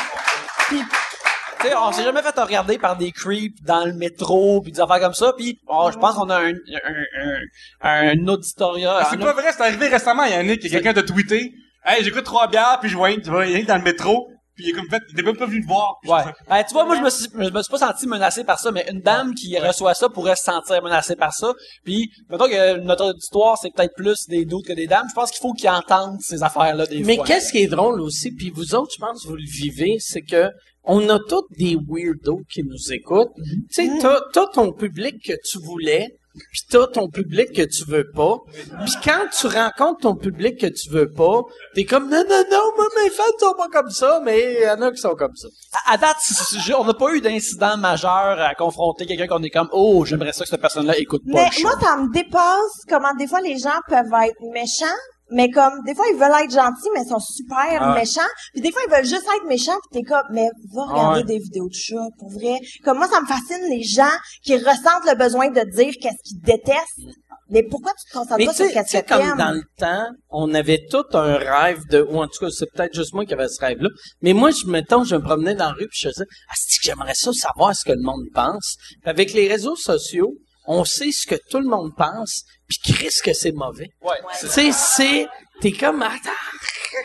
Puis Tu sais, on s'est jamais fait regarder par des creeps dans le métro puis des affaires comme ça puis oh, je pense qu'on a un un un, un auditoria Ah, C'est pas vrai, c'est arrivé récemment, Yannick, il y a quelqu'un de tweeté. Hey, j'écoute trois bières, puis je vois tu vois Yannick dans le métro, puis il est comme fait, il était même pas venu te voir. Puis Ouais. Ben, tu vois, moi, je me suis, je me suis pas senti menacé par ça, mais une dame qui reçoit ça pourrait se sentir menacée par ça. Puis, mettons que notre auditoire, c'est peut-être plus des doutes que des dames. Je pense qu'il faut qu'ils entendent ces affaires-là des Mais fois. qu'est-ce qui est drôle aussi, puis vous autres, je pense que vous le vivez, c'est que on a tous des weirdos qui nous écoutent. Mhm. Tu sais, t'as ton public que tu voulais, puis t'as ton public que tu veux pas. Puis quand tu rencontres ton public que tu veux pas, t'es comme non non non, moi mes fans sont pas comme ça, mais il y en a qui sont comme ça. À, à date, on n'a pas eu d'incident majeur à confronter quelqu'un qu'on est comme, oh, j'aimerais ça que cette personne-là écoute pas Mais le show. moi, ça me dépasse comment des fois les gens peuvent être méchants, mais comme des fois ils veulent être gentils, mais ils sont super Ah. méchants. Puis des fois ils veulent juste être méchants, puis t'es comme, mais va regarder ouais. des vidéos de chats, pour vrai. Comme moi, ça me fascine les gens qui ressentent le besoin de dire qu'est-ce qu'ils détestent. Mais pourquoi tu te concentres Mais pas sur qu'est-ce que comme dans le temps, on avait tout un rêve de, ou en tout cas, c'est peut-être juste moi qui avait ce rêve-là. Mais moi, je, mettons, je me promenais dans la rue puis je disais, ah, que j'aimerais ça savoir ce que le monde pense? Puis avec les réseaux sociaux, on sait ce que tout le monde pense, puis Chris que c'est mauvais. Ouais. Tu sais, c'est, t'es comme, attends,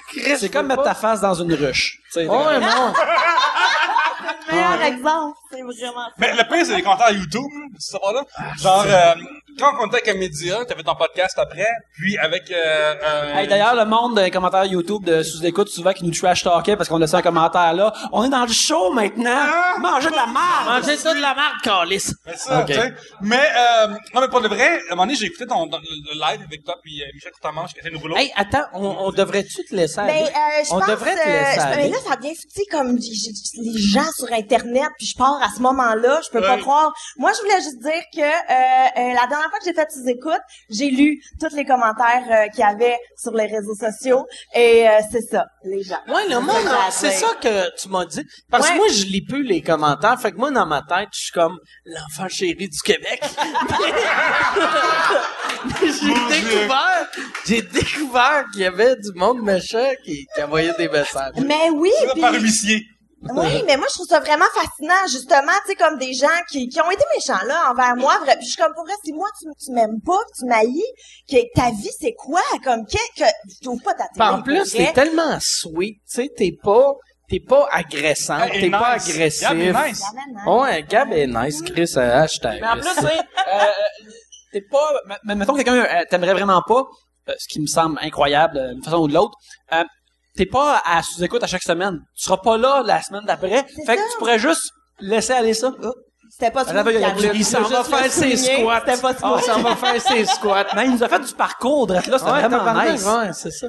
Chris, C'est comme mettre ta face dans une ruche. Ouais, comme- non. (laughs) meilleur exemple, c'est vraiment ça. Mais le pire, c'est les commentaires YouTube, là, ce savoir-là. Genre, euh, quand on comptait avec média, t'avais ton podcast après, puis avec, euh, euh, Hey, d'ailleurs, le monde des commentaires YouTube de sous-écoute, souvent, qui nous trash talkait parce qu'on laissait un commentaire là. On est dans le show maintenant! Mangez de la merde! Mangez ça de la marde, Calis. Mais ça, Ok. tu sais. Mais, euh, non, mais pour le vrai, à un moment donné, j'ai écouté ton, ton- le le live avec toi puis euh, Michel Courtemanche qui était nouveau rouleau. Hey, attends, on, on devrait-tu te laisser aller? Ben, euh, je on pense, devrait te euh, laisser aller. mais là, ça devient, tu sais, comme les gens sur Internet, puis je pars à ce moment-là, je peux pas croire. Moi, je voulais juste dire que euh, euh, la dernière fois que j'ai fait sous écoute, j'ai lu tous les commentaires euh, qu'il y avait sur les réseaux sociaux, et euh, c'est ça, les gens. Ouais, le monde, C'est ça, que tu m'as dit. Parce que moi, je lis plus les commentaires. Fait que moi, dans ma tête, je suis comme l'enfant chéri du Québec. (laughs) j'ai découvert, j'ai découvert qu'il y avait du monde méchant qui, qui envoyait des messages. Mais oui, puis- par huissier. Oui, mais moi, je trouve ça vraiment fascinant, justement, tu sais, comme des gens qui, qui ont été méchants, là, envers moi. Vrai, puis je suis comme, pour vrai, si moi, tu, tu m'aimes pas, tu m'haïs, que ta vie, c'est quoi? Comme, que, que, je trouve pas ta télé. En plus, t'es tellement sweet, tu sais, t'es pas, t'es pas agressant, t'es pas agressif. Gab est nice. Ouais, Gab est nice, Chris, euh, hashtag. Mais en plus, tu sais, euh, t'es pas, mettons que quelqu'un euh, t'aimerait vraiment pas, euh, ce qui me semble incroyable euh, d'une façon ou de l'autre, euh, t'es pas à sous-écoute à chaque semaine. Tu seras pas là la semaine d'après. Fait que tu pourrais juste laisser aller ça. C'était pas Ah, là, il y a- smooth, il Il s'en va faire ses (laughs) squats. C'était pas On smooth. s'en va faire ses squats. Mais il nous a fait du parcours, drette là, c'était Ouais, vraiment nice. ouais, c'est ça.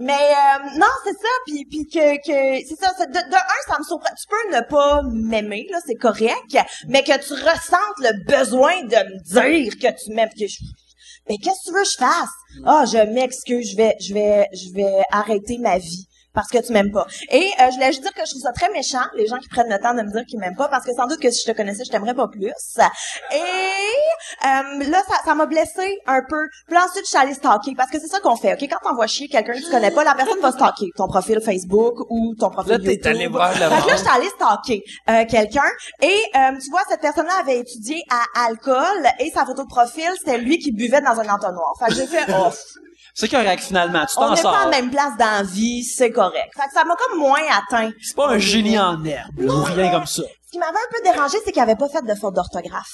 Mais euh, non, c'est ça, puis puis que que c'est ça, de, de un ça me surprend. Tu peux ne pas m'aimer là, c'est correct, mais que tu ressentes le besoin de me dire que tu m'aimes que je mais qu'est-ce que tu veux que je fasse? Ah, je m'excuse, je vais je vais je vais arrêter ma vie parce que tu m'aimes pas. Et euh, je voulais juste dire que je trouve ça très méchant, les gens qui prennent le temps de me dire qu'ils m'aiment pas, parce que sans doute que si je te connaissais, je t'aimerais pas plus. Et euh, là, ça, ça m'a blessé un peu. Puis là, ensuite, je suis allée stalker, parce que c'est ça qu'on fait, OK? Quand t'envoies chier quelqu'un que tu connais pas, la personne va stalker ton profil Facebook ou ton profil Là, t'es YouTube. allé voir le que là, monde. je suis allée stalker euh, quelqu'un et euh, tu vois, cette personne-là avait étudié à alcool et sa photo de profil, c'était lui qui buvait dans un entonnoir. Fait que j'ai fait, oh, C'est correct, finalement. Tu on t'en n'est pas la même place dans la vie, c'est correct. Fait que ça m'a comme moins atteint. C'est pas un génie en herbe, ou rien comme ça. Ce qui m'avait un peu dérangé, c'est qu'il avait pas fait de faute d'orthographe.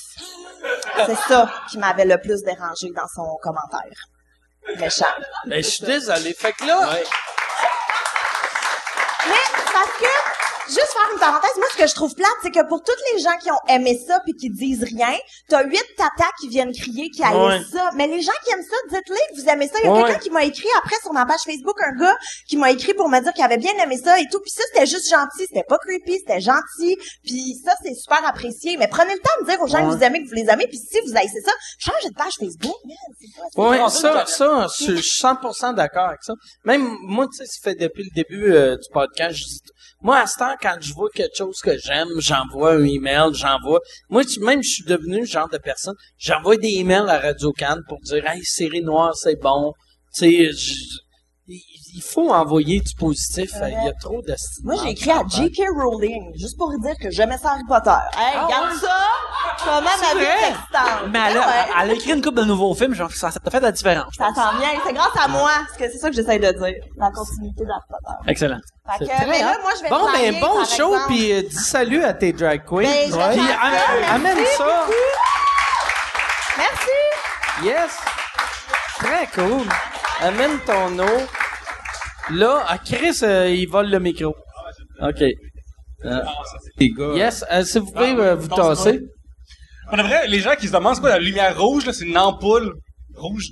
C'est ça qui m'avait le plus dérangé dans son commentaire. Méchant. Ben, je suis désolé. Fait que là, parce que, juste faire une parenthèse, moi, ce que je trouve plate, c'est que pour toutes les gens qui ont aimé ça puis qui disent rien, t'as huit tatas qui viennent crier qui haïssent ça. Mais les gens qui aiment ça, dites-les que vous aimez ça. Il y a Ouais. quelqu'un qui m'a écrit après sur ma page Facebook, un gars qui m'a écrit pour me dire qu'il avait bien aimé ça et tout. Puis ça, c'était juste gentil. C'était pas creepy, c'était gentil. Puis ça, c'est super apprécié. Mais prenez le temps de dire aux gens que vous aimez, que vous les aimez. Puis si vous haïssez ça, changez de page Facebook. pas- ça, ça, je suis 100% d'accord avec ça. Même moi, tu sais, ça fait depuis le début euh, du podcast, je dis- moi, à ce temps, quand je vois quelque chose que j'aime, j'envoie un email, j'envoie. Moi, tu- même, je suis devenu le genre de personne, j'envoie des emails à Radio Cannes pour dire, hey, série noire, c'est bon. Tu sais, il faut envoyer du positif. Il y a trop de Moi, j'ai écrit à J.K. Rowling, juste pour lui dire que j'aimais ça Harry Potter. Hey, regarde ça! Comment ma vie est. Mais elle Ah ouais. a, elle a écrit une couple de nouveaux films, genre, ça, ça t'a fait la différence. Ça s'en vient. C'est grâce à moi. Parce que c'est ça que j'essaie de dire. La continuité d'Harry Potter. Excellent. Fait que, mais là, moi, je vais Bon, ben, bon par show, puis euh, dis salut à tes drag queens. Ben, je vais Puis faire ça, am- merci amène ça. Merci! Yes! Très cool. Amène ton eau. Là, à Chris, euh, il vole le micro. OK. Euh, yes, euh, si vous pouvez Ah, euh, vous non, c'est tasser. On vrai, les gens qui se demandent c'est quoi la lumière rouge, là, c'est une ampoule rouge?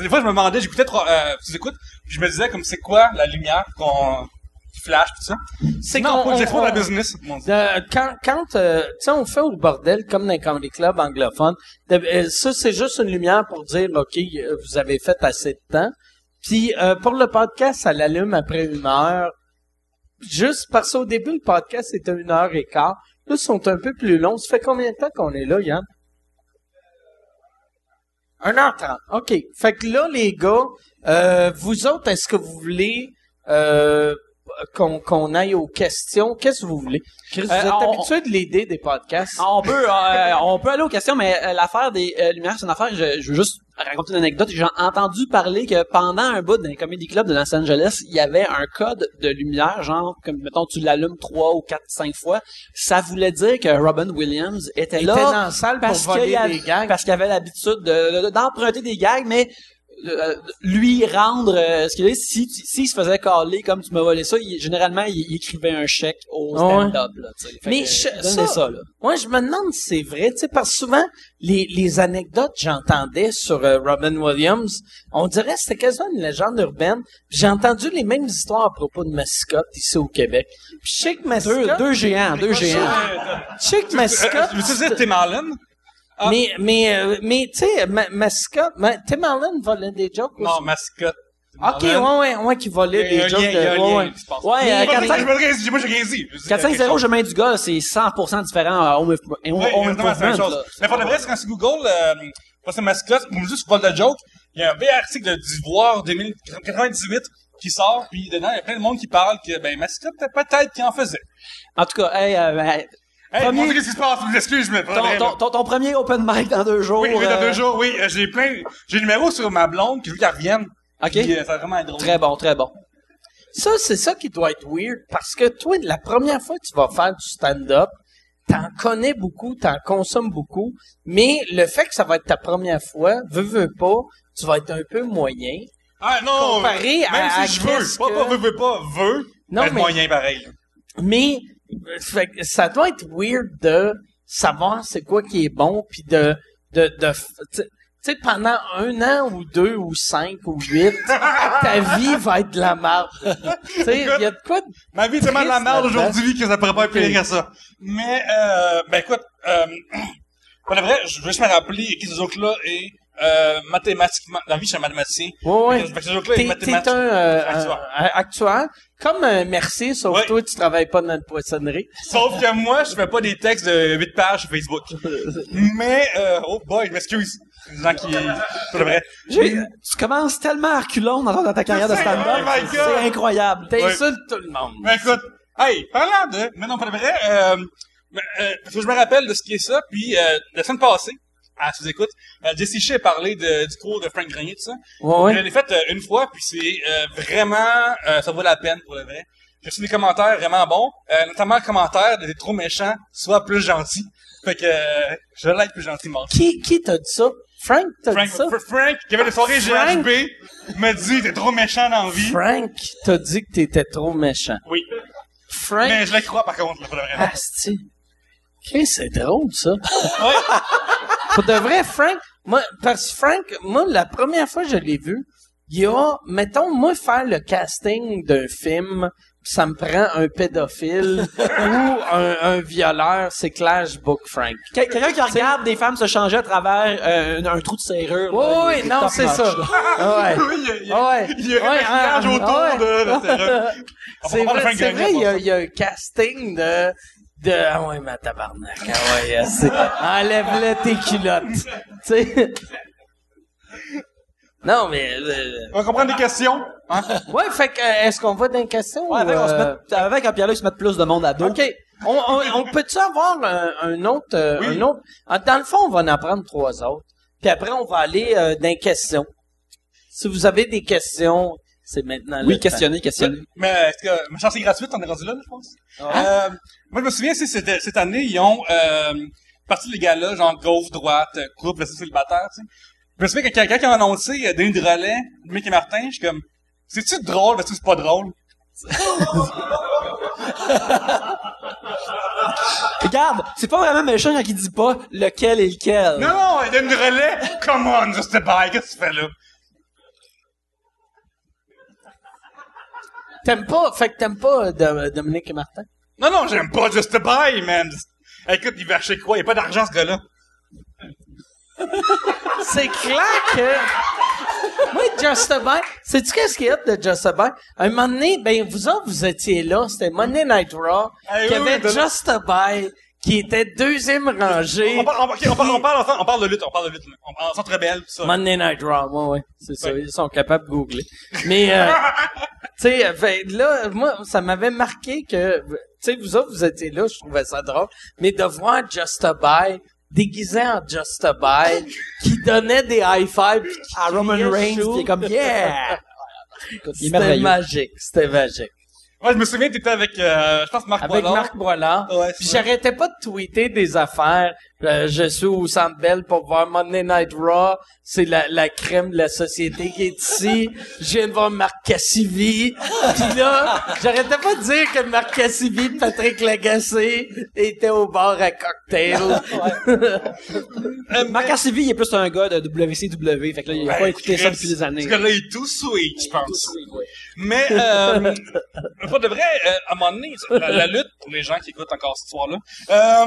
Des fois, je me demandais, j'écoutais trop, euh, tu écoutes, puis je me disais comme c'est quoi la lumière qu'on qui flash tout ça? C'est non, qu'on- pas j'explore on- la business. mon Dieu. Euh, quand quand euh, tu sais on fait au bordel comme dans les comedy club anglophones de- euh, ça c'est juste une lumière pour dire ok euh, vous avez fait assez de temps puis euh, pour le podcast ça l'allume après une heure juste parce qu'au début le podcast c'était une heure et quart là ils sont un peu plus longs ça fait combien de temps qu'on est là Yann? 1h30. OK. Fait que là, les gars, euh, vous autres, est-ce que vous voulez euh, qu'on aille aux questions? Qu'est-ce que vous voulez? Chris, vous Euh, êtes on- habitué de l'aider des podcasts? On peut, euh, on peut aller aux questions, mais euh, l'affaire des lumières, c'est une affaire. Je, je veux juste raconter une anecdote. J'ai entendu parler que pendant un bout d'un comedy club de Los Angeles, il y avait un code de lumière, genre comme mettons tu l'allumes trois ou quatre, cinq fois. Ça voulait dire que Robin Williams était Il là était dans la salle pour parce voler qu'il avait, des gags. parce qu'il avait l'habitude de- de- d'emprunter des gags, mais euh, lui rendre euh, ce qu'il est si tu- s'il se faisait caler comme tu m'as volé ça il- généralement il, il écrivait un chèque au Ouais. stand-up là, tu sais. Fait Mais que, je- ça- ça, là. Moi, je me demande si c'est vrai, tu sais, parce que souvent, les, les anecdotes que j'entendais sur euh, Robin Williams, on dirait que c'était quasiment une légende urbaine. Puis J'ai entendu les mêmes histoires à propos de Mascotte ici au Québec. Puis je sais que deux, Mascotte... deux géants deux géants Je sais que Mascotte... tu veux dire Tim Allen? Ah. Mais, mais, euh, mais, tu sais, ma, Mascotte, ma- Tim Allen volait des jokes aussi. Non, mascotte. Ok, ouais, ouais, ouais, qui volait des jokes lien, il y a un de, ouais, ouais. Ouais, Mais euh, pas quatre- pour ça que je. 450 mets du gars, c'est 100% différent à Home, exactement, c'est la même Improvement, chose. Mais pour le vrai, c'est quand c'est Google, euh, mascotte, vous me dites, vol de joke, il y a un vieil article de d'Ivoire 2098 qui sort, puis dedans, il y a plein de monde qui parle que, ben, mascotte, peut-être qu'il en faisait. En tout cas, hey, euh, ben, Hey, Premier- qu'est-ce qui se passe? Je m'excuse, mais pas ton, ton, premier open mic dans deux jours. Oui, oui, dans euh, deux jours, oui. Euh, J'ai plein, j'ai le numéro sur ma blonde, qui veut qu'elle revienne. OK. Puis, euh, ça va vraiment être drôle. Très bon, très bon. Ça, c'est ça qui doit être weird parce que toi, la première fois que tu vas faire du stand-up, t'en connais beaucoup, t'en consommes beaucoup, mais le fait que ça va être ta première fois, veux, veux pas, tu vas être un peu moyen. Ah, non! Comparé à- Même à si je veux, qu'est-ce pas, que- pas, veux, veux pas, veux, Non, être mais- moyen pareil. Mais fait que ça doit être weird de savoir c'est quoi qui est bon, puis de de de tu sais pendant un an ou deux ou cinq ou huit, (laughs) ta vie va être de la merde. Tu sais, il y a de quoi de Ma vie est tellement de la merde aujourd'hui que ça pourrait pas être pire que ça. Mais, euh, ben écoute, euh, (clears throat) pour le vrai, je veux juste me rappeler qui ces autres-là est, euh, mathématiquement, dans la vie, je suis un mathématicien. Autres-là est T'es, un, euh, Actuaire. un- un actuaire. Comme euh, Merci, sauf Ouais. toi, tu travailles pas dans une poissonnerie. Sauf que moi, je fais pas des textes de 8 pages sur Facebook. (laughs) Mais, euh, oh boy, je m'excuse. Les gens qui, le vrai. Tu commences tellement à reculons dans, dans ta carrière de stand-up. (laughs) Oh my c'est God. c'est incroyable. T'insultes tout le monde. Ben écoute, hey, parlant de, mais non, pour vrai, euh, euh, parce que je me rappelle de ce qui est ça, puis euh, la semaine passée, à sous-écoute, euh, Jesse Shea a parlé de, du cours de Frank Grenier, tout ça. Ouais, Je ouais. l'ai fait euh, une fois, puis c'est euh, vraiment, euh, ça vaut la peine pour le vrai. J'ai reçu des commentaires vraiment bons, notamment le commentaire de « T'es trop méchant, sois plus gentil ». Fait que je vais être plus gentil, mon Qui, qui t'a dit ça? Frank t'a dit ça? Fr- Frank, qui avait des soirées Frank? GHB, m'a dit « T'es trop méchant dans la vie Frank t'a dit que t'étais trop méchant. ». Oui, Frank, mais je le crois par contre, le. Asti. C'est drôle, ça. (laughs) Pour de vrai, Frank, moi, parce que Frank, moi, la première fois que je l'ai vu, il y a, mettons, moi, faire le casting d'un film, ça me prend un pédophile (laughs) ou un, un violeur, c'est clair, je book Frank. Quel- Quelqu'un qui regarde des femmes se changer à travers euh, un, un trou de serrure. Oui, là, oui, est non, top c'est notch, ça. là. Ah ouais. Oui, il y a, il y a, ouais. il y a un Ouais, maquillage ah, autour ah ouais. de. (laughs) On va C'est vrai, c'est vrai, il y, a, après il y a un casting de, de, ah ouais, ma tabarnak, ah ouais, euh, c'est- enlève-le tes culottes. tu sais. Non, mais, euh, On va comprendre des questions. Hein? ouais, fait que, euh, est-ce qu'on va dans les questions? Ouais, avec, ou, on se euh, met, avec un Pierre-Luc se mettre plus de monde à dos. OK. On, on, on peut-tu avoir un, un autre, euh, Oui. un autre? Ah, Dans le fond, on va en prendre trois autres. Puis après, on va aller euh, dans les questions. Si vous avez des questions, c'est maintenant Oui, questionner, questionner. Mais est-ce que ma chance est gratuite, on est rendu là, je pense. Ah. Euh, moi, je me souviens, c'est cette, année, ils ont euh, parti les gars-là, genre gauche, droite, euh, couple, célibataire, tu sais. Je me souviens que quelqu'un qui a annoncé euh, Denis de relais, Mick et Martin, je suis comme, c'est-tu drôle, versus c'est pas drôle? (laughs) Regarde, c'est pas vraiment méchant quand il dit pas lequel est lequel. Non, non, Denis de relais, come on, just a bye, qu'est-ce que tu fais là? T'aimes pas, fait que t'aimes pas euh, Dom- Dominique et Martin? Non, non, j'aime pas Just a Buy, man. Écoute, il va acheter quoi? Il n'y a pas d'argent, ce gars-là. C'est clair que. Moi, Just a Buy, sais-tu qu'est-ce qu'il y a de Just a Buy? À un moment donné, ben, vous autres, vous étiez là, c'était Monday Night Raw, qui oui, avait oui, Just a Buy, qui était deuxième rangée. On, parle- on, on, parle, on, parle, on parle de lutte, on parle de lutte. là. On, centre belle, tout ça. Monday Night Raw, ouais, ouais, c'est ça, Ouais. ils sont capables de googler. Mais, euh, (laughs) tu sais, fait, là, moi, ça m'avait marqué que, tu sais, vous autres, vous étiez là, je trouvais ça drôle, mais de voir Just a Buy déguisé en Just a Buy, (laughs) qui donnait des high qui À Roman Reigns, qui est comme yeah! (laughs) C'était magique, c'était magique. Ouais, je me souviens, t'étais avec, euh, je pense, Marc Avec Boilard. Marc Boilard. Ouais, Puis c'est ça. j'arrêtais pas de tweeter des affaires. Euh, je suis au Centre Bell pour voir Monday Night Raw. C'est la, la crème de la société qui est ici. Je viens de voir Marc Cassivi. Puis là, j'arrêtais pas de dire que Marc Cassivi et Patrick Lagacé étaient au bar à cocktail. Euh, Marc Cassivi, il est plus un gars de WCW, fait que là, il a Ouais, pas écouté ça depuis des années. Ce gars-là est tout sweet, je pense. Mais, euh, (laughs) pas de vrai, euh, à un moment donné, la, la lutte, pour les gens qui écoutent encore cette histoire-là, euh,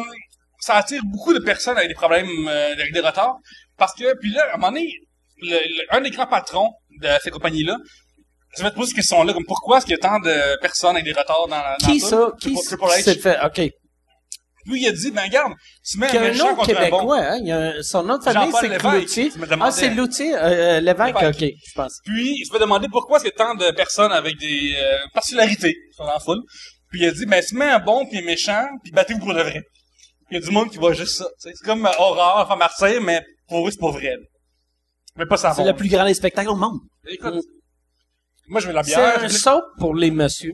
ça attire beaucoup de personnes avec des problèmes, euh, avec des retards. Parce que, puis là, à un moment donné, le- le- un des grands patrons de ces compagnies-là, se met poser cette question-là, comme pourquoi est-ce qu'il y a tant de personnes avec des retards dans la qui ça? Qui s'est fait? OK. Lui, il a dit, ben, regarde, tu mets un méchant contre un bon. québécois, hein? Il y a un- son nom de famille, Jean-Paul c'est Cloutier. me demandais. Ah, c'est Loutier, euh, Lévesque, Lévesque. ok, je pense. Puis, il se fait demander pourquoi est-ce qu'il y a tant de personnes avec des euh, particularités sont la foule. Puis, il a dit, ben, tu mets un bon puis un méchant, puis battez-vous pour le vrai. Il y a du monde qui voit juste ça. C'est comme euh, Aurore, enfin Marseille, mais pour eux, c'est pas vrai. Mais pas ça C'est le plus grand des spectacles au monde. Écoute, moi, je veux la C'est bière. un je- soap pour les messieurs.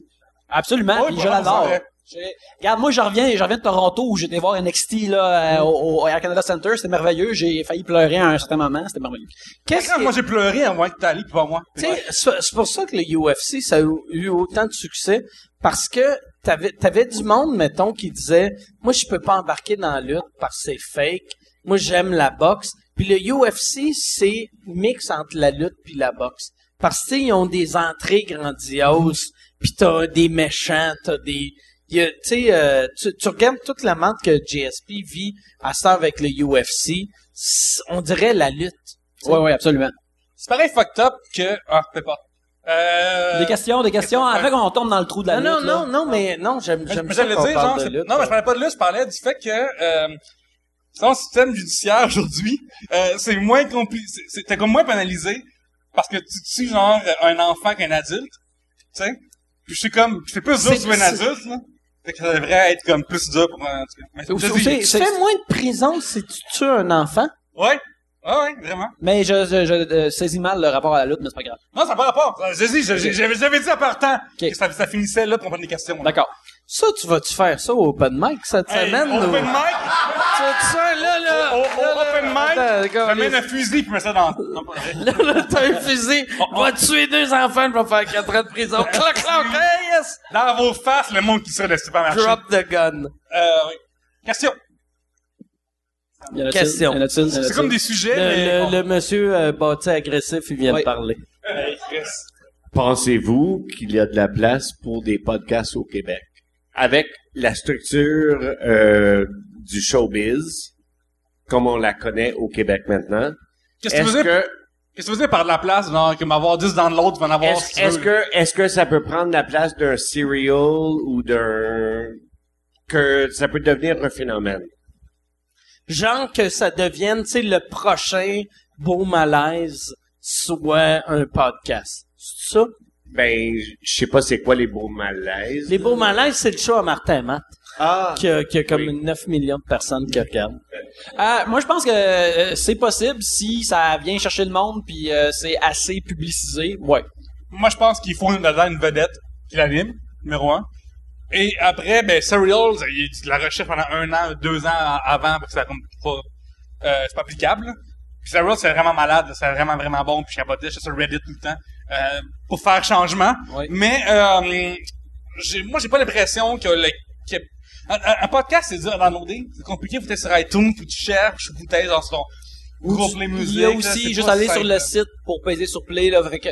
Absolument, Ouais, je l'adore. c'est Regarde, moi, je reviens, je reviens de Toronto où j'étais voir NXT là, euh, au, au Air Canada Center. C'était merveilleux. J'ai failli pleurer à un certain moment. C'était merveilleux. Qu'est-ce que... moi, j'ai pleuré à moins que t'allais, puis pas moi. Tu sais, c'est c'est pour ça que le UFC, ça a eu autant de succès, parce que t'avais, t'avais du monde, mettons, qui disait, moi, je peux pas embarquer dans la lutte parce que c'est fake. Moi, j'aime la boxe. Puis le UFC, c'est mix entre la lutte puis la boxe. Parce que, tu sais, ils ont des entrées grandioses, puis t'as des méchants, t'as des... y a- Tu sais, euh, tu, tu regardes toute la menthe que GSP vit à ça avec le UFC, on dirait la lutte. Ouais, ouais, absolument. C'est pareil fucked up que... Ah, peut pas. Euh... Des questions, des questions. Avant qu'on tombe dans le trou de la Non, non, lutte, non, non, mais non, j'aime, j'aime ça dire, parle genre, de lutte. non, mais je parlais pas de lutte, je parlais du fait que, euh, son système judiciaire aujourd'hui, euh, c'est moins compliqué, c'était comme moins pénalisé, parce que tu tues, genre, un enfant qu'un adulte, tu sais. Puis je suis comme, je fais plus dur sur un c'est- adulte, là. Fait que ça devrait être comme plus dur pour un, Tu fais moins de prison si tu tues un enfant? ouais. Ah ouais, vraiment. Mais je, je, je, euh, saisis mal le rapport à la lutte, mais c'est pas grave. Non, ça n'a pas rapport. Je dis, je- je- j'avais, j'avais dit à partant que ça, ça finissait là pour prendre des questions. là. D'accord. Ça, tu vas-tu faire ça au open mic cette Hey, semaine? open mic, Tu vas-tu faire là, là? au, au là, là, open mic, je mets un fusil puis mets ça dans, non, pas vrai. Là, là, t'as un fusil. (laughs) Va tuer deux enfants, vais faire quatre ans de prison. Clac, clac, hey, yes! Dans vos faces, le monde qui sort le supermarché. Drop the gun. Euh, oui. Question. Question. C'est comme des sujets, mais... Le, le, le monsieur euh, bâti agressif, il vient Oui. de parler. Pensez-vous qu'il y a de la place pour des podcasts au Québec? Avec la structure euh, du showbiz, comme on la connaît au Québec maintenant, Qu'est-ce que tu est-ce veux dire? que, Qu'est-ce que veux dire par de la place, genre, comme avoir 10 dans l'autre, tu vas en avoir est-ce, veux? que, est-ce que ça peut prendre la place d'un serial ou d'un, que ça peut devenir un phénomène? Genre que ça devienne, tu sais, le prochain beau malaise soit un podcast. C'est ça? Ben, je sais pas c'est quoi les beaux malaises. Les beaux malaises, c'est le show à Martin et Matt, Ah! qui a, qui a comme Oui. 9 millions de personnes qui regardent. Euh, moi, je pense que euh, c'est possible si ça vient chercher le monde puis euh, c'est assez publicisé. Ouais. Moi, je pense qu'il faut là-dedans une vedette qui l'anime, numéro un. Et après, ben, Serials, il y a eu de la recherche pendant un an, deux ans avant, parce que c'est comme pas, euh, c'est pas applicable. Puis Serials, c'est vraiment malade, c'est vraiment, vraiment bon, puis je capotais, j'étais sur Reddit tout le temps, euh, pour faire changement. Oui. Mais, euh, j'ai, moi, j'ai pas l'impression que le, que, un, un- podcast, c'est dur à downloader. C'est compliqué, faut être sur iTunes, puis tu cherches, faut être dans ton groupe les musiques. Il y a aussi juste aller sur le site pour peser sur play là, que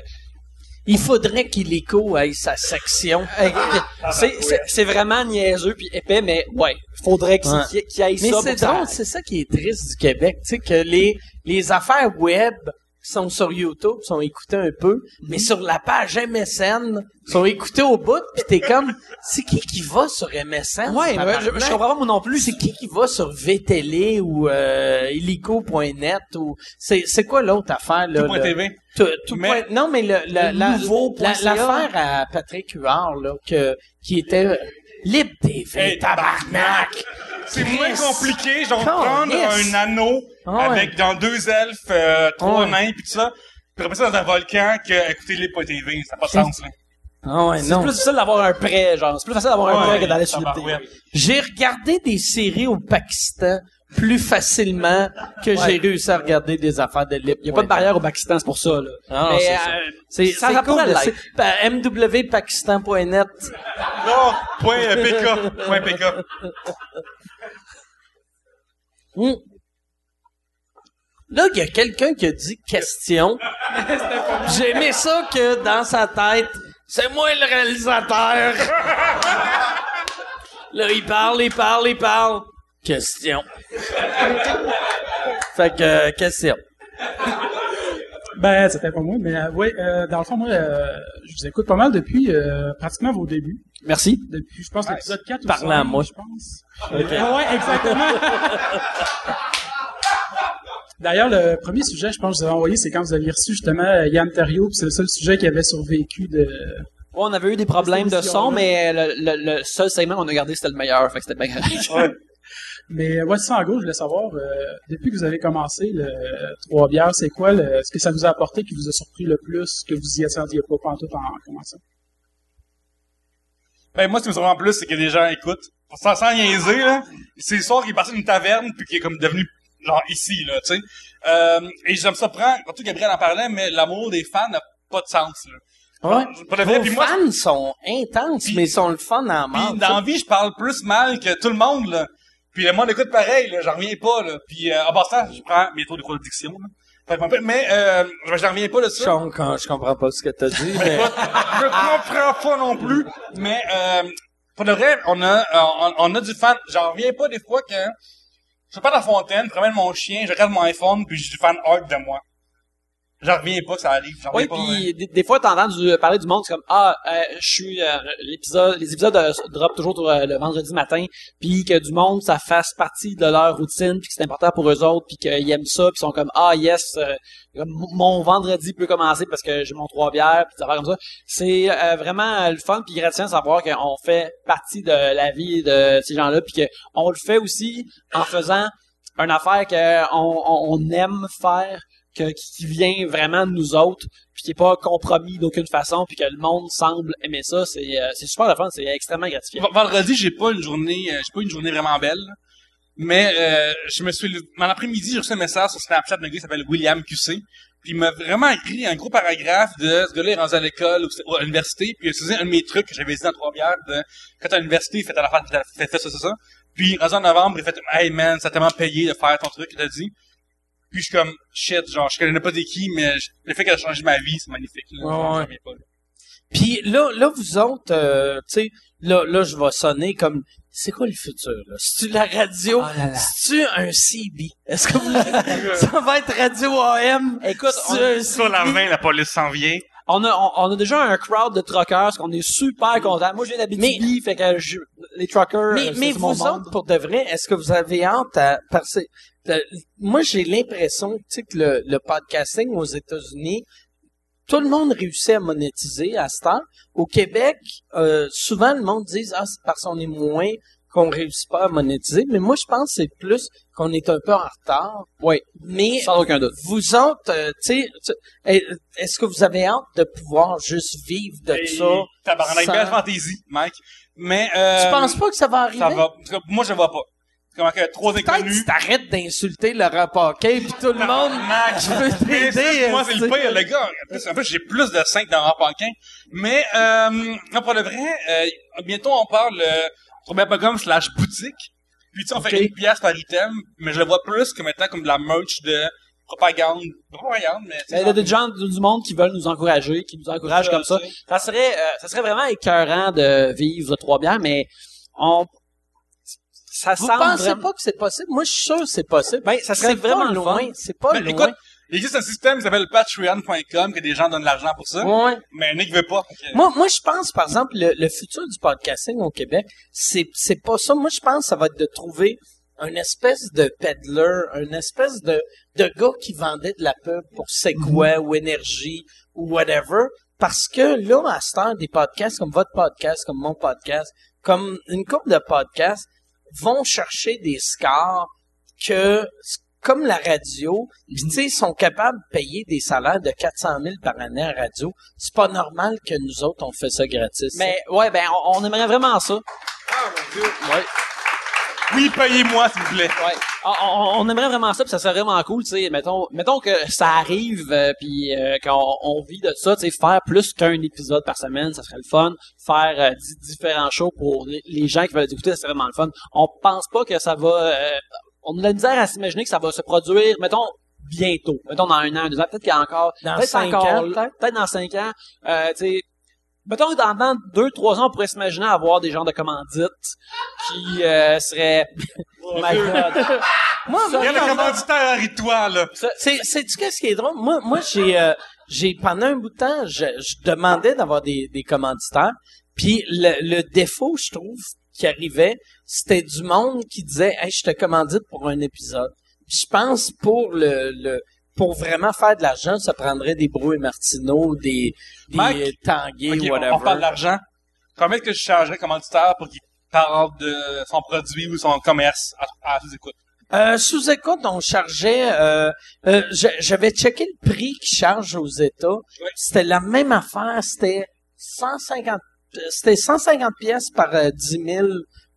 Il faudrait qu'Illico ait sa section. (laughs) c'est c'est- c'est vraiment niaiseux puis épais mais ouais, faudrait qu'il Ouais. ait Mais ça c'est que ça- drôle, c'est ça qui est triste du Québec, tu sais, que les, les affaires web sont sur YouTube, sont écoutées un peu, mais sur la page MSN, sont écoutées au bout, pis t'es comme, c'est qui qui va sur MSN? Ouais, je, je comprends pas moi non plus. C'est qui qui va sur VTélé ou euh, illico.net ou c'est c'est quoi l'autre affaire là. Tout- tout Mais- point- non mais le, Le la- la- l'affaire à Patrick Huard là que qui était euh, Libre TV Hey, tabarnak C'est moins compliqué, genre Calisse. prendre un anneau Ah ouais. avec dans deux elfes, euh, trois ouais. nains pis tout ça, puis remettre ça dans un volcan que écouter Libre.tv, ça n'a pas de sens, là. ah ouais C'est non plus difficile d'avoir un prêt, genre. C'est plus facile d'avoir un prêt que d'aller sur le. J'ai regardé des séries au Pakistan plus facilement que Ouais. j'ai réussi à regarder des affaires de libre. Il y a pas de barrière au Pakistan, c'est pour ça, là. Mais c'est ça. euh, C'est ça, c'est ça cool. mwpakistan.net. Non, point PK, point PK. Hmm. Là, il y a quelqu'un qui a dit question. (laughs) J'ai aimé ça que dans sa tête, c'est moi le réalisateur. (laughs) Là, il parle, il parle, il parle. Question. fait que, euh, question. Ben, c'était pas moi, mais euh, ouais, euh, dans le fond, moi, euh, je vous écoute pas mal depuis euh, pratiquement vos débuts. Merci. Depuis, je pense, l'épisode 4 ou Parlant 5, à moi. je pense. Ah ouais, exactement. D'ailleurs, le premier sujet, je pense, que je vous avais envoyé, c'est quand vous aviez reçu justement Yann Terriot, puis c'est le seul sujet qui avait survécu de... Ouais, on avait eu des problèmes de son, mais le, le, le seul segment qu'on a gardé, c'était le meilleur. Fait que c'était bien. Mais ouais, c'est ça, en gros, je voulais savoir, euh, depuis que vous avez commencé le Trois Bières, c'est quoi le, ce que ça vous a apporté qui vous a surpris le plus, que vous y attendiez pas pantoute en commençant? Ben, moi, ce qui me surprend plus, c'est que les gens écoutent. Sans, sans niaiser, là. C'est le soir qu'il est passé d'une taverne, puis qu'il est comme devenu, genre, ici, là, tu sais. Euh, et ça me surprend, surtout Gabriel en parlait, mais l'amour des fans n'a pas de sens, là. Ouais. Moi, fans sont intenses, mais ils sont le fun en Puis mort. dans la vie, je parle plus mal que tout le monde, là. Puis le monde écoute pareil, là, j'en reviens pas, là. Puis euh, en passant, je prends bientôt des cours de diction, là. Mais- euh, j'en reviens pas de ça. Je, je comprends pas ce que t'as dit, mais... je comprends pas non plus. Mais euh, pour de vrai, on a, on, on a du fan. J'en reviens pas des fois que je pars à la fontaine, je promène mon chien, je regarde mon iPhone, puis j'ai du fan art de moi. J'en reviens pas que ça arrive. Oui, puis des, des fois, t'entends du, parler du monde, c'est comme ah, euh, je suis euh, l'épisode, les épisodes euh, drop toujours euh, le vendredi matin, puis que du monde ça fasse partie de leur routine, puis que c'est important pour eux autres, puis qu'ils aiment ça, puis ils sont comme ah yes, euh, mon vendredi peut commencer parce que j'ai mon trois bières, puis des affaires comme ça. C'est euh, vraiment le fun, puis gratifiant de savoir qu'on fait partie de la vie de ces gens-là, puis qu'on le fait aussi en faisant une affaire qu'on on, on aime faire qui vient vraiment de nous autres, puis qui est pas compromis d'aucune façon, puis que le monde semble aimer ça, c'est euh, super le fun, c'est extrêmement gratifiant. Vendredi, j'ai pas une journée, euh, j'ai pas une journée vraiment belle. Mais euh, je me suis, dans l'après-midi, j'ai reçu un message sur Snapchat d'un gars qui s'appelle William QC. Puis il m'a vraiment écrit un gros paragraphe de ce gars-là est rendu à l'école ou à l'université. Puis il a utilisé un de mes trucs que j'avais dit dans trois bières de quand t'es à l'université, fais ta affaire, fais, fais, fais ça, ça, ça. Puis rendu en novembre, il fait Hey man, ça a tellement payé de faire ton truc que t'as dit. Puis je suis comme shit, genre je connais pas des qui, mais je- le fait qu'elle a changé ma vie, c'est magnifique. Là, Ouais, pas, là. Puis là, là, vous autres, euh, tu sais, là, là, je vais sonner comme... C'est quoi le futur, là? C'est-tu la radio? C'est-tu un CB? Est-ce que vous... (laughs) ça va être Radio AM? Écoute, un Sur la? 20, la police s'en vient. On a, on, on a déjà un crowd de truckers, qu'on est super contents. Moi, viens d'Abitibi, fait que je- les truckers, Mais, euh, mais vous monde. autres, pour de vrai, est-ce que vous avez hâte à... Parce que, euh, moi, j'ai l'impression, tu sais, que le, le podcasting aux États-Unis, tout le monde réussit à monétiser à cette heure. Au Québec, euh, souvent, le monde dit « Ah, c'est parce qu'on est moins qu'on réussit pas à monétiser. » Mais moi, je pense que c'est plus qu'on est un peu en retard. Oui, Mais sans aucun doute. vous autres, euh, tu sais, est- est-ce que vous avez hâte de pouvoir juste vivre de Et ça? Tabarnak, sans- belle fantaisie, Mike. Mais euh, Tu penses pas que ça va arriver? ça va. Moi, je le vois pas. Comment que trois Peut-être que inconnus. tu t'arrêtes d'insulter Laurent Paquin puis tout le monde. Tabarnak. Je veux t'aider. Moi, c'est le pire, le gars. En plus, j'ai plus de 5 dans Rampaquin. Mais, euh, non, pour le vrai, euh, bientôt, on parle, euh, sur slash boutique. Puis, tu sais, on fait une pièce par item, mais je le vois plus que maintenant comme de la merch de propagande. Propagande, mais, il y a des gens du monde qui veulent nous encourager, qui nous encouragent Ça, comme ça. Ça serait, euh, ça serait vraiment écœurant de vivre de trois bières, mais on, ça Vous pensez vraiment- pas que c'est possible? Moi, je suis sûr que c'est possible. Ben, ça serait C'est vraiment loin. C'est pas Ben, loin. écoute, il existe un système qui s'appelle patreon.com, que des gens donnent de l'argent pour ça. Ouais. Mais Nick veut pas. Moi, moi, je pense, par exemple, le, le futur du podcasting au Québec, c'est, c'est pas ça. Moi, je pense que ça va être de trouver un espèce de peddler, un espèce de, de gars qui vendait de la pub pour Segway ou Énergie ou whatever. Parce que là, à cette heure, des podcasts comme votre podcast, comme mon podcast, comme une couple de podcasts, vont chercher des scores que, comme la radio, puis tu sais, ils sont capables de payer des salaires de 400 000 par année à radio. C'est pas normal que nous autres, on fait ça gratis. Mais, ouais, ben, on, on aimerait vraiment ça. Oui, payez-moi, s'il vous plaît. Ouais. On, on- on aimerait vraiment ça, puis ça serait vraiment cool, tu sais. Mettons, mettons que ça arrive, euh, puis euh, qu'on on vit de ça, tu sais, faire plus qu'un épisode par semaine, ça serait le fun. Faire euh, di- différents shows pour les, les gens qui veulent écouter, ça serait vraiment le fun. On pense pas que ça va... on a de la misère à s'imaginer que ça va se produire, mettons, bientôt. Mettons, dans un an, deux ans. Peut-être qu'il y a encore... Dans peut-être cinq encore, ans, peut-être? peut-être dans cinq ans. Euh, tu sais, Mettons, dans, dans deux, trois ans, on pourrait s'imaginer avoir des genres de commandites qui euh, seraient... My God. (laughs) Moi, Il y a le commanditaire Harry-toi, là. C'est, sais-tu qu'est-ce qui est drôle? Moi, moi, j'ai, euh, j'ai, pendant un bout de temps, je, je demandais d'avoir des, des commanditaires. Puis le, le défaut, je trouve, qui arrivait, c'était du monde qui disait, hey, je te commandite pour un épisode. Puis je pense pour le, le, pour vraiment faire de l'argent, ça prendrait des Brou et Martineau, des, des Mike, Tanguay, Ok, on- whatever. on, parle d'argent. Combien que je chargerais commanditaire pour qu'il parle de son produit ou son commerce à, à sous-écoute? Euh, sous écoute, on chargeait. Euh, euh, j'a- J'avais checké le prix qu'ils chargent aux États. C'était la même affaire. C'était 150. C'était 150 pièces par euh, 10 000,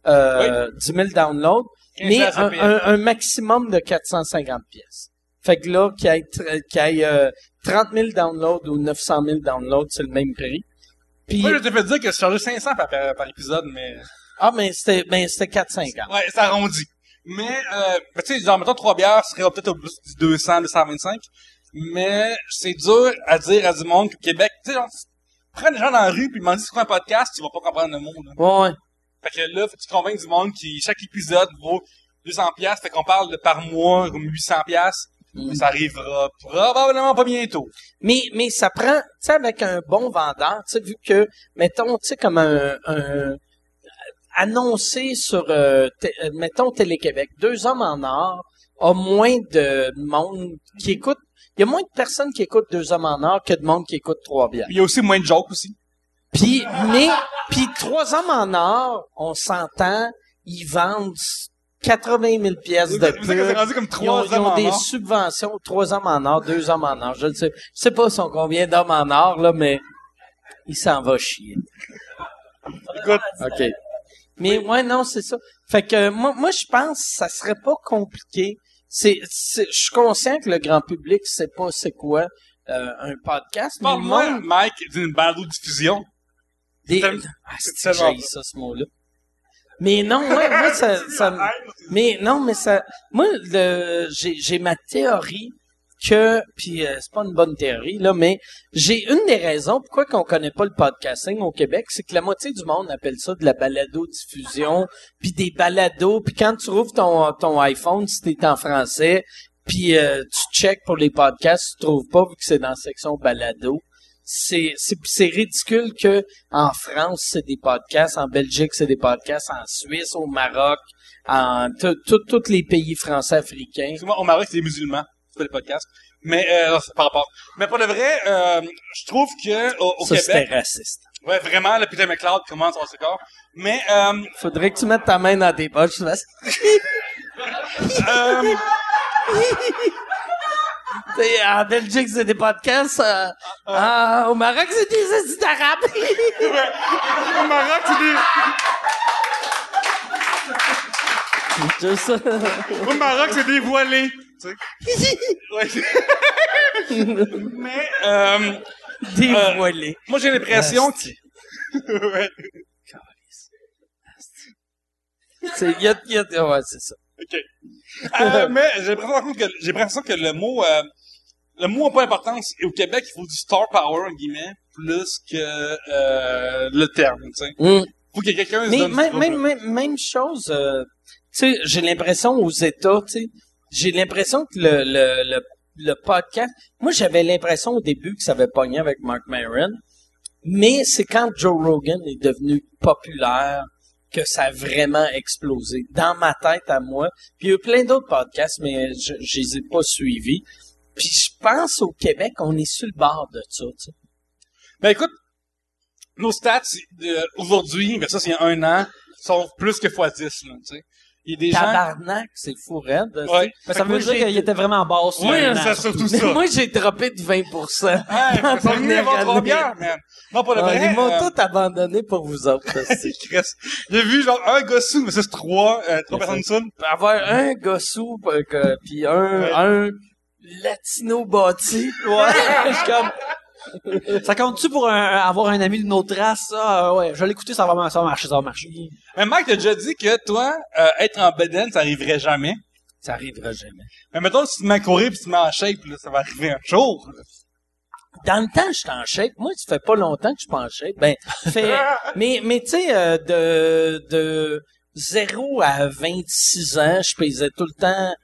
euh, 10 000 downloads, 15 mais un, payer. un- un maximum de 450 pièces. Fait que là, qu'il y ait, qu'il y ait, euh, 30 000 downloads ou 900 000 downloads, c'est le même prix. Puis, Moi, je t'ai fait dire que je chargeais 500 par, par, par épisode, mais... ah, mais c'était, ben, c'était 450. Ouais, ça arrondit. Mais, euh, ben, tu sais, genre, mettons, trois bières serait peut-être au plus du 200, 225. Mais, c'est dur à dire à du monde qu'au Québec, tu sais, prends des gens dans la rue puis demande c'est quoi un podcast, tu vas pas comprendre le là. Ouais. Fait que là, faut que tu convainques du monde qui, chaque épisode vaut 200 piastres, fait qu'on parle de par mois, comme 800 piastres. Mais ça arrivera probablement pas bientôt. Mais, mais ça prend, tu sais, avec un bon vendeur, tu sais, vu que, mettons, tu sais, comme un, un annoncé sur, euh, euh, mettons, Télé-Québec, Deux Hommes en Or a moins de monde qui écoute, il y a moins de personnes qui écoutent Deux Hommes en Or que de monde qui écoute Trois Bières. Il y a aussi moins de jokes aussi. Puis, mais, puis Trois Hommes en Or, on s'entend, ils vendent 80 000 pièces de pub. Ils ont, ils ont des or. subventions, trois hommes en or, deux hommes en or. Je ne sais, je sais pas sont combien d'hommes en or, là, mais il s'en va chier. Écoute, OK. Mais ouais, non, c'est ça. Fait que moi, moi je pense que ça serait pas compliqué. C'est, c'est- je suis conscient que le grand public sait pas c'est quoi euh, un podcast, parle-moi. Mike, d'une balado-diffusion. Des... tellement- Ah, c'est ça, ce mot-là? Mais non, ouais, moi, ça, (laughs) ça? Mais non, mais ça... Moi, le, j'ai, j'ai ma théorie que... Puis euh, c'est pas une bonne théorie, là, mais j'ai une des raisons pourquoi qu'on connaît pas le podcasting au Québec, c'est que la moitié du monde appelle ça de la balado-diffusion, puis des balados, puis quand tu rouvres ton, ton iPhone, si t'es en français, puis euh, tu check pour les podcasts, tu trouves pas, vu que c'est dans la section balado c'est c'est c'est ridicule que en France c'est des podcasts, en Belgique c'est des podcasts, en Suisse, au Maroc, en tous les pays français africains. Au Maroc, c'est des musulmans. C'est pas des podcasts. Mais, euh, par rapport. Mais pour de vrai, euh, je trouve que, au, au Ça c'était Québec, raciste. ouais, vraiment, le Peter McLeod commence son score. Mais, euh, Faudrait que tu mettes ta main dans tes poches. tu euh, (laughs) T'sais, en Belgique c'est des podcasts, euh, ah, au Maroc c'est des assis (laughs) d'arabe. au Maroc, c'est des, C'est ça. au Maroc, c'est des voilés. Tu sais. Ouais. (laughs) Mais, euh, Des Euh, moi, j'ai l'impression que, ouais. C'est, y a, y a, ouais, c'est ça. OK. Euh, mais j'ai l'impression que j'ai l'impression que le mot euh, le mot n'a pas d'importance. Et au Québec, il faut du star power en guillemets plus que euh, le terme. Tu sais, Mm. faut que quelqu'un se Mais donne même, même, même, même chose, euh, tu sais, j'ai l'impression aux États, tu sais, j'ai l'impression que le, le, le, le podcast, moi j'avais l'impression au début que ça avait pogné avec Mark Maron, mais c'est quand Joe Rogan est devenu populaire que ça a vraiment explosé. Dans ma tête à moi, puis il y a eu plein d'autres podcasts, mais je, je les ai pas suivis. Puis je pense au Québec, on est sur le bord de ça, tu sais. Ben écoute, nos stats euh, aujourd'hui versus il y a un an sont plus que x 10 là. Tu sais, il y a des gens. Tabarnak, c'est fou raide. Ouais. Mais ça veut dire qu'il était vraiment bas. Oui, c'est surtout Mais ça. moi, j'ai droppé de 20 Ouais, (laughs) Dans man. Non, pour le vrai. Ils m'ont euh, tout abandonné pour vous autres. (laughs) c'est-. J'ai vu genre un gars sous, mais c'est trois, euh, trois personnes sous. Avoir un gossou, euh, puis un, Ouais. un latino bâti. Ouais, (laughs) je suis comme... (laughs) Ça compte-tu pour un- avoir un ami d'une autre race, ça? Euh, ouais, je vais l'écouter, ça va, ça va marcher, ça va marcher. Mais Mike t'a déjà dit que toi, euh, être en bedaine, ça arriverait jamais. Ça arrivera jamais. Mais mettons, si tu te mets à courir pis tu te mets en shape, là, ça va arriver un jour. dans le temps, j'étais en shape. Moi, ça fait pas longtemps que je suis pas en shape. Ben, fait, (laughs) mais, mais tu sais, euh, de, de 0 à 26 ans, je pesais tout le temps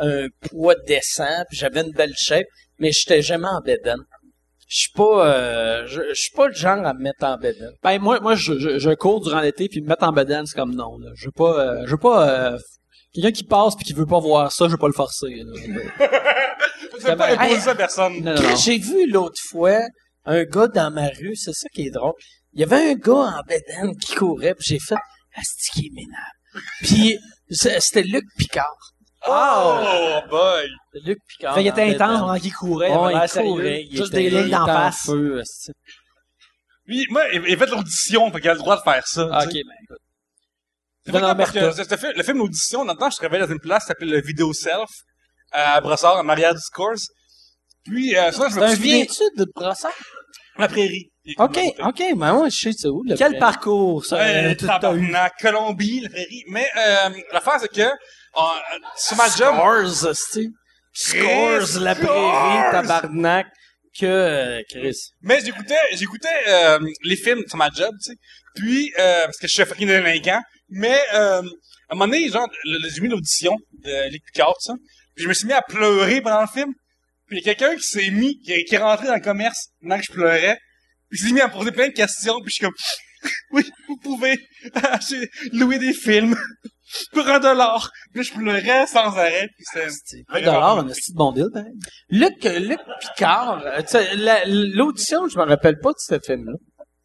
un poids décent, puis j'avais une belle shape, mais j'étais jamais en bédaine. Je suis pas, euh, je je suis pas le genre à me mettre en bédaine. Ben moi, moi je, je, je cours durant l'été puis me mettre en bedaine, c'est comme non. Là. Je veux pas, euh, je veux pas euh, quelqu'un qui passe puis qui veut pas voir ça, je veux pas le forcer. là. (laughs) Tu peux pas Hey, imposer ça à personne. Non, non, non. J'ai vu l'autre fois un gars dans ma rue, c'est ça qui est drôle. Il y avait un gars en bédaine qui courait, puis j'ai fait Asti qui est minable. Puis c'était Luc Picard. Oh, boy! Luc Picard. Fait en était intense pendant qu'il courait, il il courait, il Juste était- des lignes il d'en face. feu, asti. Lui, moi, il il a fait l'audition, fait qu'il a le droit de faire ça. Ah, ok, ben écoute. Parce que le film Audition, dans le temps, je travaillais dans une place qui s'appelait le Video Self, à Brossard, en arrière du course. Puis, euh, ça, je me souviens, de Brossard? la prairie. OK, OK, ben moi, je sais c'est où, le Quel prairie. parcours ça Euh, euh, tout Colombie, la prairie. Mais, euh, l'affaire, c'est que, euh, sur ma job, Scores, asti. Scores, la prairie, tabarnak, que euh, Chris. Mais j'écoutais, j'écoutais euh, les films sur ma job, tu sais. Puis, euh, parce que je suis fucking délinquant. Mais, euh, à un moment donné, genre, j'ai mis l'audition de Lick Picard, ça. Puis je me suis mis à pleurer pendant le film. Puis il y a quelqu'un qui s'est mis, qui est, qui est rentré dans le commerce pendant que je pleurais. Puis il s'est mis à me poser plein de questions. Puis je suis comme, (laughs) oui, vous pouvez (laughs) acheter- louer des films (laughs) pour un dollar. Puis je pleurais sans arrêt. Puis c'était... Un dollar, un de bon deal, pareil. Luc, Luc Picard, euh, tu sais, la- l'audition, je me rappelle pas de ce film-là.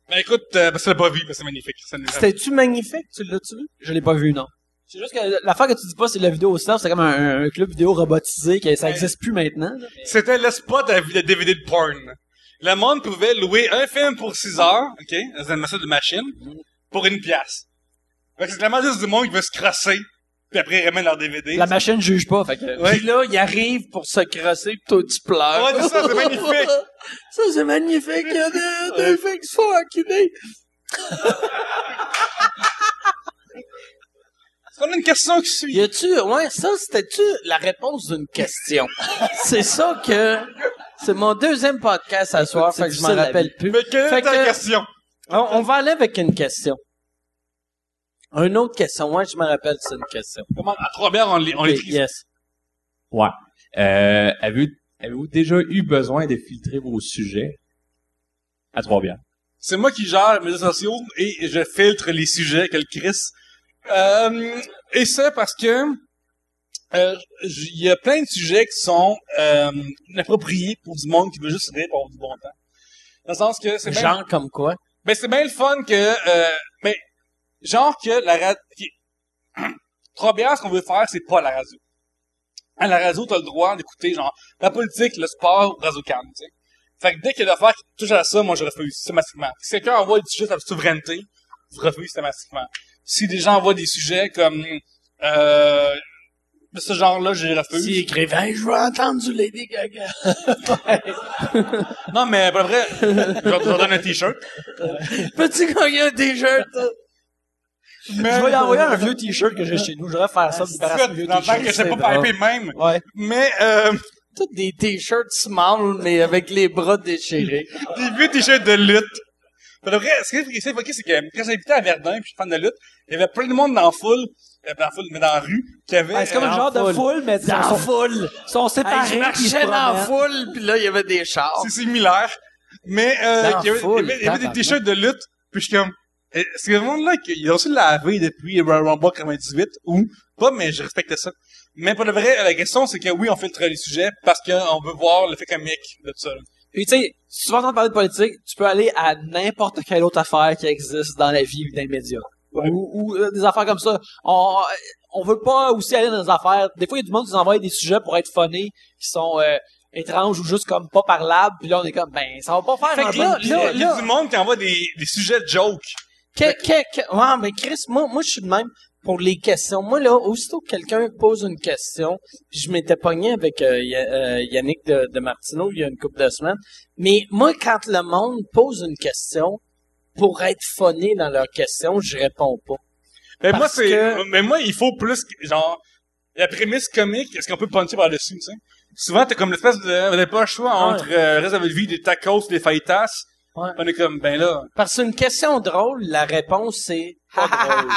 Ben écoute, euh, ben, c'est pas vu, mais c'est magnifique. C'était-tu magnifique? Tu l'as-tu vu? Je l'ai pas vu, non. C'est juste que l'affaire que tu dis pas, c'est la vidéo au self, c'est comme un, un club vidéo robotisé, que ça existe plus maintenant. C'était le spot à de DVD de porn. Le monde pouvait louer un film pour 6 heures, OK, dans une machine de machine, pour une pièce. Fait que c'est clairement juste du monde qui veut se crosser, puis après ils ramènent leur DVD. La machine juge pas, fait que... Ouais. Puis là, il arrive pour se crosser, pis toi, tu pleures. Ouais, c'est ça, c'est magnifique. (laughs) Ça, c'est magnifique. Il y a des, des filles qui se font enculer. Qu'on a une question qui suit? Y a-tu, ouais, ça, c'était-tu la réponse d'une question? (laughs) c'est ça que, c'est mon deuxième podcast à soir, fait que je m'en rappelle plus. Mais quelle Fait est ta que- question? On, on va aller avec une question. Une autre question. Ouais, je me rappelle, c'est une question. Comment, à trois bières, on les, on les yes. Ouais. Euh, avez-vous, avez-vous déjà eu besoin de filtrer vos sujets à Trois-Bières? C'est moi qui gère mes réseaux sociaux et je filtre les sujets que le Chris. Euh, et ça parce que euh, il y a plein de sujets qui sont euh, inappropriés pour du monde qui veut juste rire pour avoir du bon temps. Dans le sens que c'est bien, Genre comme quoi? ben c'est bien le fun que euh, genre que la radio (clears throat) Trois bières, ce qu'on veut faire, c'est pas la radio. À la radio, t'as le droit d'écouter genre la politique, le sport, Radio Can, tu sais. Fait que dès qu'il y a des affaires qui touchent à ça, moi je refuse systématiquement. Si quelqu'un envoie des sujets sur la souveraineté, je refuse systématiquement. Si des gens envoient des sujets comme euh, de ce genre-là, je les refuse. Si écrivain, je veux entendre du Lady Gaga. (laughs) Non, mais pour vrai, je vais vais donner un t-shirt. Peux-tu gagner un t-shirt? Mais, Je vais lui envoyer un vieux t-shirt que j'ai chez nous. Je devrais faire ça, débarrasser de vieux dans le temps que je sais pas piper même. Ouais. Mais, euh, Tous des t-shirts small, mais avec les bras déchirés. (laughs) Des vieux t-shirts de lutte. Pour de vrai, ce qui est évoqué, c'est que quand j'habitais à Verdun, puis je suis fan de lutte, il y avait plein de monde dans la foule, euh, dans la foule, mais dans la rue, qui avait... Ouais, c'est comme euh, un genre de foule. mais ils Dans la sont, foule. sont Hey, séparés. je ils se marchais dans la foule, puis là, il y avait des chars. c'est similaire. Mais, euh, il y avait, il y avait- il y avait des t-shirts de lutte, puis je suis comme, c'est le monde-là qu'ils ont aussi lavé depuis Royal Rumble 98, ou pas, mais je respecte ça. Mais pour le vrai, la question, c'est que oui, on filtre les sujets parce qu'on veut voir l'effet comique de tout ça. Puis tu sais, si tu vas entendre parler de politique, tu peux aller à n'importe quelle autre affaire qui existe dans la vie ou dans les médias. Ou, ou, euh, des affaires comme ça. On, on veut pas aussi aller dans des affaires. Des fois, il y a du monde qui nous envoie des sujets pour être funny, qui sont euh, étranges ou juste comme pas parlables. Puis là, on est comme, ben, ça va pas faire Fait un que là, Il y a, il y a là- du monde qui envoie des, des sujets de joke. Que, que, que, ouais, mais Chris, moi, moi, je suis de même pour les questions. Moi, là, aussitôt que quelqu'un pose une question, je m'étais pogné avec euh, euh, Yannick de, de Martineau il y a une couple de semaines, mais moi, quand le monde pose une question, pour être funné dans leur question, je réponds pas. Mais moi, c'est, que- mais moi, il faut plus, genre, la prémisse comique, est-ce qu'on peut puncher par-dessus, tu sais? souvent, t'as comme l'espèce de, on n'a pas le choix entre, euh, reste votre vie, des tacos, des fajitas. Ouais. On est comme, ben là. Parce qu'une question drôle, la réponse c'est pas (laughs) drôle.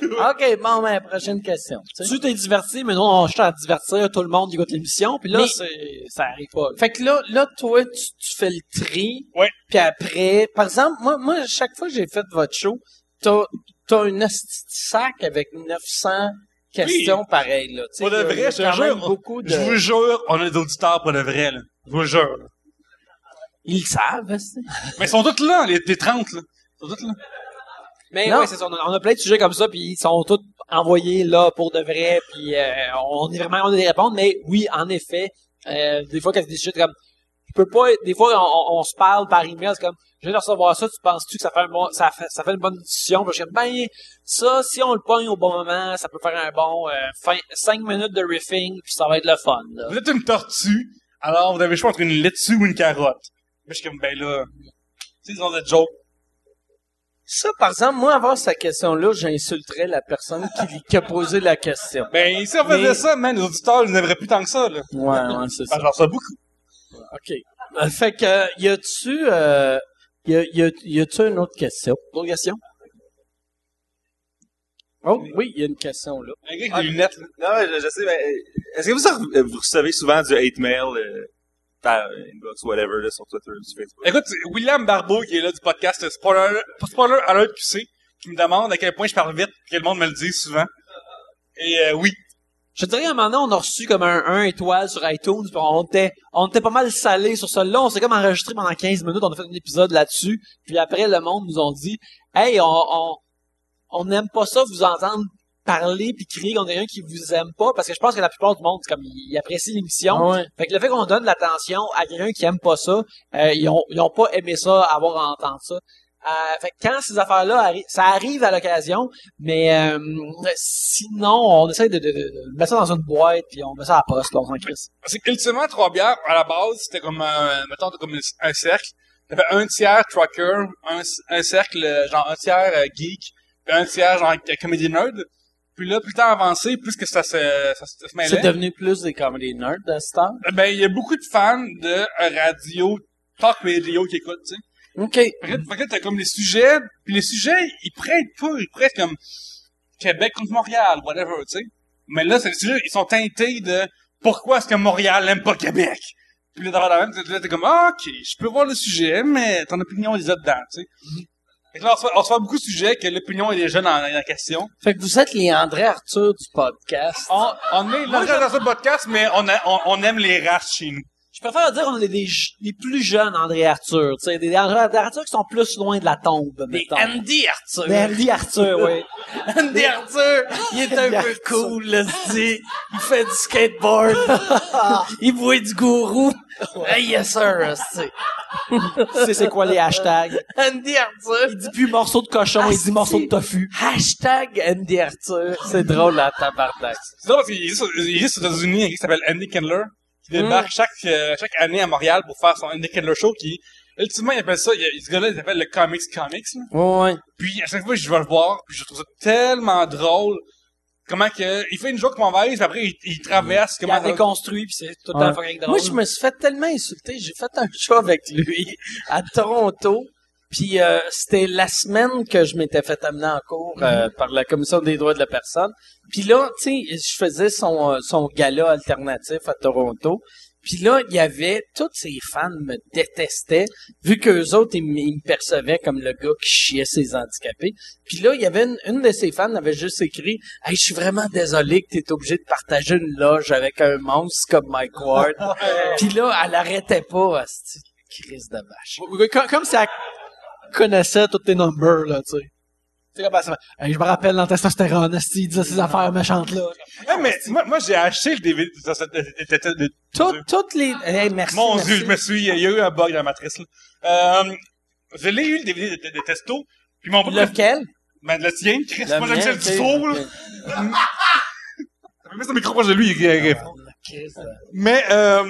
OK, bon, ben, prochaine question. tu sais. Tu t'es diverti, mais nous, on cherche à divertir tout le monde qui écoute l'émission, puis là, Mais- c'est, ça arrive pas. Fait que là, là, toi, tu, tu fais le tri. Ouais. Puis après, par exemple, moi, moi, chaque fois que j'ai fait votre show, t'as, t'as de sac avec 900 questions pareilles, là. Pour de vrai, je te jure, beaucoup de... Je vous jure, on a des auditeurs pour de vrai, là. Je vous jure. Ils le savent, hostie. Mais ils sont tous là, les, les 30, là. Ils sont tous là. Mais Non. ouais, c'est ça. On a, on a plein de sujets comme ça, puis ils sont tous envoyés là pour de vrai, puis euh, on est vraiment on a des réponses. Mais oui, en effet, euh, des fois quand c'est des sujets comme, je peux pas. Des fois, on, on- on se parle par email, c'est comme, je viens de recevoir ça, tu penses-tu que ça fait un bon, ça fait, ça fait une bonne discussion? Puis je suis comme, ben, ça, si on le pogne au bon moment, ça peut faire un bon euh, fin, cinq minutes de riffing, puis ça va être le fun. Là. Vous êtes une tortue, alors vous avez le choix entre une laitue ou une carotte. Mais je suis comme, ben là. Tu sais, ils ont des jokes. Ça, par exemple, moi, avoir cette question-là, j'insulterais la personne qui, qui a posé la question. (laughs) Ben, si on faisait Mais- ça, man, les auditeurs, ils n'aimeraient plus tant que ça, là. Ouais, ouais, c'est ça. Ben, j'en sais beaucoup. OK. Euh, Fait que, y a-tu, euh, y a, y a, y a-tu une autre question? D'autres questions? Oh, oui, il y a une question là. Un gars avec des lunettes, là. Non, je, je sais, mais euh, est-ce que vous, re- vous recevez souvent du hate mail euh, inbox, whatever, là, sur Twitter, sur Facebook? Écoute, c'est William Barbeau, qui est là du podcast euh, Spoiler, Spoiler Alert QC, qui me demande à quel point je parle vite, puis que le monde me le dit souvent. Et euh, oui. Je te dirais, à un moment donné, on a reçu comme un 1 étoile sur iTunes, puis on était, on était pas mal salé sur celui-là. On s'est comme enregistré pendant 15 minutes, on a fait un épisode là-dessus. Puis après, le monde nous ont dit, hey, on, on, on n'aime pas ça vous entendre parler puis crier contre quelqu'un qui vous aime pas, parce que je pense que la plupart du monde, c'est comme, ils apprécient l'émission. Ah ouais. Fait que le fait qu'on donne l'attention à quelqu'un qui aime pas ça, euh, ils ont, ils ont pas aimé ça, avoir à entendre ça. Euh, fait que quand ces affaires-là arri- ça arrive à l'occasion, mais euh, sinon, on essaie de, de, de- de mettre ça dans une boîte, puis on met ça à la poste, là, on s'en crisse. C'est qu'ultimement, trois bières, à la base, c'était comme un, mettons, comme un cercle. T'avais un tiers trucker, un, un cercle, euh, genre un tiers euh, geek, puis un tiers genre euh, comedy nerd. Puis là, plus le temps avancé, plus que ça se, ça, se- mêlait. C'est devenu plus des comedy nerds à ce temps. Ben, il y a beaucoup de fans de radio, talk radio qui écoutent, tu sais. OK. Fait que, t'as comme les sujets, puis les sujets, ils prêtent pas, ils prêtent comme Québec contre Montréal, whatever, tu sais. Mais là, c'est les sujets, ils sont teintés de pourquoi est-ce que Montréal n'aime pas Québec? Puis là, dans la même, t'es comme, ah, ok, je peux voir le sujet, mais ton opinion est déjà dedans, tu sais. Fait que là, on se, fait, on se fait beaucoup de sujets que l'opinion est déjà dans, dans la question. Fait que vous êtes les André Arthur du podcast. On, on est là dans ce podcast, mais on, a- on, on aime les races chez nous. Je préfère dire qu'on est des, des plus jeunes André Arthur, tu sais, des André Arthur qui sont plus loin de la tombe, Des mettons. Andy Arthur. Des Andy Arthur, oui. (laughs) Andy Arthur, il est un peu cool, là, c'est Il fait du skateboard. (laughs) il boit du gourou. Hey, yes, sir, c'est Tu sais c'est quoi les hashtags? Andy Arthur. Il dit plus morceau de cochon, il dit morceau de tofu. Hashtag Andy Arthur. C'est drôle, à tabarnak. C'est drôle parce qu'il existe, il existe aux États-Unis un gars qui s'appelle Andy Kindler, qui débarque chaque, euh, chaque année à Montréal pour faire son Kindler Show, qui, ultimement, il appelle ça, il, il- ce gars-là, il s'appelle le Comics Comics, là. Ouais, ouais. Puis, à chaque fois, je vais le voir, puis je trouve ça tellement drôle. Comment que, il fait une joke mauvaise, puis après, il, il traverse, Il comment a déconstruit, puis c'est tout le Ouais. temps fucking drôle. Moi, je me suis fait tellement insulter. J'ai fait un show avec lui (laughs) à Toronto. Puis euh, c'était la semaine que je m'étais fait amener en cours euh, par la Commission des droits de la personne. Puis là, tu sais, je faisais son, euh, son gala alternatif à Toronto. Puis là, il y avait... Tous ses fans me détestaient, vu qu'eux autres, ils, m- ils me percevaient comme le gars qui chiait ses handicapés. Puis là, il y avait une, une de ses fans avait juste écrit « Hey, je suis vraiment désolé que tu es obligé de partager une loge avec un monstre comme Mike Ward. (laughs) » Puis là, elle arrêtait pas, cette crise de vache. Comme, elle connaissait tous tes numbers, là, tu sais. Hey, je me rappelle dans testostérone, il disait ces affaires méchantes-là. Ah, mais, moi, moi, j'ai acheté le DVD de, de, de, de- de- Tout- toutes les... Hey, merci, Mon merci. dieu, je me suis, il y a eu un bug dans la matrice, là. Euh, je l'ai eu, le DVD de, de, de Testo, puis mon Lequel? Ben, le tien, Chris, Le moi, j'aime là. ok. (laughs) Mets son micro proche de lui, il rit. Chris, euh, Mais, euh,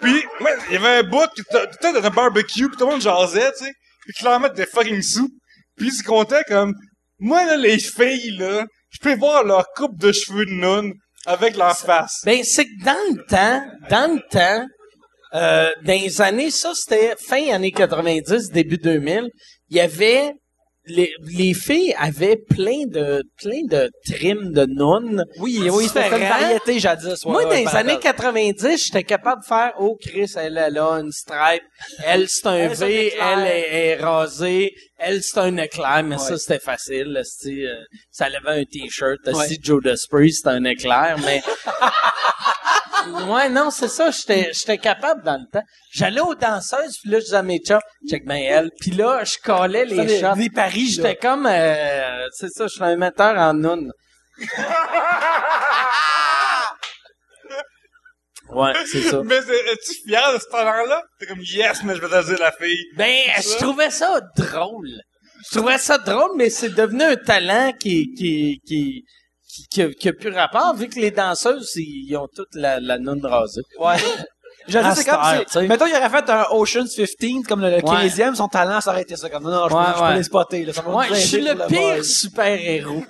puis, il y avait un bout, qui était était dans un barbecue, puis tout le monde jasait, tu sais. Puis clairement, t'es fucking sous. Puis il se comptait comme, moi, là, les filles, là, je peux voir leur coupe de cheveux de nonne Avec leur face. Ben, c'est que dans le temps, dans le temps, euh, dans les années, ça, c'était fin années 90, début 2000, il y avait, les, les filles avaient plein de, plein de trims de nonnes. Oui, oui, c'était une variété jadis. ouais, Moi, dans ouais, les années 90, j'étais capable de faire, oh, Chris, elle, elle a une stripe. Elle, c'est un Elle, c'est un V. Elle est, est rasée. Elle, c'est un éclair. Mais Ouais. ça, c'était facile. c'ti, euh, ça levait un t-shirt. Si Joe Priest, c'était un éclair. Mais, (laughs) ouais, non, c'est ça. J'étais, j'étais capable dans le temps. J'allais aux danseuses, puis là, je disais à mes chums, check ben elle. Puis là, je collais les Ça, des- shots. des paris, J'étais comme, euh, c'est ça, je suis un metteur en noun. (laughs) ouais, c'est ça. Mais es-tu fier de ce talent-là? T'es comme, yes, mais je vais te dire la fille. Ben, je trouvais ça drôle. Je trouvais ça drôle, mais c'est devenu un talent qui, qui, qui, qui, qui, a, qui a plus rapport, vu que les danseuses, ils, ont toute la, la noune rasée. Ouais. (laughs) À dire, c'est comme si, sais. mettons, il aurait fait un Ocean's 15, comme le, le 15e, son talent, ça aurait été ça. Comme, non, non, je, Ouais, peux, je peux ouais. les spotter, là. Ça va Ouais, nous je suis le pour pire super-héros.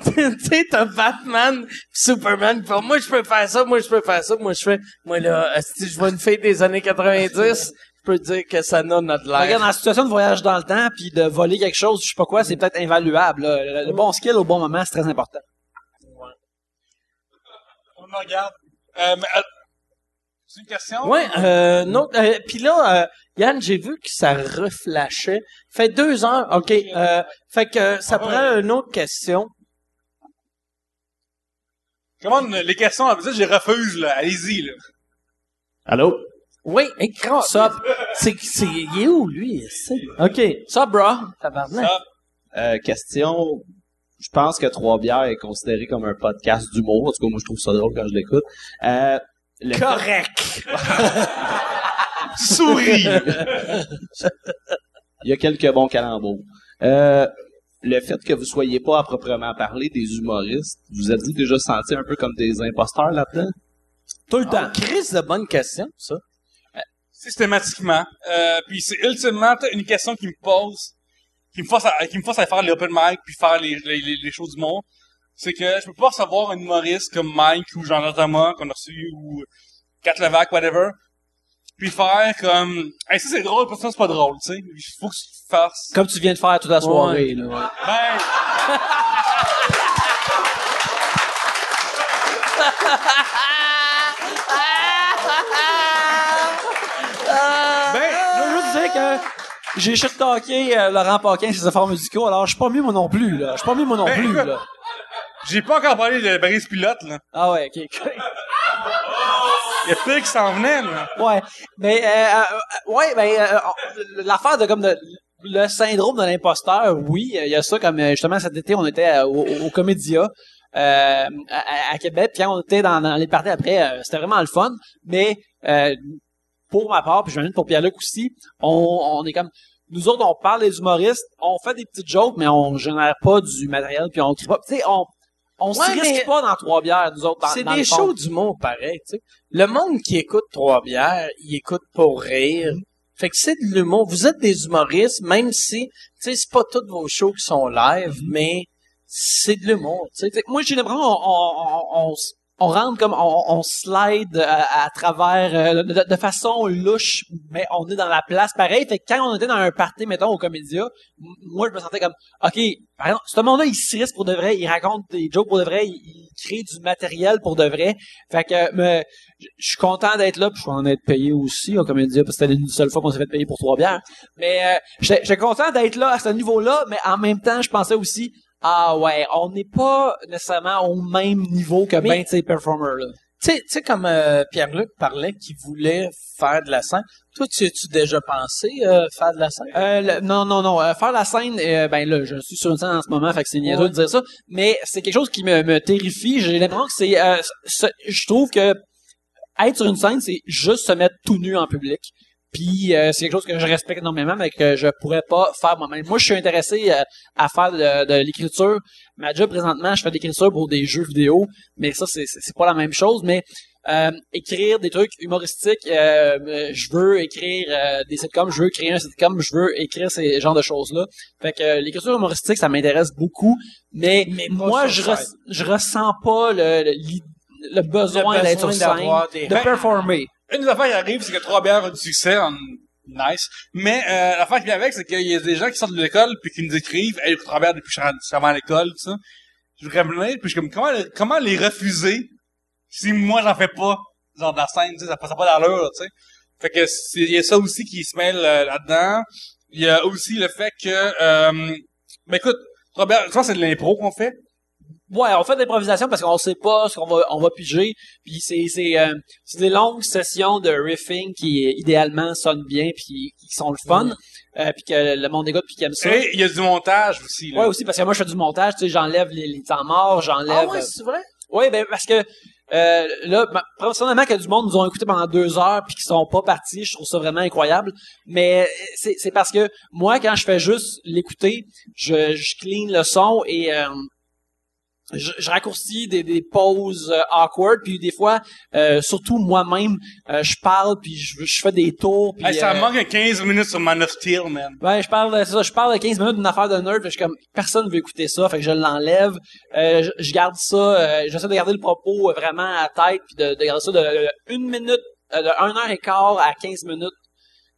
(laughs) tu sais, t'as Batman, Superman, pis moi, je peux faire ça, moi, je peux faire ça, moi, je fais, moi, là, si je vois une fille des années 90, je peux dire que ça n'a notre Regarde, l'air. dans la situation de voyage dans le temps, puis de voler quelque chose, je sais pas quoi, c'est peut-être invaluable. là. Le, le bon skill au bon moment, c'est très important. Me regarde. Euh, euh, c'est une question? Ouais, euh, non, euh, puis là, euh, Yann, j'ai vu que ça reflashait. Fait deux heures, ok. Euh, fait que ça Ah prend ouais. une autre question. Comment les questions, fait, je refuse, là. Allez-y, là. Allô? Oui, écran. Ça, c'est, c'est, il est où lui? c'est- Ok, ça, bro. Tabarnak. Ça. Euh, question. Je pense que Trois Bières est considéré comme un podcast d'humour. En tout cas, moi, je trouve ça drôle quand je l'écoute. Euh, le Correct. (laughs) Souris! il y a quelques bons calembours. Euh, le fait que vous soyez pas à proprement parler des humoristes, vous êtes-vous déjà senti un peu comme des imposteurs là-dedans? Tout le Ah, temps. Chris, de bonne question, ça. Systématiquement. Euh, puis c'est ultimement une question qui me pose, qui me force à, qui me force à faire les open mic puis faire les, les, les, les shows du monde. C'est que je peux pas recevoir un humoriste comme Mike ou Jean Thomas qu'on a reçu ou Kat Levac, whatever. Puis faire comme, hey, ça c'est drôle, pour ça c'est pas drôle, tu sais. Il faut que tu fasses. Comme tu viens de faire toute la soirée, là. ouais. Ben, je veux juste dire que j'ai shit talké euh, Laurent Paquin ses efforts musicaux, alors je suis pas mieux moi non plus, là. Je suis pas mieux moi non Ben, plus, écoute. là. j'ai pas encore parlé de Brise Pilote, là. Ah ouais, ok. ok. Il y a pire qui s'en venait, là. Ouais, mais euh, euh, ouais, ben euh, on- l'affaire de comme de le syndrome de l'imposteur, oui, il y a ça comme euh, justement cet été on était euh, au, au Comédia euh, à, à Québec, puis quand on était dans, dans les parties après, euh, c'était vraiment le fun, mais euh, pour ma part, puis je pour Pierre-Luc aussi, on, on est comme nous autres on parle des humoristes, on fait des petites jokes, mais on génère pas du matériel, puis on crie pas, tu sais, on on Ouais, se risque pas dans trois bières, nous autres, dans, c'est dans des shows d'humour pareil, tu sais. Le monde qui écoute Trois Bières, il écoute pour rire. Fait que c'est de l'humour. Vous êtes des humoristes, même si, tu sais, c'est pas tous vos shows qui sont live, mais c'est de l'humour, tu sais. Moi, j'ai l'impression on, on, on, s- on rentre comme on, on slide à, à travers euh, de, de façon louche, mais on est dans la place pareil. Fait que quand on était dans un party, mettons, au Comédia, moi, je me sentais comme, OK, par exemple, ce monde-là, il se risque pour de vrai, il raconte des jokes pour de vrai, il, crée du matériel pour de vrai. Fait que je suis content d'être là, puis je suis content d'être payé aussi au Comédia, parce que c'était une seule fois qu'on s'est fait payer pour trois bières. Mais euh, j'étais content d'être là à ce niveau-là, mais en même temps, je pensais aussi, ah ouais, on n'est pas nécessairement au même niveau que ben de ces performers là. Tu sais, tu sais, comme euh, Pierre-Luc parlait qu'il voulait faire de la scène. Toi, tu as-tu déjà pensé euh, faire de la scène? Euh, le- non, non, non. euh, faire la scène, ben là, je suis sur une scène en ce moment, fait que c'est niaiseux Ouais. de dire ça. Mais c'est quelque chose qui me, me terrifie. J'ai l'impression que c'est, euh, ce- je trouve que être sur une scène, c'est juste se mettre tout nu en public. Puis euh, c'est quelque chose que je respecte énormément, mais que je pourrais pas faire moi-même. Moi, je suis intéressé euh, à faire de, de l'écriture. Ma job présentement, je fais de l'écriture pour des jeux vidéo, mais ça, c'est, pas la même chose. Mais euh, écrire des trucs humoristiques. euh, je veux écrire euh, des sitcoms, je veux créer un sitcom, je veux écrire ces genres de choses-là. Fait que l'écriture humoristique, ça m'intéresse beaucoup, mais, moi, je, je ressens pas le, le, l'i- le besoin Le d'être sur scène, de Ben, performer. Une des affaires qui arrive, c'est que Trois Bières a du succès, en... nice. Mais euh, l'affaire qui vient avec, c'est qu'il y a des gens qui sortent de l'école puis qui nous écrivent « Hey, Trois Bières depuis avant l'école, tout ça. » Je voudrais me dire, puis je suis comme, comment, comment les refuser si moi j'en fais pas, genre de la scène, ça passe pas d'allure, tu sais. Fait que il y a ça aussi qui se mêle euh, là-dedans. Il y a aussi le fait que, euh, ben écoute, Trois je pense que c'est de l'impro qu'on fait. Ouais, on fait de l'improvisation parce qu'on sait pas ce qu'on va on va piger, puis c'est c'est euh, c'est des longues sessions de riffing qui euh, idéalement sonnent bien puis qui sont le fun, euh, puis que le monde écoute puis qui aime ça. Et il y a du montage aussi, là. Ouais, aussi parce que moi je fais du montage, tu sais, j'enlève les, les temps morts, j'enlève. Ah ouais, c'est vrai? Oui, ben parce que euh, là, ben, personnellement, que du monde nous ont écouté pendant deux heures puis qui sont pas partis, je trouve ça vraiment incroyable. Mais c'est c'est parce que moi, quand je fais juste l'écouter, je, je clean le son et euh, je, je raccourcis des, des pauses euh, awkward puis des fois, euh, surtout moi-même, euh, je parle puis je, je fais des tours. Puis, Hey, ça euh, manque un 15 minutes sur Man of Steel, man. Ouais, je parle c'est ça, je parle de 15 minutes d'une affaire de nerd, puis je suis comme personne veut écouter ça, fait que je l'enlève, euh, je, je garde ça, euh, j'essaie de garder le propos vraiment à tête puis de, de garder ça de, de une minute euh, de 1 heure et quart à 15 minutes.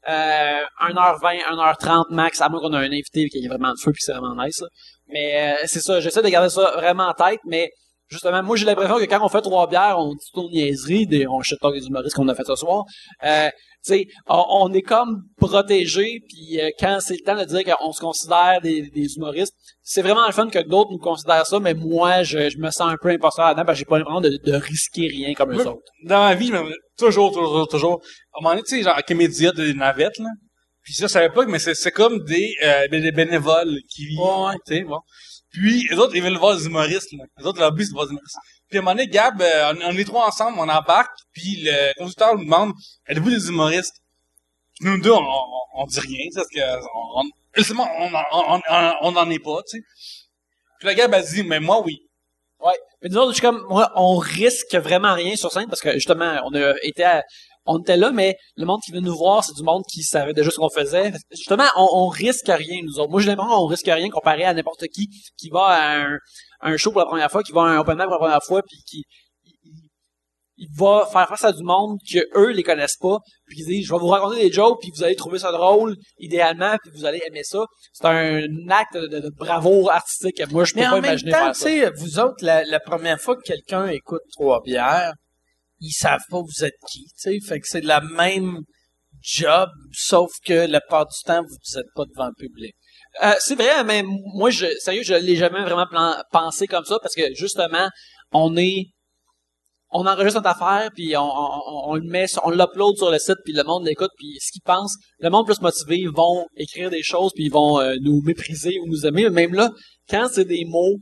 Euh, 1h20, 1h30 max, à moins qu'on a un invité qui est vraiment de feu puis c'est vraiment nice. là. Mais euh, c'est ça, j'essaie de garder ça vraiment en tête, mais justement, moi j'ai l'impression que quand on fait trois bières, on dit ton niaiserie, des, on shit talk des humoristes qu'on a fait ce soir. Euh, tu sais, on, est comme protégé, puis euh, quand c'est le temps de dire qu'on se considère des, des humoristes, c'est vraiment le fun que d'autres nous considèrent ça, mais moi, je, je me sens un peu imposteur là-dedans, parce que j'ai pas l'impression de, de risquer rien comme eux autres. Dans ma vie, toujours, toujours, toujours. À un moment donné, tu sais, genre, à Comédia, des navettes, là. Puis ça, je savais pas, mais c'est, c'est comme des, euh, des bénévoles qui vivent, tu sais, bon. Puis, les autres, ils veulent voir des humoristes, là. Les autres, leur but, c'est de voir des humoristes. Puis, à un moment donné, Gab, euh, on, on est trois ensemble, on embarque, puis le conducteur nous demande, êtes-vous des humoristes? Puis nous deux, on, on, on dit rien, parce que, on, on, ultimement, on, on, on, on en est pas, tu sais. Puis le Gab a dit, mais moi, oui. Ouais. Mais nous autres, je suis comme, moi, on risque vraiment rien sur scène parce que justement, on a été à- on était là, mais le monde qui venait nous voir, c'est du monde qui savait déjà ce qu'on faisait. Justement, on, on risque rien, nous autres. Moi, l'impression qu'on risque rien comparé à n'importe qui qui va à un, un show pour la première fois, qui va à un open mic pour la première fois, puis qui il, va faire face à du monde que eux les connaissent pas, puis qui dit je vais vous raconter des jokes, puis vous allez trouver ça drôle idéalement, puis vous allez aimer ça. C'est un acte de, de bravoure artistique que moi je peux Mais pas en même imaginer temps, faire tu ça. sais, vous autres, la, la première fois que quelqu'un écoute trois bières, ils savent pas vous êtes qui, tu sais. Fait que c'est la même job, sauf que la part du temps, vous êtes pas devant le public. Euh, c'est vrai, mais moi, je, sérieux, je l'ai jamais vraiment pensé comme ça parce que justement, on est, on enregistre notre affaire puis on, le met, on l'upload sur le site puis le monde l'écoute puis ce qu'ils pensent, le monde plus motivé vont écrire des choses puis ils vont euh, nous mépriser ou nous aimer. Même là, quand c'est des mots,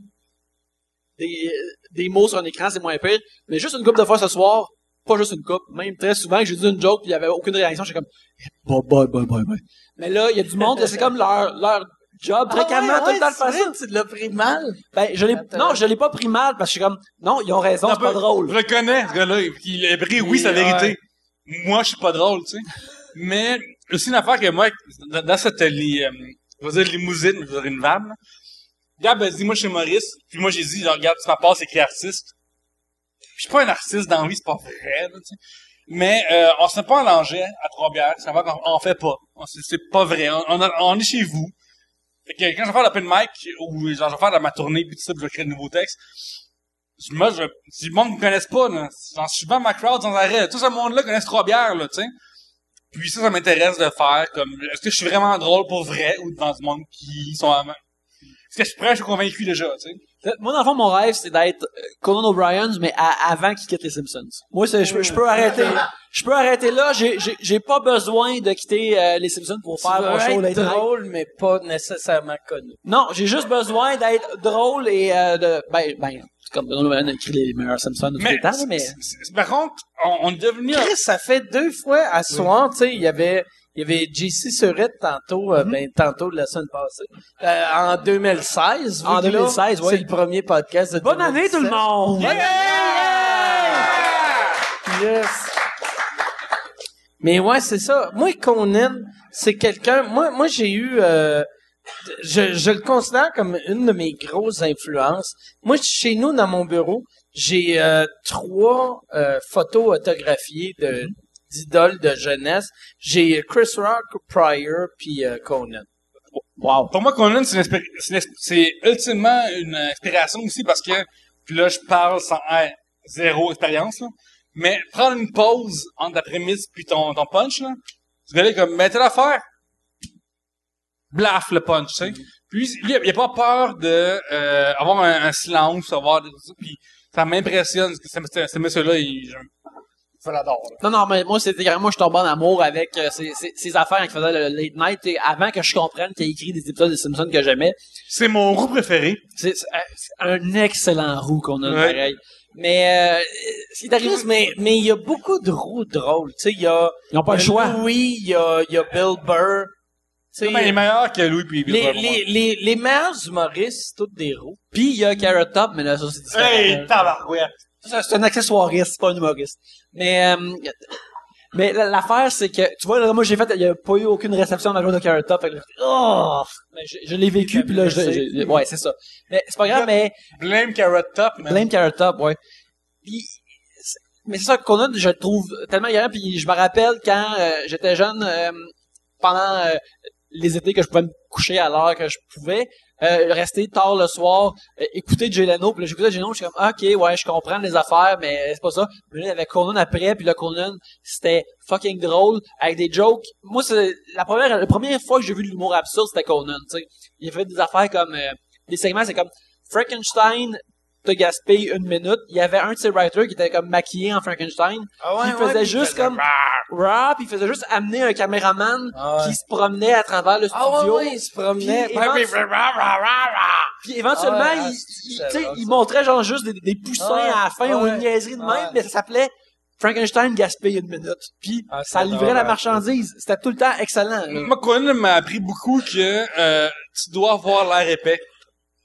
des, des mots sur un écran, c'est moins pire. Mais juste une coupe de fois ce soir, pas juste une coupe, même très souvent que j'ai dit une joke puis il y avait aucune réaction, j'étais comme, bye bye bye bye bye. Mais là, il y a du monde, c'est comme leur, leur job, très Ah calmement, ouais, tout le temps ça. vrai, Tu l'as pris mal. Ben, je l'ai, non, je l'ai pas pris mal parce que je suis comme, non, ils ont raison, c'est pas drôle. Je le connais, ce gars-là. Il a pris, oui, sa Ouais. vérité. Moi, je suis pas drôle, tu sais. Mais, aussi une affaire que moi, dans, cette, euh, je vais dire limousine, je vais dire une vanne, là. Gab a dit, moi, je suis Maurice. Puis moi, j'ai dit, genre, regarde, tu m'as passé écrit artiste. Je suis pas un artiste dans vie, c'est pas vrai, là, tu sais. Mais, euh, on se fait pas en langeais à Trois-Bières. C'est qu'on on fait pas. C'est pas vrai. On, est chez vous. Fait que quand je vais faire l'open mic, ou genre, je vais faire ma tournée, puis tout ça, puis je vais créer de nouveaux textes, moi, je, le monde me connaisse pas, là, genre, je suis dans ma crowd sans arrêt. Tout ce monde-là connaisse trois bières, là, tu sais. Puis ça, ça m'intéresse de faire, comme, est-ce que je suis vraiment drôle pour vrai, ou devant du monde qui sont à Est-ce que je suis prêt, je suis convaincu déjà, tu sais. Euh, Moi, dans le fond, mon rêve, c'est d'être euh, Conan O'Brien, mais à- avant qu'il quitte les Simpsons. Moi, je, peux- je peux arrêter, je peux arrêter là. J'ai, pas besoin de quitter euh, les Simpsons pour Tu faire mon veux show être drôle, mais pas nécessairement connu. Non, j'ai juste besoin d'être drôle et euh, de, ben, ben, c'est comme Conan O'Brien a écrit les meilleurs Simpsons de tous Mais, les temps, mais. par contre, on, on est devenu... Chris, ça fait deux fois à soir, tu sais, il y avait, il y avait JC Surette tantôt, euh, ben, tantôt la semaine passée, euh, en 2016. vu En que là, 2016, oui. C'est le premier podcast de Bonne année, tout le 2017. monde! Puis, Yes. Mais ouais, c'est ça. Moi, Conan, c'est quelqu'un. Moi, moi, j'ai eu. euh, je, je le considère comme une de mes grosses influences. Moi, chez nous, dans mon bureau, j'ai trois photos autographiées de d'idoles de jeunesse. J'ai Chris Rock, Pryor, puis euh, Conan. Wow. Pour moi, Conan, c'est, ultimement une inspiration aussi parce que, puis là, je parle sans zéro expérience, mais prendre une pause entre ta prémisse puis ton, punch, là, tu vas aller comme, mettez l'affaire. Blaf le punch, tu sais. Puis, a, il a pas peur de euh, avoir un, un silence, avoir des puis ça m'impressionne, ce, ce, ce monsieur-là, il, je, l'adore. Non, non, mais moi, c'était carrément, moi, je tombais en amour avec euh, ces, ces, ces affaires quand il faisait le late night, et avant que je comprenne qu'il a écrit des épisodes de Simpsons que j'aimais. C'est mon roux préféré. C'est c'est, euh, c'est un excellent roux qu'on a, Ouais. pareil. Mais, euh, ce qui est arrivé, mais mais il y a beaucoup de roues drôles. Tu sais, il y a. Ils ont pas le choix. Louis, il y a, il y a Bill Burr. Non, mais il est meilleur que Louis puis Bill les, Burr, les, les, les meilleurs humoristes, c'est tous des roues. Puis il y a Carrot Top, mais là, ça, c'est différent. Hey, tabarouette! C'est un accessoiriste, c'est pas un humoriste. Mais, euh, mais la- l'affaire, c'est que, tu vois, là, moi, j'ai fait, il y a pas eu aucune réception dans le de Carrot Top. Fait que, oh! Mais je, je l'ai vécu, puis là, je, je- ouais, c'est ça. Mais c'est pas grave, mais Blame Carrot Top, man. Blame Carrot Top, ouais. Puis, mais c'est ça, Conan, je le trouve tellement égalant, puis je me rappelle quand euh, j'étais jeune, euh, pendant euh, les étés que je pouvais me coucher à l'heure que je pouvais, euh, rester tard le soir, euh, écouter Jay Leno, puis là, j'écoutais Jay je suis comme, ok, ouais, je comprends les affaires, mais c'est pas ça. Mais là, il y avait Conan après, puis là, Conan, c'était fucking drôle, avec des jokes. Moi, c'est la première, la première fois que j'ai vu de l'humour absurde, c'était Conan, tu sais. Il fait des affaires comme, euh, des segments, c'est comme, Frankenstein te gaspille une minute. Il y avait un de ses writers qui était comme maquillé en Frankenstein. Ah Puis il faisait juste comme rap, il faisait juste amener un caméraman Ah ouais. qui se promenait à travers le studio. Ah ouais, ouais, il se promenait. Puis, Ouais, éventu- puis- Puis éventuellement, Ah ouais, il, ah, il- montrait genre juste des, des poussins Ah ouais, à la fin ah ou ouais. une niaiserie de Ah même, ouais. mais ça s'appelait Frankenstein gaspille une minute. Puis Ah, ça livrait la ouais. marchandise. C'était tout le temps excellent. là. Moi, Conan m'a appris beaucoup que euh, tu dois avoir l'air épais.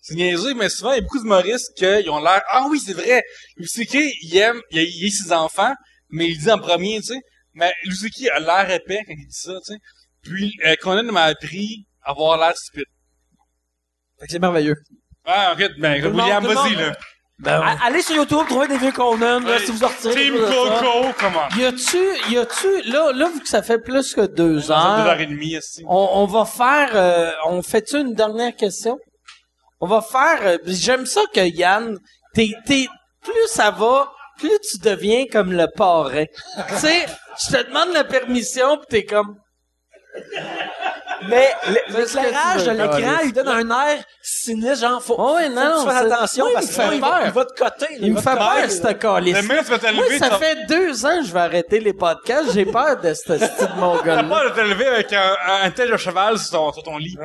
C'est niaiseux, mais souvent, il y a beaucoup d'humoristes qui ont l'air... Ah oui, c'est vrai! Lucicky, il aime... Il, il aime ses enfants, mais il dit en premier, tu sais. Mais Lucicky a l'air épais quand il dit ça, tu sais. Puis, euh, Conan m'a appris à avoir l'air stupide. Fait que c'est merveilleux. Ah, ok, ben, Tout le William, monde, tout le vas-y, monde. là. Ben ouais. A- Allez sur YouTube, trouvez des vieux Conan, là, si vous en retirez. Team de ça. Coco, comment? Y a-tu, y a-tu, là, là, vu que ça fait plus que deux Dans deux heures, heures et demie, ici. on, on va faire, euh, on fait-tu une dernière question? On va faire, euh, j'aime ça que Yann, t'es, t'es, plus ça va, plus tu deviens comme le parrain. tu sais, je te demande la permission pis t'es comme, Mais l'éclairage de l'écran, il donne un air sinistre, genre, faut, Oh ouais, faut non, que tu fasses c'est- attention oui, parce il que me fait sinon, il il va te coter. là, il me fait peur, coter, ce là. calice. Moi, ça fait deux ans que je vais arrêter les podcasts. J'ai peur de ce style de mon gars T'as peur de te lever avec un, un tel de cheval sur ton, sur ton lit.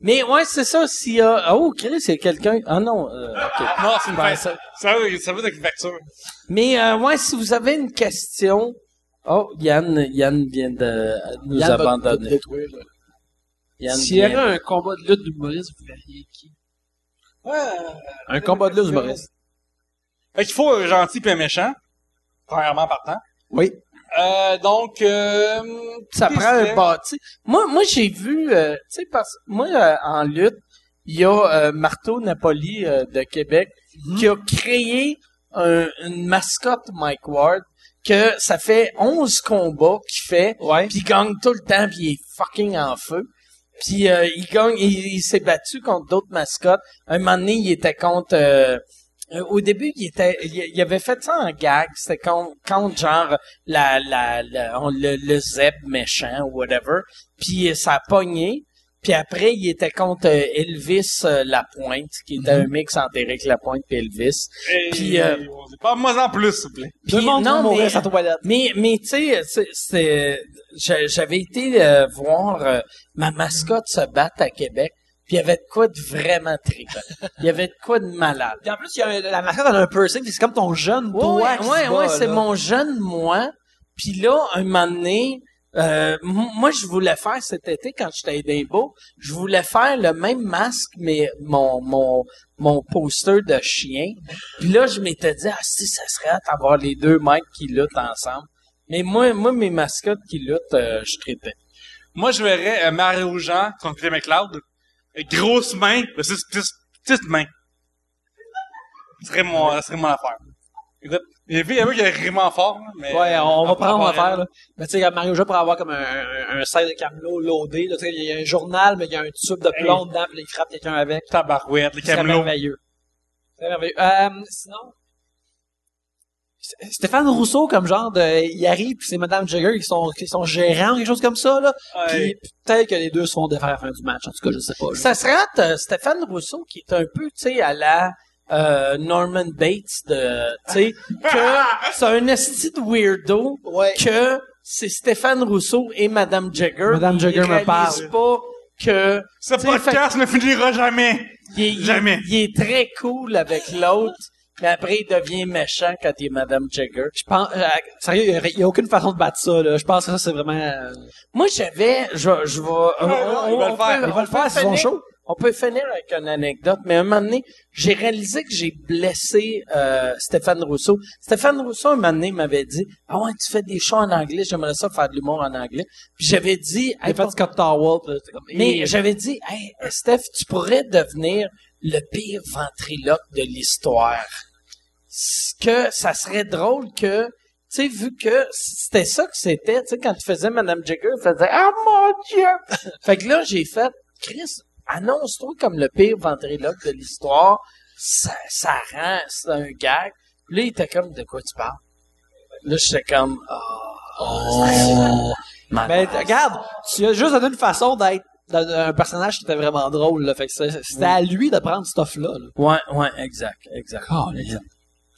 Mais ouais, c'est ça, s'il y a... Oh, Chris, il y a quelqu'un... Ah non, euh, OK. (laughs) Non, c'est une Ben, ça- Ça, va- ça va avec une facture. Mais euh, ouais, si vous avez une question... Oh, Yann, Yann vient de nous Yann va abandonner. détruire, là. Yann S'il y avait un combat de lutte d'humoriste, vous verriez qui? Un combat de lutte humoriste. Fait qu'il faut un gentil puis un méchant. Premièrement partant. Oui. Euh, donc, euh, ça prend un bâti. Moi, moi j'ai vu, euh, tu sais, parce moi, euh, en lutte, il y a euh, Marteau Napoli euh, de Québec qui a créé un- une mascotte Mike Ward que ça fait 11 combats qu'il fait, puis il gagne tout le temps, puis il est fucking en feu. Puis euh, il gagne, il, il s'est battu contre d'autres mascottes. Un moment donné, il était contre... euh, au début, il était, il, il avait fait ça en gag. C'était contre, contre genre la, la, la- on- le, le zeb méchant ou whatever. Puis ça a pogné. Puis après, il était contre euh, Elvis euh, Lapointe, qui était un mix entre Eric Lapointe et Elvis. Et- Puis, euh, Parle-moi en plus, s'il vous plaît. Monde non, mais- sa toilette. Mais, mais tu sais, j'avais été euh, voir euh, ma mascotte se battre à Québec, puis il y avait de quoi de vraiment trippant. Il y avait de quoi de malade. Puis en plus, il y a un- la mascotte elle a un piercing, puis c'est comme ton jeune Ouais, doigt ouais, ouais, ouais, c'est mon jeune moi. Puis là, un moment donné, Euh, moi, je voulais faire cet été, quand j'étais à Edinburgh, je voulais faire le même masque, mais mon, mon, mon poster de chien. Puis là, je m'étais dit, ah, si, ça serait hâte d'avoir les deux mecs qui luttent ensemble. Mais moi, moi, mes mascottes qui luttent, euh, je traitais. Moi, je verrais euh, Mario Jean contre Peter McLeod. Euh, Grosse main, petite, main. Ce serait mon, ce serait mon affaire. Écoute, y avait, il y avait qui est vraiment fort, mais... Ouais, on va à prendre part l'affaire, elle. là. Mais tu sais, Mario Jeu pour avoir comme un, un, de camelot loadé, là. Tu sais, il y a un journal, mais il y a un tube de plomb dedans, puis il frappe quelqu'un avec. Tabarouette, les C'est camelots. merveilleux. C'est merveilleux. Euh, sinon, Stéphane Rousseau, comme genre de, il arrive, puis c'est Madame Jagger qui sont, qui sont gérants, quelque chose comme ça, là. Ouais. Puis peut-être que les deux se font défaire à la fin du match. En tout cas, je sais pas. là. Ça serait hâte, euh, Stéphane Rousseau, qui est un peu, tu sais, à la euh, Norman Bates de, tu sais, (laughs) que c'est un esti de weirdo, Ouais. que c'est Stéphane Rousseau et Madame Jagger. Madame Jagger me parle. pas que Ce podcast ne finira jamais. il est, il est- Jamais. il est très cool avec l'autre, mais après il devient méchant quand il est Madame Jagger. Je pense, euh, sérieux, il y a- aucune façon de battre ça, là. Je pense que ça, c'est vraiment, euh, Moi, j'avais, je, je vais, on, il va le on faire. peut- il va le on peut faire, c'est son finir- show. On peut finir avec une anecdote, mais un moment donné, j'ai réalisé que j'ai blessé euh, Stéphane Rousseau. Stéphane Rousseau, un moment donné, m'avait dit « Ah ouais, tu fais des shows en anglais, j'aimerais ça faire de l'humour en anglais. » Puis j'avais dit... il a fait Scott Towell, puis là, c'était comme, Mais Eh, j'avais dit, hey, Steph, tu pourrais devenir le pire ventriloque de l'histoire. Que ça serait drôle que, tu sais, vu que c'était ça que c'était, tu sais, quand tu faisais Madame Jagger, tu faisais, ah mon Dieu! (laughs) fait que là, j'ai fait, Chris, annonce-toi comme le pire ventriloque de l'histoire. Ça, ça rend, c'est un gag. Puis là, il était comme, de quoi tu parles? Là, j'étais comme, oh, Ma- Ben, regarde, tu as juste donné une façon d'être un personnage qui était vraiment drôle, là. Fait que c'est- c'était à lui de prendre ce stuff-là, là. Ouais, ouais, exact, exact. exact.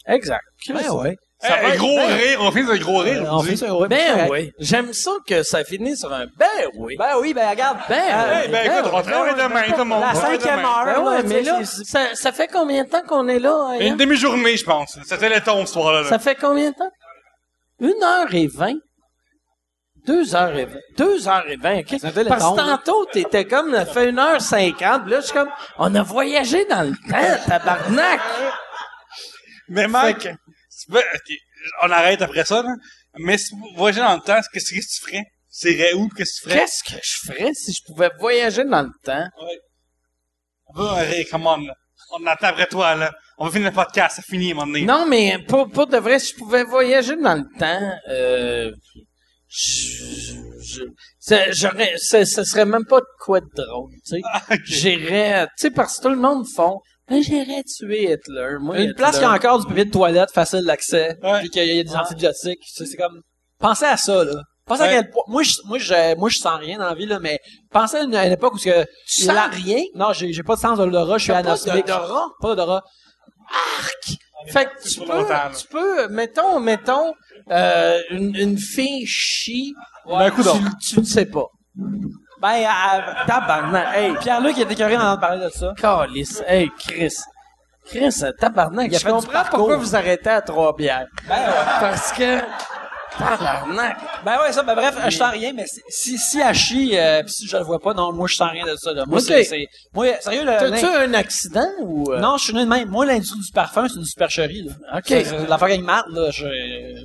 Exact. Ouais, ouais. Ça Hey, va être gros rire, on finit sur un gros rire. On fait ça, ouais. Ben oui. J'aime ça que ça finisse sur un ben oui. Ben oui, ben regarde. Ben euh, Hey, ben écoute, on va travailler demain, tout le monde. La cinquième heure, Ben ouais, mais là, ça, ça fait combien de temps qu'on est là? hein? Une demi-journée, je pense. C'était le ton, ce soir-là. là. Ça fait combien de temps? Une heure et vingt? Deux heures et vingt. Deux heures et vingt, ok? Parce que tantôt, t'étais comme, ça fait une heure cinquante. Là, je suis comme, on a voyagé dans le temps, tabarnak! Mais Mike, on arrête après ça, là. Mais si tu voyageais dans le temps, qu'est-ce que tu ferais? Tu irais où, qu'est-ce que tu ferais? Qu'est-ce que je ferais si je pouvais voyager dans le temps? On va rire, come on, là. On attend après toi, là. On va finir le podcast, c'est fini, moment donné. Non, mais pour, pour de vrai, si je pouvais voyager dans le temps, euh, je, je, ça- j'aurais, ça, ça serait même pas de quoi de drôle, tu sais. J'irais, tu sais, parce que tout le monde font, ben, j'irais tuer Hitler. Moi, Une Hitler. place qui a encore du papier de toilette, facile d'accès, Ouais. puis qu'il y a des antibiotiques. C'est comme, pensez à ça, là. Pensez Ouais. à quel point, moi, je, moi, je, moi, je sens rien dans la vie, là, mais pensez à une, à une époque où ce que, Tu sens la- rien? Non, j'ai, j'ai pas de sens d'odorat, je suis T'as pas anosmique. d'odorat? Pas d'odorat. Fait que tu peux, longtemps, tu peux, mettons, mettons, euh, une, une fille chie, Ben, coup d'or. tu, tu le sais pas. Ben, à, Tabarnak, hey, Pierre-Luc il était écœuré d'entendre parler de ça. calice, hey, Chris. Chris, tabarnak, Il a je fait du comprends parcours. pourquoi vous arrêtez à trois bières. Parce que, tabarnak. Ben ouais, ça, ben bref, je sens rien, mais si, si, elle chie, euh, pis si je le vois pas, non, moi, je sens rien de ça, là. Moi, Ok. c'est, moi, sérieux, le, T'as-tu un accident ou... euh? non, je suis né de même. Moi, l'industrie du parfum, c'est une supercherie, là. OK. L'affaire avec là, je,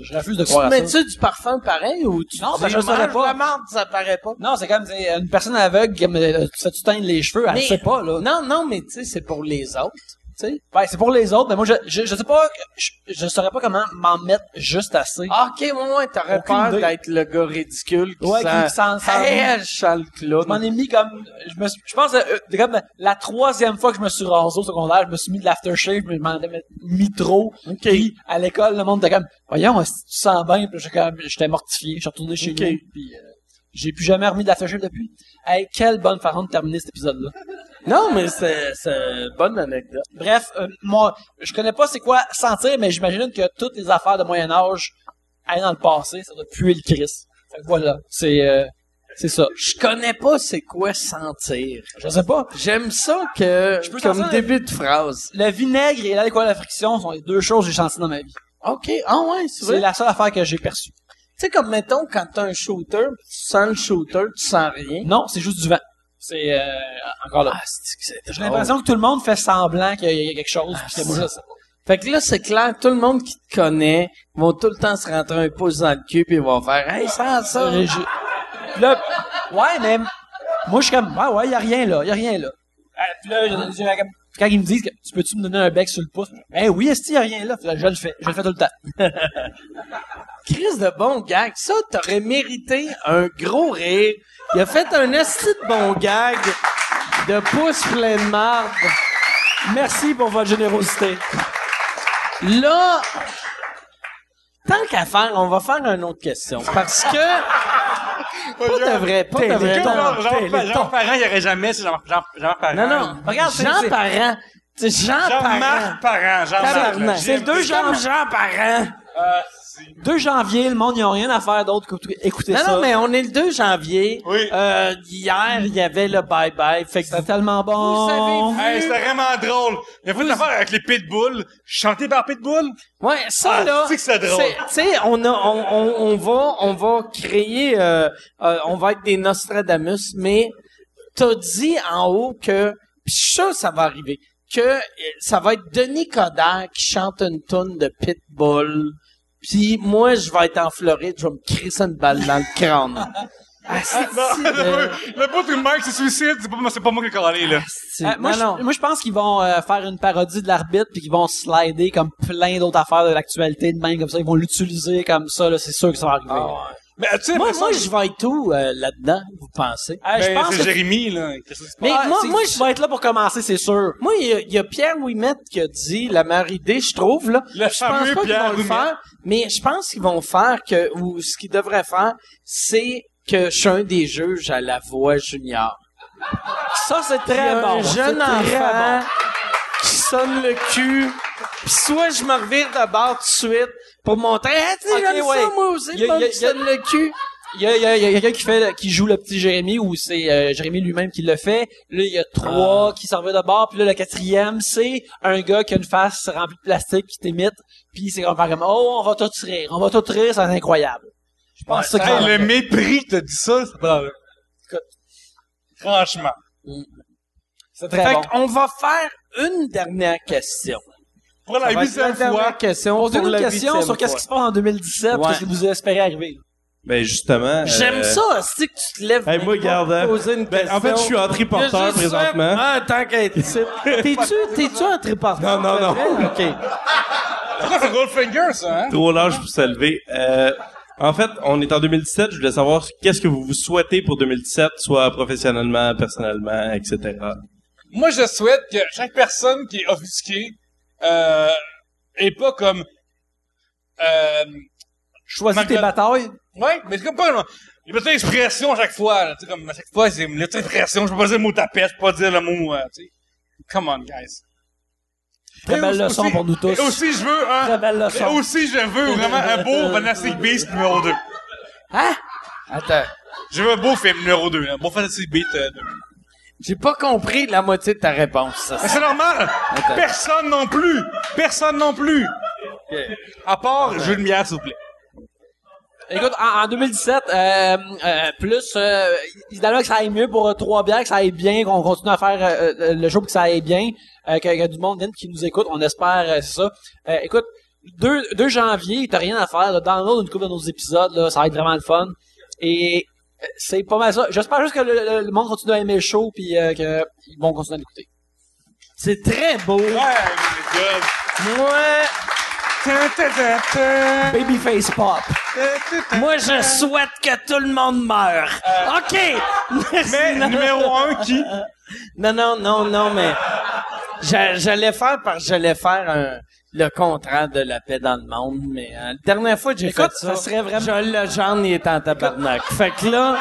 je refuse de Tu croire à ça. mets-tu du parfum pareil ou tu Non, ben, je le saurais pas. la marde, ça paraît pas? Non, c'est comme une personne aveugle qui me tu fais-tu teindre les cheveux, elle Mais- sait pas, là. Non, non, mais tu sais, c'est pour les autres. Sais. Ben, c'est pour les autres, mais moi, je, je, je sais pas, je, je saurais pas comment m'en mettre juste assez. Ah, ok, ouais, ouais, t'aurais Aucune peur idée. d'être le gars ridicule qui Ouais, qui- sent... qui sent- sent- Hey, je sens le Je m'en ai mis comme, je me suis- je pense, euh, euh, comme la troisième fois que je me suis rasé au secondaire, je me suis mis de l'aftershave, mais je m'en avais mis trop. Puis, à l'école, le monde était comme, voyons, que tu sens bien? Puis j'étais comme, j'étais mortifié, je suis retourné chez Ok. nous, puis euh, j'ai plus jamais remis de l'aftershave depuis. Hey, quelle bonne façon de terminer cet épisode-là. Non, mais c'est, c'est une bonne anecdote. Bref, euh, moi, je connais pas c'est quoi sentir, mais j'imagine que toutes les affaires de Moyen Âge, aller dans le passé, ça doit puer le Christ. Fait que voilà, c'est euh, c'est ça. Je connais pas c'est quoi sentir. Je sais pas. J'aime ça que, Je peux comme début de phrase. Le vinaigre et l'alcool à la friction sont les deux choses que j'ai senties dans ma vie. OK, ah ouais, c'est C'est vrai. la seule affaire que j'ai perçue. sais, comme mettons, quand t'as un shooter, tu sens le shooter, tu sens rien. Non, c'est juste du vent. C'est euh, encore là. Ah, J'ai l'impression que tout le monde fait semblant qu'il y a quelque chose. puis. Fait que là, c'est clair, tout le monde qui te connaît vont tout le temps se rentrer un pouce dans le cul pis ils vont faire Hey, sans ça! Euh, je- Puis là, ouais, mais moi, je suis comme, ouais, ouais, y a rien là, y a rien là. Euh, Puis là, je- je- quand ils me disent, tu peux-tu me donner un bec sur le pouce? Ben oui, est-ce qu'il y a rien là? Puis là, je le fais, je le fais tout le temps. (laughs) Chris de bon gag. Ça, t'aurais mérité un gros rire. Il a fait un esti de bon gag de pouce plein de marde. Merci pour votre générosité. Là, tant qu'à faire, on va faire une autre question. Parce que, pas de vrai, pas de vrai. Jean, Jean. Jean Parent, il n'y aurait jamais, c'est Jean, Jean, Jean Parent. Non, non. Regarde, c'est- Jean Parent. C'est Jean, Parent. Jean-Marc Parent, Jean-Marc. Tabarnak. C'est le 2 C'est comme Jean- Jean Parent. 2 janvier, le monde, ils ont rien à faire d'autre qu'écouter Non, ça. non, mais on est le 2 janvier. Oui. Euh, hier, il y avait le bye-bye. Fait que C'était tellement bon. Vous avez vu- Hey, c'était vraiment drôle. Il a fait une affaire avec les Pitbull, chanté par Pitbull? Ouais, ça Ah, là. c'est que c'est drôle. Tu sais, on a, on, on, on va, on va créer, euh, euh, on va être des Nostradamus, mais t'as dit en haut que, pis ça, ça va arriver, que euh, ça va être Denis Coderre qui chante une tonne de Pitbull. Puis moi, je vais être en Floride, je vais me crisser une balle dans le crâne. (laughs) Ah, Non, de- le bout de Mike se suicide, c'est pas, moi- c'est pas moi qui ai collé, là. c'est- Euh, moi, non, non. je, moi, je pense qu'ils vont euh, faire une parodie de l'arbitre puis qu'ils vont slider comme plein d'autres affaires de l'actualité de même comme ça. Ils vont l'utiliser comme ça. là. C'est sûr que ça va arriver. Ah, Mais tu sais, Moi, moi, je vais être où euh, là-dedans, vous pensez? Euh, je ben, pense c'est que Jérémy, là. Qu'est-ce qui se passe? Mais Ah, moi, c'est- moi, tu vas être là pour commencer, c'est sûr. Moi, il y a- il y, a Pierre Ouimet qui a dit la meilleure idée, je trouve, là. Le je pense fameux pas qu'ils Pierre vont le faire, mais je pense qu'ils vont faire que, ou ce qu'ils devraient faire, c'est que je suis un des juges à la voix junior. Ça, c'est très bon. un jeune enfant bon. qui sonne le cul, pis soit je me revire de bord tout de suite pour montrer, ah, tu sais, Ok, j'aime ouais. ça, moi aussi, Il y a- y a- qui sonne le cul. Il y a, il y a- il y a quelqu'un qui fait, qui joue le petit Jérémy ou c'est euh, Jérémy lui-même qui le fait. Là, il y a trois Ah. qui s'en vont de bord. Puis là, le quatrième, c'est un gars qui a une face remplie de plastique qui t'imite. Puis c'est comme, comme, oh, on va tout rire. On va tout rire, c'est incroyable. Je pense que c'est ça Hey, le mépris que t'as dit ça, c'est pas. Franchement. C'est très Fait bon. qu'on va faire une dernière question. Pour la huitième fois, question. Posez pour une la question sur qu'est-ce qui se passe en 2017, Ouais. qu'est-ce que vous espérez arriver? Ben justement. J'aime euh, ça, c'est que tu te lèves. Hey, moi, pour garde, hein. poser une Ben, en fait, je suis en question. triporteur présentement. Ah, tant qu'être ici. (laughs) T'es-tu, t'es-tu en triporteur? Non, non, non. OK. ça, c'est Goldfinger, ça, hein? Trop large pour se lever. Euh, en fait, on est en 2017. Je voulais savoir qu'est-ce que vous vous souhaitez pour 2017, soit professionnellement, personnellement, etc. Moi, je souhaite que chaque personne qui est offusquée, euh, est pas comme, euh, Choisis tes batailles. ouais, mais c'est comme pas, il y a pas d'expression à chaque fois, là, comme, à chaque fois, c'est une expression, je peux pas dire le mot tapette, je peux pas dire le mot, euh, tu sais. Come on, guys. Très Et belle aussi- leçon pour nous tous. Et aussi, je veux un, Très belle et leçon. aussi, je veux vraiment un beau Fantastic Beast numéro 2. Hein? Attends. Je veux un beau film numéro 2, un beau Fantastic Beast euh, 2. J'ai pas compris la moitié de ta réponse. ça. Mais c'est normal! Attends. Personne non plus! Personne non plus! À part de lumière, s'il vous plaît. Écoute, en, en 2017, euh, euh, plus, euh, que ça aille mieux pour euh, trois bières, que ça aille bien, qu'on continue à faire euh, euh, le show pour que ça aille bien, euh, que, que du monde vienne qui nous écoute, on espère, euh, c'est ça. Euh, écoute, 2, 2 janvier, t'as rien à faire, là, download une couple de nos épisodes, là, ça va être vraiment le fun. Et c'est pas mal ça. J'espère juste que le, le- le monde continue à aimer le show, puis euh, qu'ils vont continuer à l'écouter. C'est très beau. Ouais. Moi. Babyface Pop. moi, je souhaite que tout le monde meure. OK! Mais numéro 1 qui? Non, non, non, non, mais j'a- j'allais faire parce que j'allais faire un, le contraire de la paix dans le monde, mais euh, la dernière fois que j'ai fait ça, ça serait vraiment- je le genre, il est en tabarnak. fait que là,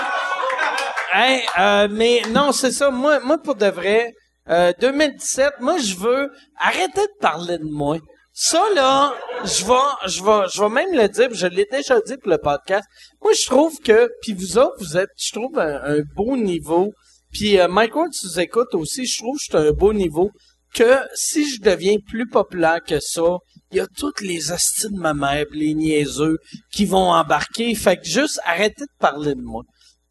hey, euh, mais non, c'est ça, moi, moi pour de vrai, euh, 2017, moi je veux arrêter de parler de moi. Ça là, je vais, je vais, je vais même le dire, je l'ai déjà dit pour le podcast. Moi je trouve que, puis vous autres, vous êtes, je trouve un, un beau niveau. Puis euh, Mike Ward, tu nous écoutes aussi, je trouve que c'est un beau niveau. Que si je deviens plus populaire que ça, il y a toutes les astis de ma mère, les niaiseux qui vont embarquer. Fait que juste arrêtez de parler de moi.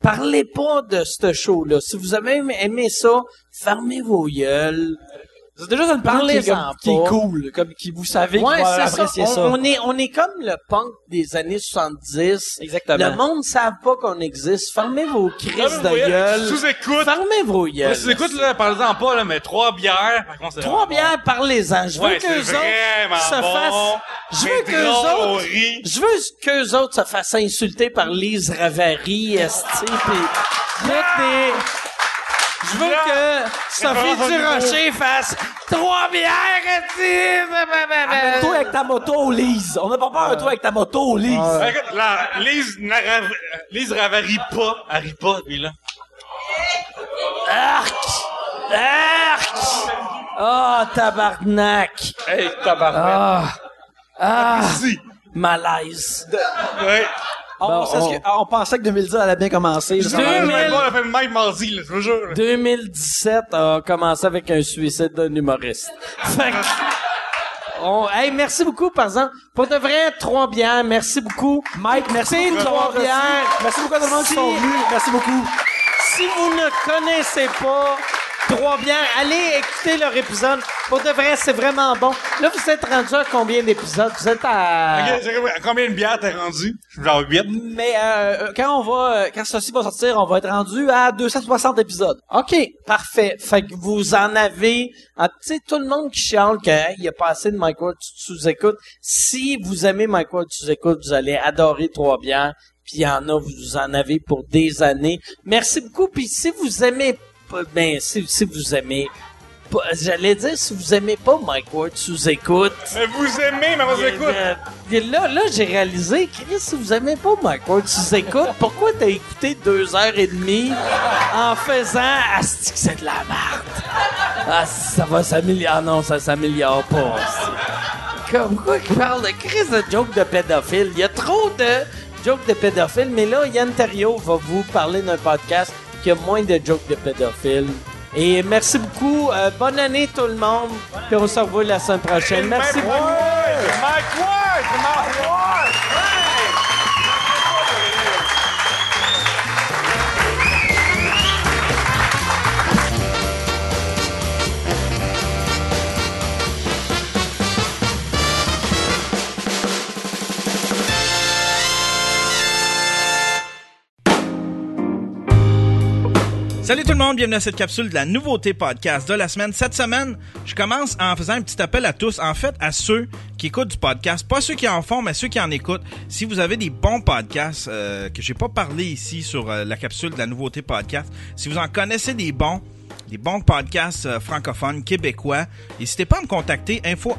Parlez pas de ce show-là. Si vous avez aimé ça, fermez vos gueules. C'est déjà une parole qui, qui est cool, comme qui vous savez Ouais, va c'est ça. apprécier On, ça. on est, on est comme le punk des années 70. Exactement. Le monde ne savent pas qu'on existe. Fermez vos crises de gueule. Sous-écoute. Fermez vos gueules. Sous-écoute, là, parlez-en pas, là, mais trois bières. par contre, c'est Trois bières, parlez-en. Je veux Ouais, qu'eux c'est autres se bon. fassent... Je veux on autres... Je veux qu'eux autres se fassent insulter par Lise Ravary, esti, pis des... Je veux que Sophie Durocher fasse trois bières, esti! Toi avec ta moto, Lise. On n'a pas peur de toi avec ta moto, Lise. Écoute, la, Lise, euh, Lise Ravary pas, elle rit pas, lui, là. Arc! Arc! Ah, tabarnak! Hey, tabarnak. Ah! Ah! Si. Malaise. Ouais. On, Bon, pensait on- que, on pensait que 2010 allait bien commencer. Je Ça sais va- même pas, elle a fait le même mardi, là, je vous jure. 2017 a commencé avec un suicide d'un humoriste. (laughs) Fait que- on- hey, merci beaucoup, par exemple. Pour de vrai, trois bières, merci beaucoup. Mike, merci trois bières. Merci beaucoup à tout le monde qui sont venus. Merci beaucoup. Si vous ne connaissez pas Trois bières, allez écouter leur épisode. Pour de vrai, c'est vraiment bon. Là, vous êtes rendu à combien d'épisodes? Vous êtes à... Ok, c'est comme- à combien de bières t'es rendu? Genre 8. Mais euh, euh, quand on va, euh, quand ceci va sortir, on va être rendu à 260 épisodes. OK, parfait. Fait que vous en avez... ah, Tu sais, tout le monde qui chiale qu'il y a pas assez de Mike Ward sous-écoute. Si vous aimez Mike Ward sous-écoute, vous allez adorer Trois bières. Puis il y en a, vous en avez pour des années. Merci beaucoup. Puis si vous aimez... Ben, si, si vous aimez... J'allais dire, si vous aimez pas Mike Ward sous-écoute... Mais vous aimez, mais. Euh, et là, là j'ai réalisé, Chris, si vous aimez pas Mike Ward, tu écoutes, pourquoi t'as écouté deux heures et demie en faisant Asti que c'est de la merde? Ah, ça va s'améliorer. Ah non, ça s'améliore pas. Comme quoi qu'il parle de Chris de joke de pédophile. Il y a trop de jokes de pédophile, mais là, Yann Terriot va vous parler d'un podcast qui a moins de jokes de pédophile. Et merci beaucoup. Euh, bonne année tout le monde. Puis on se revoit la semaine prochaine. Merci beaucoup. Mike Ward! Mike Ward! Salut tout le monde, bienvenue à cette capsule de la nouveauté podcast de la semaine. Cette semaine, je commence en faisant un petit appel à tous, en fait à ceux qui écoutent du podcast, pas ceux qui en font, mais ceux qui en écoutent. Si vous avez des bons podcasts euh, que j'ai pas parlé ici sur euh, la capsule de la nouveauté podcast, si vous en connaissez des bons, des bons podcasts euh, francophones québécois. N'hésitez pas à me contacter info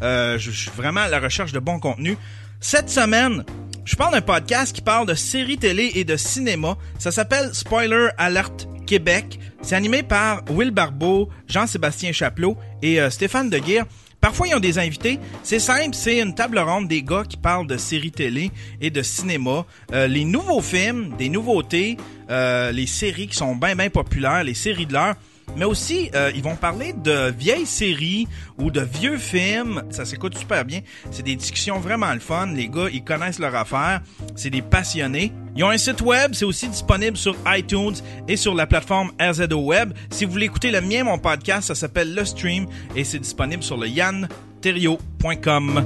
je suis vraiment à la recherche de bons contenus. Cette semaine, je parle d'un podcast qui parle de séries télé et de cinéma. Ça s'appelle Spoiler Alert Québec. C'est animé par Will Barbeau, Jean-Sébastien Chapelot et euh, Stéphane Deguire. Parfois, ils ont des invités. C'est simple, c'est une table ronde des gars qui parlent de séries télé et de cinéma. Euh, les nouveaux films, des nouveautés, euh, les séries qui sont bien, bien populaires, les séries de l'heure. Mais aussi, euh, ils vont parler de vieilles séries ou de vieux films. Ça s'écoute super bien. C'est des discussions vraiment le fun. Les gars, ils connaissent leur affaire. C'est des passionnés. Ils ont un site web. C'est aussi disponible sur iTunes et sur la plateforme RZO Web. Si vous voulez écouter le mien, mon podcast, ça s'appelle Le Stream et c'est disponible sur le yanterrio.com.